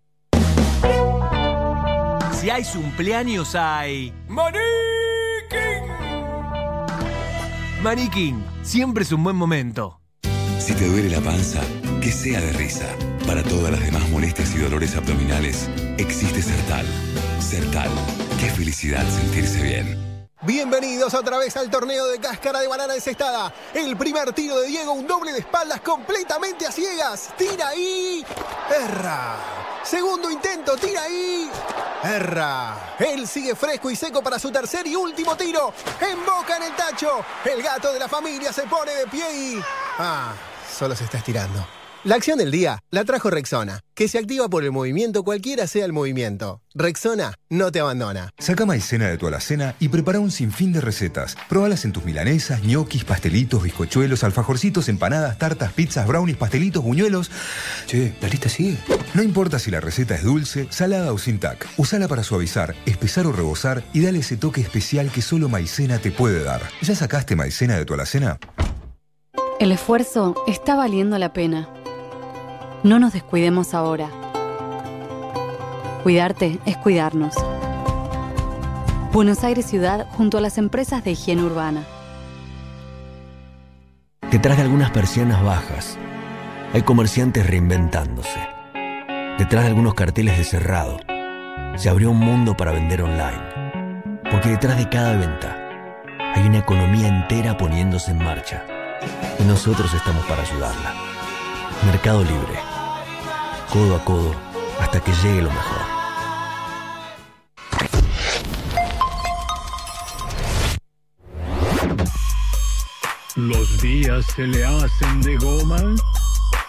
Si hay cumpleaños hay... ¡Maniquín! Maniquín, siempre es un buen momento. Si te duele la panza, que sea de risa. Para todas las demás molestias y dolores abdominales, existe Sertal. Sertal, qué felicidad sentirse bien. Bienvenidos otra vez al torneo de cáscara de banana encestada. El primer tiro de Diego, un doble de espaldas completamente a ciegas. Tira ahí. Erra. Segundo intento, tira ahí. Erra. Él sigue fresco y seco para su tercer y último tiro. En boca en el tacho. El gato de la familia se pone de pie y... Ah, solo se está estirando. La acción del día la trajo Rexona, que se activa por el movimiento cualquiera sea el movimiento. Rexona no te abandona. Saca maicena de tu alacena y prepara un sinfín de recetas. Probalas en tus milanesas, ñoquis, pastelitos, bizcochuelos, alfajorcitos, empanadas, tartas, pizzas, brownies, pastelitos, buñuelos. Che, la lista sigue. No importa si la receta es dulce, salada o sin tac. Usala para suavizar, espesar o rebosar y dale ese toque especial que solo maicena te puede dar. ¿Ya sacaste maicena de tu alacena? El esfuerzo está valiendo la pena. No nos descuidemos ahora. Cuidarte es cuidarnos. Buenos Aires Ciudad junto a las empresas de higiene urbana. Detrás de algunas persianas bajas, hay comerciantes reinventándose. Detrás de algunos carteles de cerrado, se abrió un mundo para vender online. Porque detrás de cada venta, hay una economía entera poniéndose en marcha. Y nosotros estamos para ayudarla. Mercado Libre. Codo a codo hasta que llegue lo mejor. Los días se le hacen de goma.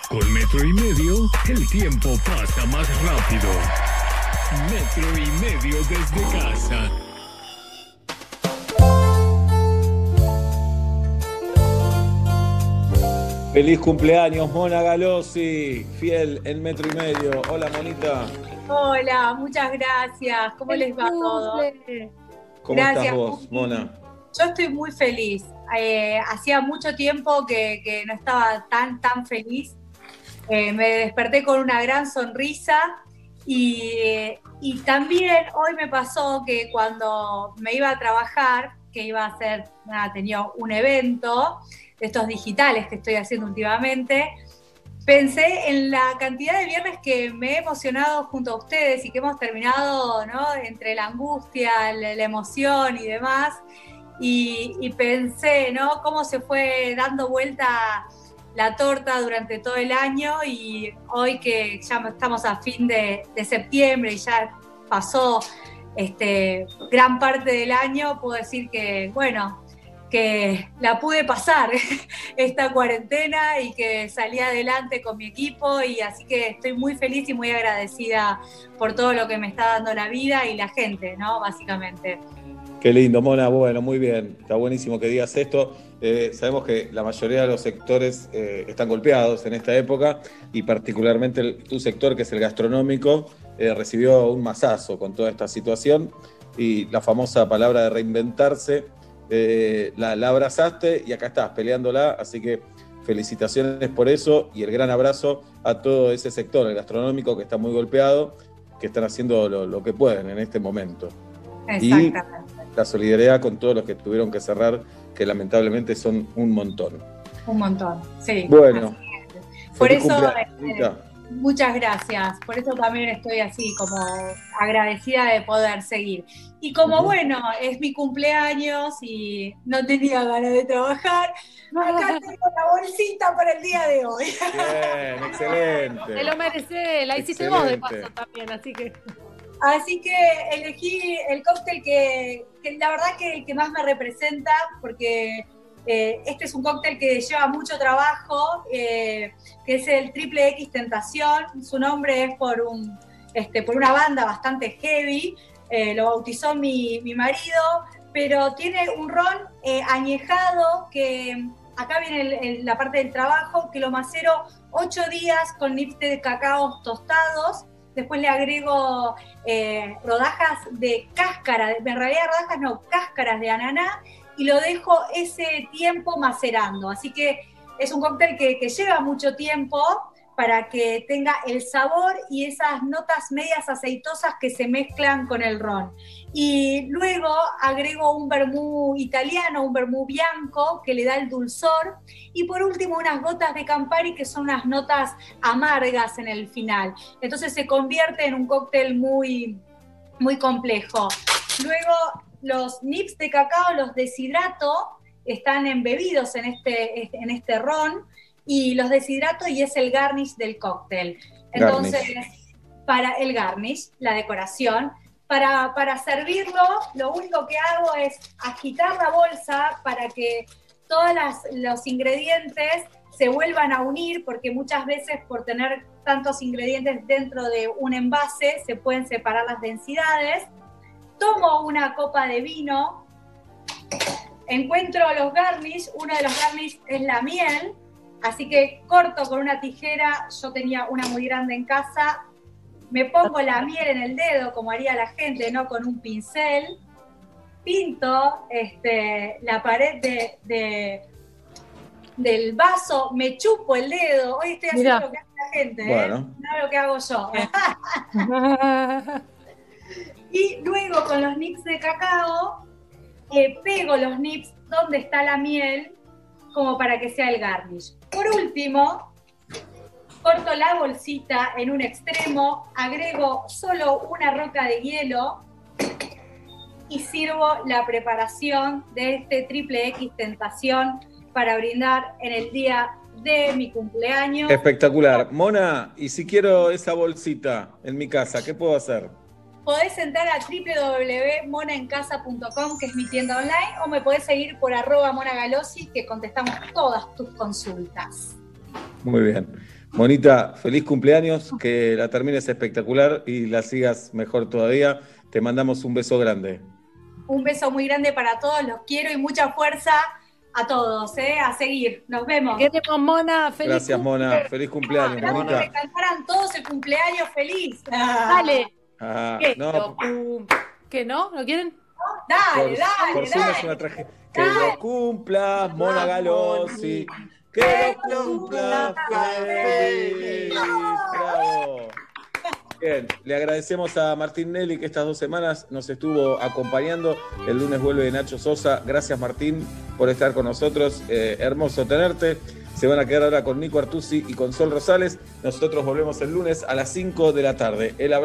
Con metro y medio, el tiempo pasa más rápido. Metro y medio desde casa. Feliz cumpleaños, Mona Galosi, fiel en metro y medio. Hola, Monita. Hola, muchas gracias. ¿Cómo les va todo? ¿Cómo Gracias, estás vos. Mona? Yo estoy muy feliz. Eh, hacía mucho tiempo que, que no estaba tan, tan feliz. Eh, me desperté con una gran sonrisa y, y también hoy me pasó que cuando me iba a trabajar, que iba a ser, nada, tenía un evento estos digitales que estoy haciendo últimamente, pensé en la cantidad de viernes que me he emocionado junto a ustedes y que hemos terminado, ¿no? Entre la angustia, la, la emoción y demás. Y, pensé, ¿no? Cómo se fue dando vuelta la torta durante todo el año y hoy que ya estamos a fin de, de septiembre y ya pasó este, gran parte del año, puedo decir que, bueno, que la pude pasar esta cuarentena y que salí adelante con mi equipo y así que estoy muy feliz y muy agradecida por todo lo que me está dando la vida y la gente, ¿no? Básicamente. Qué lindo, Mona. Bueno, muy bien. Está buenísimo que digas esto. Eh, sabemos que la mayoría de los sectores eh, están golpeados en esta época y particularmente tu sector, que es el gastronómico, eh, recibió un masazo con toda esta situación y la famosa palabra de reinventarse, eh, la, la abrazaste y acá estás peleándola, así que felicitaciones por eso y el gran abrazo a todo ese sector, el gastronómico, que está muy golpeado, que están haciendo lo, lo que pueden en este momento. Y Exactamente. la solidaridad con todos los que tuvieron que cerrar, que lamentablemente son un montón. Un montón, sí. Bueno, Por eso, cumpleaños. Muchas gracias. Por eso también estoy así como agradecida de poder seguir. Y como bueno, es mi cumpleaños y no tenía ganas de trabajar, acá tengo la bolsita para el día de hoy. Bien, excelente. Te lo mereces, la hiciste vos de paso también, así que. Así que elegí el cóctel que, que la verdad que el que más me representa, porque eh, este es un cóctel que lleva mucho trabajo, eh, que es el Triple X Tentación. Su nombre es por, un, este, por una banda bastante heavy, eh, lo bautizó mi, mi marido, pero tiene un ron añejado que acá viene la parte del trabajo, que lo macero ocho días con nips de cacao tostados. Después le agrego rodajas de cáscara, en realidad rodajas no, cáscaras de ananá, y lo dejo ese tiempo macerando. Así que es un cóctel que, lleva mucho tiempo para que tenga el sabor y esas notas medias aceitosas que se mezclan con el ron. Y luego agrego un vermú italiano, un vermú bianco, que le da el dulzor. Y por último, unas gotas de Campari, que son unas notas amargas en el final. Entonces se convierte en un cóctel muy, muy complejo. Luego, los nips de cacao los deshidrato, están embebidos en este, en este ron, y los deshidrato y es el garnish del cóctel. Entonces, para el garnish, la decoración, para, para servirlo, lo único que hago es agitar la bolsa para que todos los ingredientes se vuelvan a unir, porque muchas veces por tener tantos ingredientes dentro de un envase se pueden separar las densidades. Tomo una copa de vino, encuentro los garnish, uno de los garnish es la miel, así que corto con una tijera, yo tenía una muy grande en casa, me pongo la miel en el dedo, como haría la gente, ¿no? Con un pincel, pinto este, la pared de, de- del vaso, me chupo el dedo, hoy estoy haciendo Mirá. lo que hace la gente, Bueno. ¿eh? No lo que hago yo. y luego con los nips de cacao, eh, pego los nips donde está la miel, como para que sea el garnish. Por último, corto la bolsita en un extremo, agrego solo una roca de hielo y sirvo la preparación de este triple X tentación para brindar en el día de mi cumpleaños. Espectacular. Mona, y si quiero esa bolsita en mi casa, ¿qué puedo hacer? Podés entrar a www.monaencasa.com, que es mi tienda online, o me podés seguir por arroba monagalosi, que contestamos todas tus consultas. Muy bien. Monita, feliz cumpleaños, que la termines espectacular y la sigas mejor todavía. Te mandamos un beso grande. Un beso muy grande para todos, los quiero y mucha fuerza a todos, ¿eh? A seguir. Nos vemos. Queremos, Mona, feliz Gracias, Mona. Feliz cumpleaños, que Monita. cantaran todos el cumpleaños feliz. Dale. Ah, ¿Qué? no, Lo ¿Qué no? ¿Lo quieren? Dale, por, dale, por Zoom es dale. una tragedia. Que lo cumplas, Mona Galossi. Que lo cumplas feliz. Bravo. Bien, le agradecemos a Martín Nelly que estas dos semanas nos estuvo acompañando. El lunes vuelve Nacho Sosa. Gracias Martín por estar con nosotros. Eh, hermoso tenerte. Se van a quedar ahora con Nico Artusi y con Sol Rosales. Nosotros volvemos el lunes a las 5 de la tarde. El abrazo.